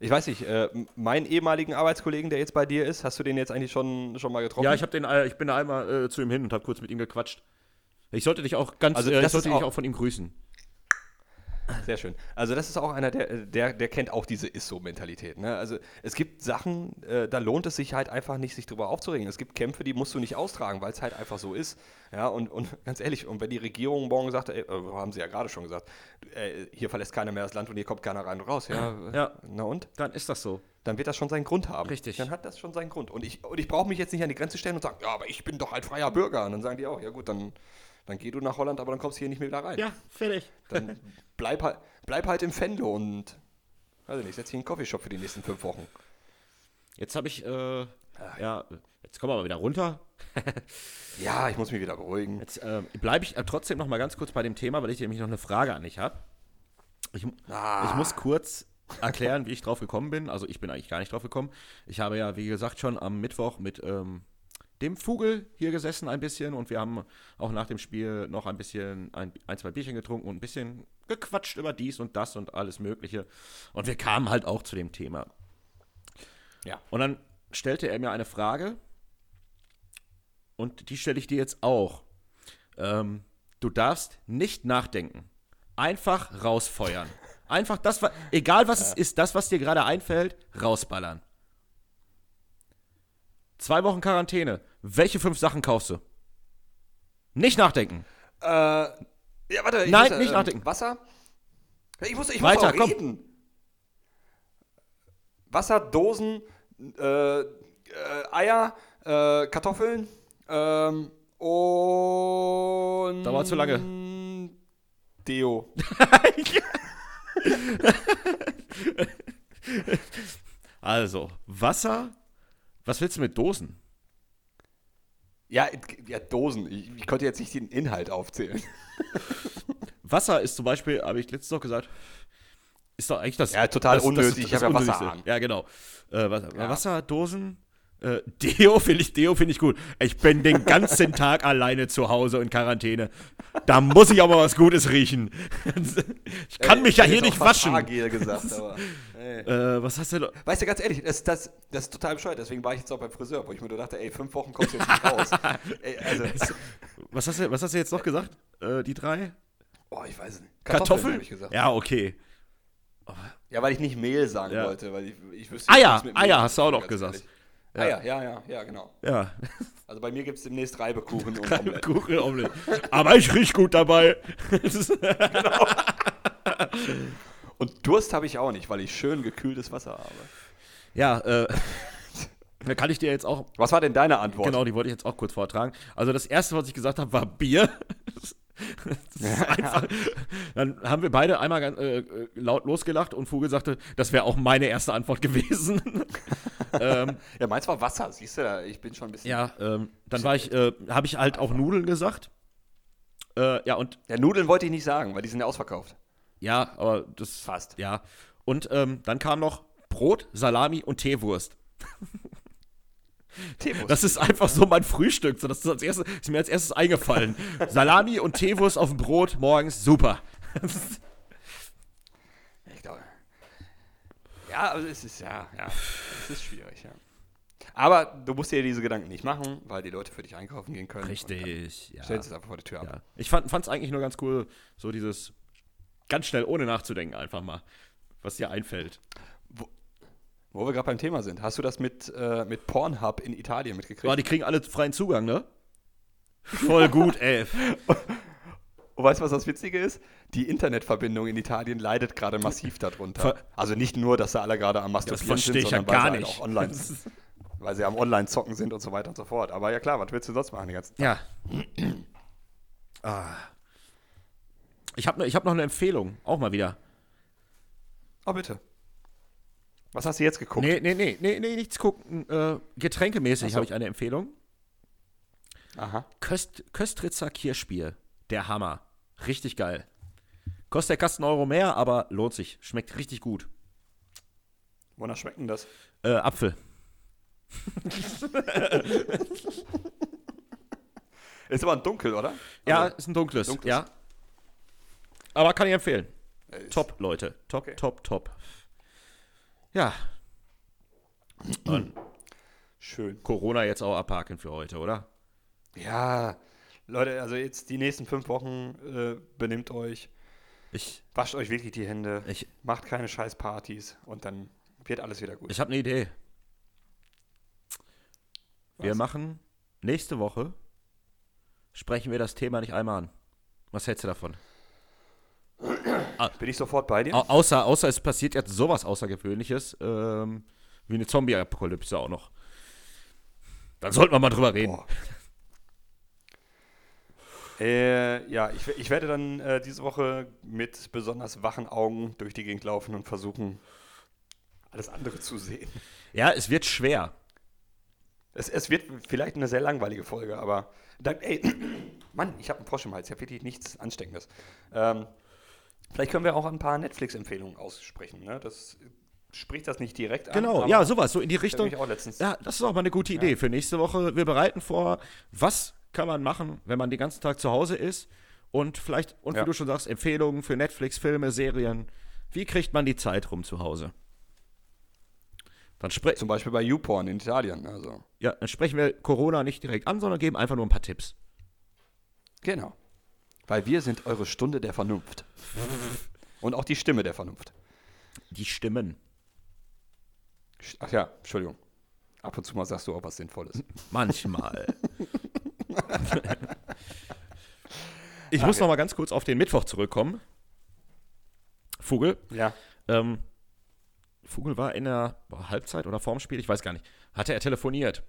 S2: ich weiß nicht, äh, meinen ehemaligen Arbeitskollegen, der jetzt bei dir ist, hast du den jetzt eigentlich schon, schon mal getroffen?
S1: Ja, ich, den, äh, ich bin da einmal äh, zu ihm hin und habe kurz mit ihm gequatscht. Ich sollte dich auch ganz, also, äh, ich sollte dich auch von ihm grüßen.
S2: Sehr schön. Also das ist auch einer, der, der, der kennt auch diese Ist-so-Mentalität. Ne? Also es gibt Sachen, äh, da lohnt es sich halt einfach nicht, sich drüber aufzuregen. Es gibt Kämpfe, die musst du nicht austragen, weil es halt einfach so ist. Ja, und, und ganz ehrlich, und wenn die Regierung morgen sagt, ey, äh, haben sie ja gerade schon gesagt, äh, hier verlässt keiner mehr das Land und hier kommt keiner rein und raus. Ja,
S1: ja. na und? Dann ist das so.
S2: Dann wird das schon seinen Grund haben.
S1: Richtig.
S2: Dann hat das schon seinen Grund. Und ich, und ich brauche mich jetzt nicht an die Grenze stellen und sagen, ja, aber ich bin doch ein freier Bürger. Und dann sagen die auch, ja gut, dann dann geh du nach Holland, aber dann kommst du hier nicht mehr wieder rein.
S1: Ja, fertig.
S2: Dann bleib halt, bleib halt im Fenlo und, weiß ich nicht, setz hier einen Coffeeshop für die nächsten fünf Wochen.
S1: Jetzt habe ich, äh, Ja, jetzt kommen wir mal wieder runter.
S2: Ja, ich muss mich wieder beruhigen.
S1: Jetzt äh, bleibe ich äh, trotzdem noch mal ganz kurz bei dem Thema, weil ich nämlich noch eine Frage an dich habe. Ich,
S2: Ah.
S1: ich muss kurz erklären, wie ich drauf gekommen bin. Also ich bin eigentlich gar nicht drauf gekommen. Ich habe ja, wie gesagt, schon am Mittwoch mit ähm, dem Vogel hier gesessen ein bisschen und wir haben auch nach dem Spiel noch ein bisschen, ein, ein, zwei Bierchen getrunken und ein bisschen gequatscht über dies und das und alles Mögliche. Und wir kamen halt auch zu dem Thema.
S2: Ja.
S1: Und dann stellte er mir eine Frage und die stelle ich dir jetzt auch. Ähm, du darfst nicht nachdenken. Einfach rausfeuern. Einfach das, wa- egal was es ist, das, was dir gerade einfällt, rausballern. Zwei Wochen Quarantäne. Welche fünf Sachen kaufst du? Nicht nachdenken.
S2: Äh, ja, warte.
S1: Nein,
S2: muss,
S1: nicht
S2: ähm,
S1: nachdenken.
S2: Wasser? Ich muss, ich
S1: Weiter,
S2: muss auch
S1: komm.
S2: reden. Wasser, Dosen, äh, äh, Eier, äh, Kartoffeln ähm, und...
S1: Dauert zu lange.
S2: Deo.
S1: Also, Wasser. Was willst du mit Dosen?
S2: Ja, ja Dosen. Ich, ich konnte jetzt nicht den Inhalt aufzählen.
S1: Wasser ist zum Beispiel, habe ich letztens noch gesagt, ist doch eigentlich das.
S2: Ja, total
S1: das,
S2: unnötig. Ich hab ja. Wasserhahn.
S1: Ja, genau. Äh, Wasser,
S2: Ja.
S1: Wasser, Dosen. Äh, Deo finde ich, Deo finde ich gut. Ich bin den ganzen Tag alleine zu Hause in Quarantäne. Da muss ich aber was Gutes riechen. Ich kann mich ja hier nicht waschen.
S2: Fahrgel gesagt, aber. Ey.
S1: Äh, was hast du da?
S2: Weißt du, ganz ehrlich, das, das, das ist total bescheuert. Deswegen war ich jetzt auch beim Friseur, wo ich mir nur dachte, ey, fünf Wochen kommst du jetzt nicht raus. ey, also,
S1: Was hast du, was hast du jetzt noch gesagt? Äh, die drei?
S2: oh, ich weiß nicht.
S1: Kartoffeln?
S2: habe ich gesagt.
S1: Ja, okay.
S2: Ja, weil ich nicht Mehl sagen
S1: Ja.
S2: wollte, weil ich, ich wüsste
S1: Eier,
S2: mit Mehl
S1: Eier hast du auch noch gesagt.
S2: ehrlich. Eier, ja, ja, ja, genau.
S1: Ja.
S2: Also bei mir gibt es demnächst Reibekuchen und Omelette.
S1: Kuchenomelette. Aber ich riech gut dabei.
S2: Und Durst habe ich auch nicht, weil ich schön gekühltes Wasser habe.
S1: ja, äh, da kann ich dir jetzt auch
S2: Was war denn deine Antwort?
S1: Genau, die wollte ich jetzt auch kurz vortragen. Also das erste, was ich gesagt habe, war Bier. Das ist einfach, dann haben wir beide einmal äh, äh, laut losgelacht und Vogel sagte, das wäre auch meine erste Antwort gewesen. ähm,
S2: Ja, meins war Wasser, siehst du, da, ich bin schon ein bisschen.
S1: ja, ähm, dann war ich, äh, habe ich halt auch Nudeln gesagt. Äh, ja, und
S2: Ja, Nudeln wollte ich nicht sagen, weil die sind ja ausverkauft.
S1: Ja, aber das.
S2: Fast.
S1: Ja. Und ähm, dann kam noch Brot, Salami und Teewurst.
S2: Teewurst.
S1: Das ist einfach so mein Frühstück. So, das ist, als erstes, ist mir als erstes eingefallen. Salami und Teewurst auf dem Brot morgens, super.
S2: Ich glaube. Ja, aber es ist ja, ja, es ist schwierig, ja. Aber du musst dir diese Gedanken nicht machen, weil die Leute für dich einkaufen gehen können.
S1: Richtig, ja.
S2: Stellst es einfach vor die Tür ab.
S1: ja. Ich fand es eigentlich nur ganz cool, so dieses ganz schnell, ohne nachzudenken, einfach mal, was dir einfällt.
S2: Wo wir gerade beim Thema sind, hast du das mit, äh, mit Pornhub in Italien mitgekriegt?
S1: Boah, die kriegen alle freien Zugang, ne? Voll gut, ey.
S2: Und weißt du, was das Witzige ist? Die Internetverbindung in Italien leidet gerade massiv darunter. Also nicht nur, dass da alle gerade am Masturbieren sind,
S1: ich ja
S2: sondern weil
S1: gar
S2: sie halt
S1: nicht.
S2: auch online, weil sie am Online-Zocken sind und so weiter und so fort. Aber ja klar, was willst du sonst machen den ganzen Tag?
S1: Ja. ah. Ich habe ich hab noch eine Empfehlung, auch mal wieder.
S2: Oh, bitte. Was hast du jetzt geguckt?
S1: Nee, nee, nee, nee, nee nichts gucken. Äh, getränkemäßig
S2: so.
S1: habe ich eine Empfehlung.
S2: Aha.
S1: Köst, Köstritzer Kirschbier. Der Hammer. Richtig geil. Kostet der Kasten Euro mehr, aber lohnt sich. Schmeckt richtig gut.
S2: Wonach schmeckt denn das?
S1: Äh, Apfel.
S2: Ist aber ein Dunkel, oder?
S1: Ja,
S2: Also,
S1: ist ein dunkles.
S2: dunkles.
S1: Ja. Aber kann ich empfehlen.
S2: äh, ist-
S1: Top, Leute. Top,
S2: Okay.
S1: top, top. Ja. Und
S2: Schön.
S1: Corona jetzt auch abhaken für heute, oder?
S2: Ja, Leute, also jetzt die nächsten fünf Wochen äh, benimmt euch,
S1: Ich,
S2: wascht euch wirklich die Hände,
S1: ich,
S2: macht keine scheiß Partys und dann wird alles wieder gut.
S1: ich habe eine Idee. Wir
S2: Was?
S1: machen nächste Woche sprechen wir das Thema nicht einmal an. Was hältst du davon?
S2: Bin ich sofort bei dir?
S1: Au außer, außer es passiert jetzt sowas Außergewöhnliches, ähm, wie eine Zombie-Apokalypse auch noch. Dann sollten wir mal drüber reden.
S2: Boah. Äh, ja, ich, ich werde dann äh, diese Woche mit besonders wachen Augen durch die Gegend laufen und versuchen, alles andere zu sehen.
S1: Ja, es wird schwer.
S2: Es, es wird vielleicht eine sehr langweilige Folge, aber dann, ey, Mann, ich habe einen Frosch im Hals, ich habe wirklich nichts Ansteckendes. Ähm, vielleicht können wir auch ein paar Netflix-Empfehlungen aussprechen. Ne? Das spricht das nicht direkt an.
S1: Genau, ja, sowas, so in die Richtung.
S2: auch letztens.
S1: Ja, das ist auch mal eine gute Idee für nächste Woche. Wir bereiten vor, was kann man machen, wenn man den ganzen Tag zu Hause ist und vielleicht, und
S2: Ja.
S1: wie du schon sagst, Empfehlungen für Netflix, Filme, Serien. Wie kriegt man die Zeit rum zu Hause? Dann,
S2: Zum Beispiel bei YouPorn in Italien. Also.
S1: ja, dann sprechen wir Corona nicht direkt an, sondern geben einfach nur ein paar Tipps.
S2: Genau. Weil wir sind eure Stunde der Vernunft. Und auch die Stimme der Vernunft.
S1: Die Stimmen.
S2: Ach ja, Entschuldigung. Ab und zu mal sagst du auch was Sinnvolles.
S1: Manchmal. ich muss noch mal ganz kurz auf den Mittwoch zurückkommen. Vogel.
S2: Ja.
S1: Ähm, Vogel war in der Halbzeit oder vorm Spiel, ich weiß gar nicht, hatte er telefoniert.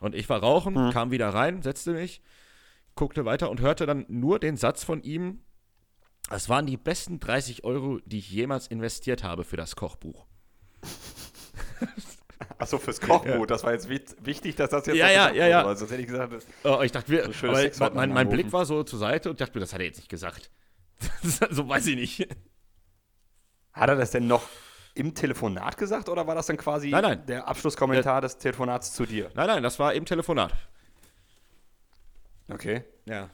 S1: Und ich war rauchen, kam wieder rein, setzte mich, guckte weiter und hörte dann nur den Satz von ihm, das waren die besten 30 Euro, die ich jemals investiert habe für das Kochbuch.
S2: Achso, fürs Kochbuch. Das war jetzt wichtig, dass das jetzt
S1: Ja, ja, ja, ja.
S2: Sonst hätte ich gesagt,
S1: Oh, ich dachte, wir,
S2: So
S1: mein, mein. Blick war so zur Seite und dachte mir, das hat er jetzt nicht gesagt. so weiß ich nicht.
S2: hat er das denn noch im Telefonat gesagt oder war das dann quasi
S1: Nein, nein.
S2: der Abschlusskommentar des Telefonats zu dir?
S1: Nein, nein, das war im Telefonat.
S2: Okay.
S1: Ja.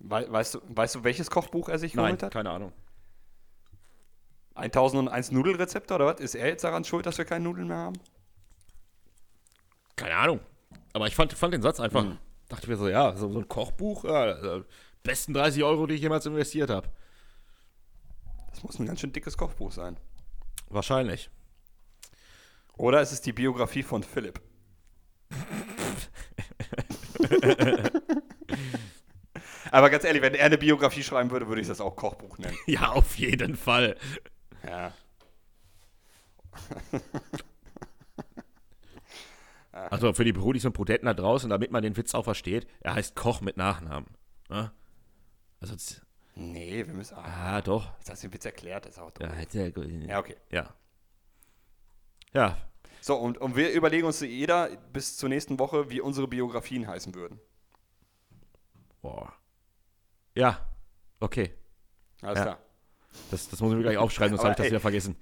S2: Wei- weißt, du, weißt du, welches Kochbuch er sich
S1: Nein,
S2: geholt hat?
S1: keine Ahnung.
S2: 1001 Nudelrezepte oder was? Ist er jetzt daran schuld, dass wir keine Nudeln mehr haben?
S1: Keine Ahnung. Aber ich fand, fand den Satz einfach,
S2: Hm.
S1: dachte mir so, ja, so, so ein Kochbuch, ja, äh, besten 30 Euro, die ich jemals investiert habe.
S2: Das muss ein ganz schön dickes Kochbuch sein.
S1: Wahrscheinlich.
S2: Oder ist es die Biografie von Philipp? Aber ganz ehrlich, wenn er eine Biografie schreiben würde, würde ich das auch Kochbuch nennen.
S1: Ja, auf jeden Fall.
S2: Ja.
S1: Also für die Brudis und Prudenten da draußen, damit man den Witz auch versteht, er heißt Koch mit Nachnamen. Ne? Also,
S2: Nee, wir müssen. Ah,
S1: ah, doch.
S2: jetzt hast du den Witz erklärt, das ist auch doof.
S1: Ja,
S2: Ja, okay.
S1: ja. Ja,
S2: So, und, und wir überlegen uns jeder bis zur nächsten Woche, wie unsere Biografien heißen würden.
S1: boah. Ja, okay.
S2: Alles
S1: Ja.
S2: klar.
S1: Das, das muss ich mir gleich aufschreiben, sonst habe ich das
S2: ey,
S1: wieder vergessen.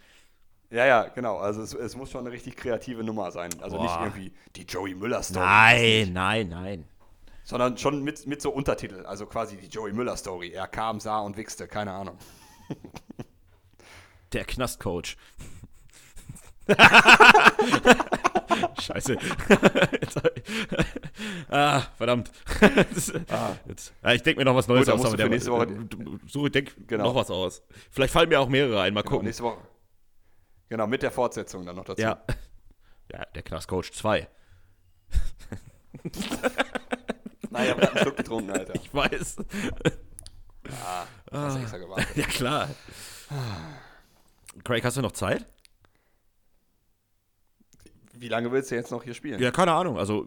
S2: Ja, ja, genau. Also es, es muss schon eine richtig kreative Nummer sein. Also nicht
S1: Boah.
S2: irgendwie die Joey Müller-Story.
S1: Nein, nein, nein.
S2: Sondern schon mit, mit so Untertitel. Also quasi die Joey Müller-Story. Er kam, sah und wichste. Keine Ahnung.
S1: Der Knastcoach. Scheiße. Jetzt hab ich- ah, verdammt. Das- Jetzt, ja, ich denke mir noch was Neues
S2: Gut,
S1: aus.
S2: nächste Woche-
S1: du- Suche, denk
S2: Genau.
S1: noch was aus. Vielleicht fallen mir auch mehrere ein. Mal
S2: Genau,
S1: gucken.
S2: nächste Woche. Genau, mit der Fortsetzung dann noch dazu.
S1: Ja. Ja, der Knastcoach 2.
S2: Nein, ich gerade einen Schluck getrunken, Alter.
S1: Ich weiß.
S2: Ah, extra gewartet.
S1: Ja, klar. Craig, hast du noch Zeit?
S2: Wie lange willst du jetzt noch hier spielen?
S1: Ja, keine Ahnung. Also,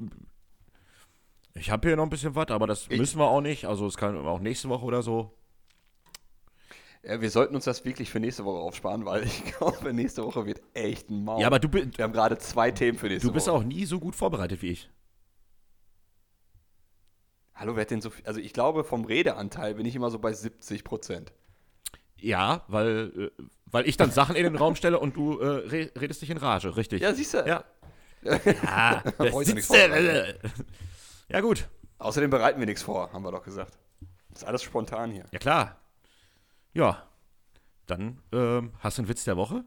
S1: ich habe hier noch ein bisschen was, aber das
S2: Ich-
S1: müssen wir auch nicht. Also, es kann auch nächste Woche oder so.
S2: Ja, wir sollten uns das wirklich für nächste Woche aufsparen, weil ich glaube, nächste Woche wird echt ein Maul.
S1: Ja, aber du, bi-
S2: wir haben gerade zwei Themen für nächste
S1: du bist
S2: Woche.
S1: auch nie so gut vorbereitet wie ich.
S2: Hallo, wer hat denn so viel? Also ich glaube, vom Redeanteil bin ich immer so bei 70 Prozent.
S1: Ja, weil, äh, weil ich dann Sachen in den Raum stelle und du äh, re redest dich in Rage, richtig?
S2: Ja, siehst du.
S1: Ja.
S2: Brauch
S1: das sitzt der, ja, gut.
S2: Außerdem bereiten wir nichts vor, haben wir doch gesagt. Das ist alles spontan hier.
S1: Ja, klar. Ja. Dann ähm, hast du einen Witz der Woche?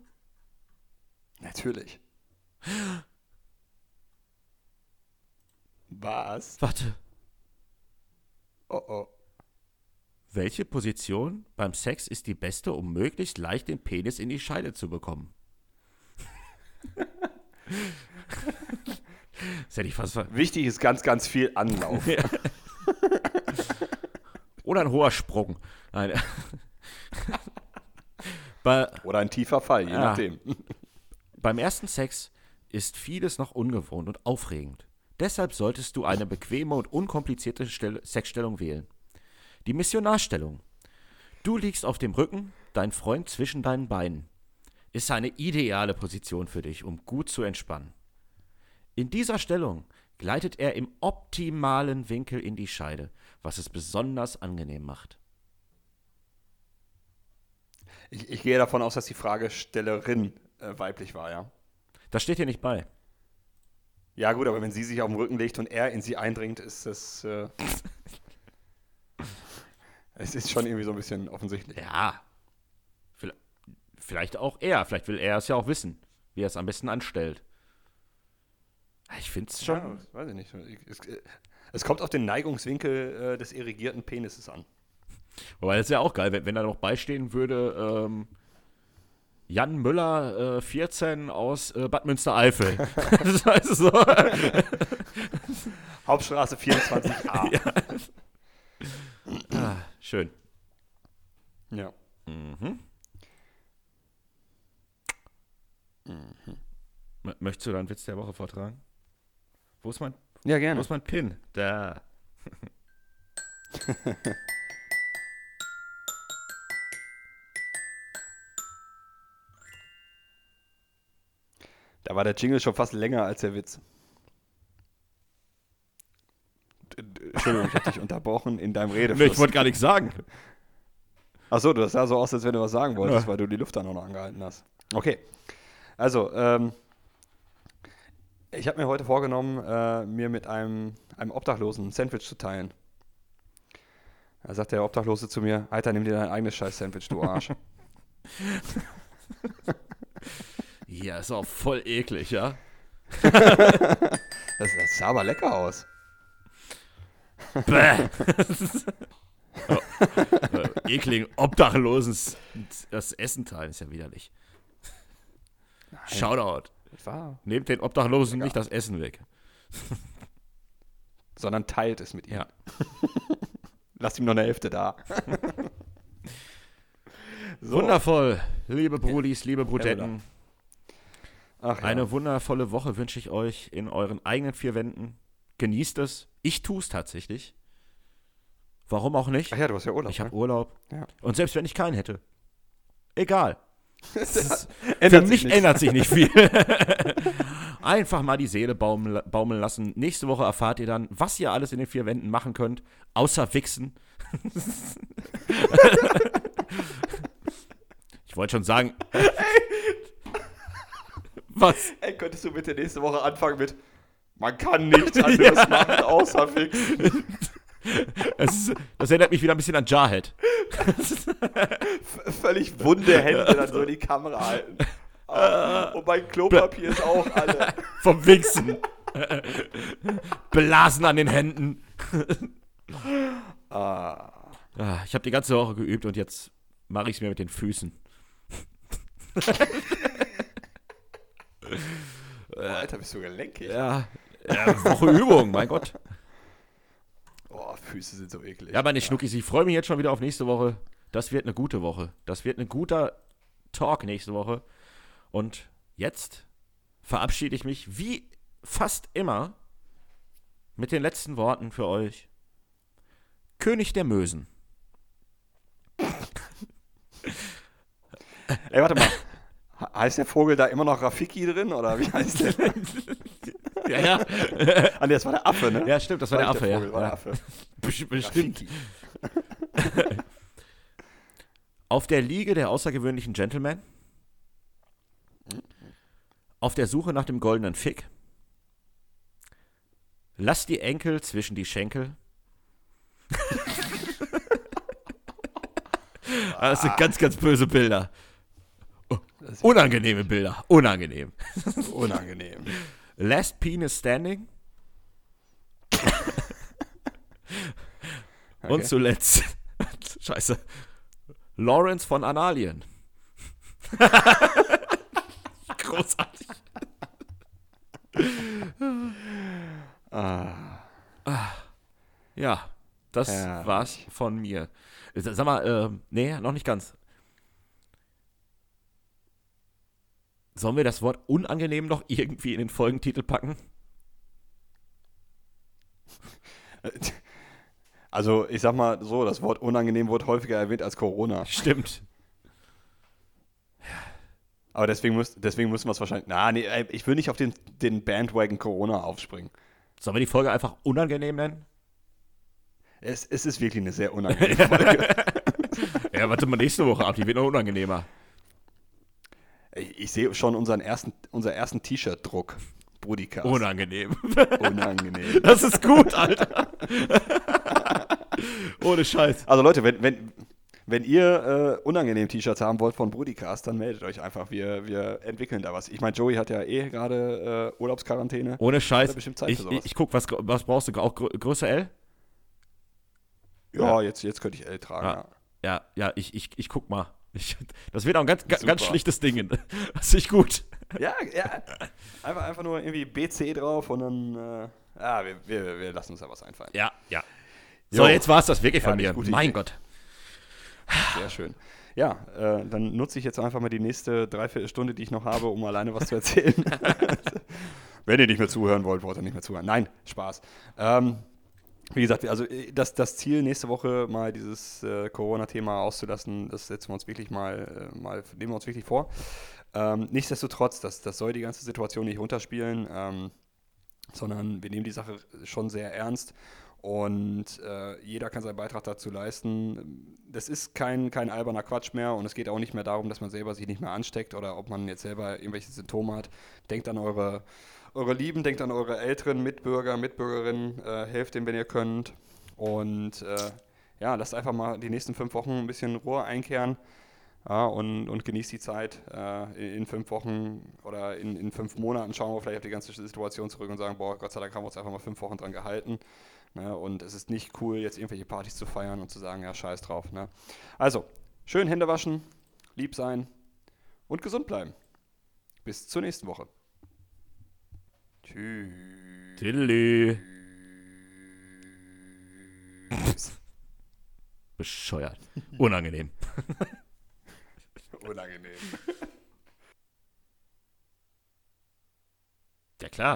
S2: Natürlich. Was?
S1: Warte.
S2: Oh oh.
S1: Welche Position beim Sex ist die beste, um möglichst leicht den Penis in die Scheide zu bekommen? das hätte ich fast ver
S2: Wichtig ist ganz, ganz viel Anlauf.
S1: Oder ein hoher Sprung. Nein. Bei,
S2: Oder ein tiefer Fall, je
S1: Ja.
S2: nachdem.
S1: beim ersten Sex ist vieles noch ungewohnt und aufregend. Deshalb solltest du eine bequeme und unkomplizierte Stell Sexstellung wählen. Die Missionarstellung. Du liegst auf dem Rücken, dein Freund zwischen deinen Beinen. Ist eine ideale Position für dich, um gut zu entspannen. In dieser Stellung gleitet er im optimalen Winkel in die Scheide, was es besonders angenehm macht.
S2: Ich, ich gehe davon aus, dass die Fragestellerin äh, weiblich war, ja.
S1: Das steht hier nicht bei.
S2: Ja, gut, aber wenn sie sich auf den Rücken legt und er in sie eindringt, ist das. Äh, es ist schon irgendwie so ein bisschen offensichtlich.
S1: Ja. Vielleicht auch er. Vielleicht will er es ja auch wissen, wie er es am besten anstellt. Ich finde es schon. Ja,
S2: weiß ich nicht. Es, es, kommt auf den Neigungswinkel äh, des irrigierten Penises an.
S1: Wobei, das ist ja auch geil, wenn, wenn da noch beistehen würde, ähm, Jan Müller, äh, 14 aus äh, Bad Münstereifel. das heißt so.
S2: Hauptstraße 24a. ja.
S1: ah, schön.
S2: Ja. Mhm.
S1: Mhm. Möchtest du dann Witz der Woche vortragen? Wo ist mein,
S2: ja, gerne.
S1: Wo ist mein Pin? Da.
S2: da war der Jingle schon fast länger als der Witz. Entschuldigung, ich habe dich unterbrochen in deinem Redefluss.
S1: Nee, ich wollte gar nichts sagen.
S2: Achso, das sah so aus, als wenn du was sagen wolltest, ja. weil du die Luft dann auch noch angehalten hast. Okay. Also, ähm, ich habe mir heute vorgenommen, äh, mir mit einem, einem Obdachlosen ein Sandwich zu teilen. Da sagt der Obdachlose zu mir, Alter, nimm dir dein eigenes Scheiß-Sandwich, du Arsch.
S1: ja, ist auch voll eklig, ja?
S2: das, das sah aber lecker aus.
S1: Bäh. oh, äh, ekligen Obdachlosen das Essen teilen ist ja widerlich. Nein. Shoutout. Nehmt den Obdachlosen nicht das Essen weg.
S2: Sondern teilt es mit ihm. Ja. Lasst ihm noch eine Hälfte da.
S1: so. Wundervoll, liebe Brudis, liebe Brudetten. Ach, ja. Eine wundervolle Woche wünsche ich euch in euren eigenen vier Wänden. Genießt es. Ich tue es tatsächlich. Warum auch nicht?
S2: Ach ja, du hast ja Urlaub.
S1: Ich habe ne? Urlaub. Ja. Und selbst wenn ich keinen hätte. Egal.
S2: Ist, für
S1: mich nicht. ändert sich nicht viel. Einfach mal die Seele baumeln, baumeln lassen. Nächste Woche erfahrt ihr dann, was ihr alles in den vier Wänden machen könnt, außer wichsen. ich wollte schon sagen. Ey.
S2: Was? Ey, könntest du bitte nächste Woche anfangen mit Man kann nichts anderes ja. machen, außer wichsen.
S1: Ist, das erinnert mich wieder ein bisschen an Jarhead.
S2: Völlig wunde Hände dann so in die Kamera halten. Oh, und mein Klopapier ist auch alle.
S1: Vom Wichsen. Blasen an den Händen. Ah. ah. Ich habe die ganze Woche geübt und jetzt mache ich es mir mit den Füßen.
S2: Alter, bist du gelenkig.
S1: Ja, ja Woche Übung, mein Gott.
S2: Füße sind so eklig.
S1: Ja, meine Schnuckis, ich freue mich jetzt schon wieder auf nächste Woche. Das wird eine gute Woche. Das wird ein guter Talk nächste Woche. Und jetzt verabschiede ich mich wie fast immer mit den letzten Worten für euch. König der Mösen.
S2: Ey, warte mal. Heißt der Vogel da immer noch Rafiki drin oder wie heißt der?
S1: ja, ja.
S2: ah, nee, das war der Affe, ne?
S1: Ja, stimmt, das war, war der Affe, der Vogel, ja. War der Affe. Bestimmt. Auf der Liege der außergewöhnlichen Gentlemen. Auf der Suche nach dem goldenen Fick. Lass die Enkel zwischen die Schenkel. das sind ganz, ganz böse Bilder. Unangenehme Bilder. Unangenehm.
S2: Unangenehm.
S1: Last Penis Standing. Okay. Und zuletzt, scheiße, Lawrence von Analien. Großartig. ah. Ja, das ja. war's von mir. Sag mal, äh, nee, noch nicht ganz. Sollen wir das Wort unangenehm noch irgendwie in den Folgentitel packen?
S2: Also, ich sag mal so, das Wort unangenehm wird häufiger erwähnt als Corona.
S1: Stimmt.
S2: Aber deswegen, muss, deswegen müssen wir es wahrscheinlich. Na, nee, ich will nicht auf den, den Bandwagon Corona aufspringen.
S1: Sollen wir die Folge einfach unangenehm nennen?
S2: Es, es ist wirklich eine sehr unangenehme Folge.
S1: ja, warte mal nächste Woche ab, die wird noch unangenehmer.
S2: Ich, ich sehe schon unseren ersten, unser ersten T-Shirt-Druck. Brudicast.
S1: Unangenehm.
S2: Unangenehm.
S1: Das ist gut, Alter. Ohne Scheiß.
S2: Also Leute, wenn, wenn, wenn ihr äh, unangenehm T-Shirts haben wollt von Brudicast, dann meldet euch einfach. Wir, wir entwickeln da was. Ich meine, Joey hat ja eh gerade äh, Urlaubsquarantäne.
S1: Ohne Scheiß.
S2: bestimmt Zeit
S1: Ich,
S2: für sowas.
S1: ich, ich guck, was, was brauchst du? Auch grö Größe L?
S2: Ja, jetzt, jetzt könnte ich L tragen.
S1: Ja.
S2: Ja.
S1: Ja, ja, ich, ich, ich guck mal. Ich, das wird auch ein ganz,
S2: Super.
S1: ganz schlichtes Ding. Das ist nicht gut.
S2: Ja, ja. Einfach, einfach nur irgendwie BC drauf und dann. Äh, ja, wir, wir, wir lassen uns da was einfallen.
S1: Ja, ja. So,
S2: Jo.
S1: jetzt war es das wirklich von
S2: Herrlich,
S1: mir. Mein
S2: Idee.
S1: Gott.
S2: Sehr schön. Ja, äh, dann nutze ich jetzt einfach mal die nächste Dreiviertelstunde, die ich noch habe, um alleine was zu erzählen. Wenn ihr nicht mehr zuhören wollt, wollt ihr nicht mehr zuhören. Nein, Spaß. Ähm, wie gesagt, also äh, das, das Ziel nächste Woche mal dieses äh, Corona-Thema auszulassen, das setzen wir uns wirklich mal, äh, mal nehmen wir uns wirklich vor. Ähm, nichtsdestotrotz, das, das soll die ganze Situation nicht runterspielen, ähm, sondern wir nehmen die Sache schon sehr ernst und äh, jeder kann seinen Beitrag dazu leisten. Das ist kein, kein alberner Quatsch mehr und es geht auch nicht mehr darum, dass man selber sich nicht mehr ansteckt oder ob man jetzt selber irgendwelche Symptome hat. Denkt an eure, eure Lieben, denkt an eure älteren Mitbürger, Mitbürgerinnen, äh, helft denen, wenn ihr könnt. Und äh, ja, lasst einfach mal die nächsten fünf Wochen ein bisschen Ruhe einkehren. Ja, und, und genießt die Zeit. Äh, in, fünf Wochen oder in, in fünf Monaten schauen wir vielleicht auf die ganze Situation zurück und sagen, boah, Gott sei Dank haben wir uns einfach mal fünf Wochen dran gehalten. Ne? Und es ist nicht cool, jetzt irgendwelche Partys zu feiern und zu sagen, ja, scheiß drauf. Ne? Also, schön Hände waschen, lieb sein und gesund bleiben. Bis zur nächsten Woche. Tschüss.
S1: Tilly. Bescheuert. Unangenehm.
S2: Unangenehm.
S1: Ja, klar.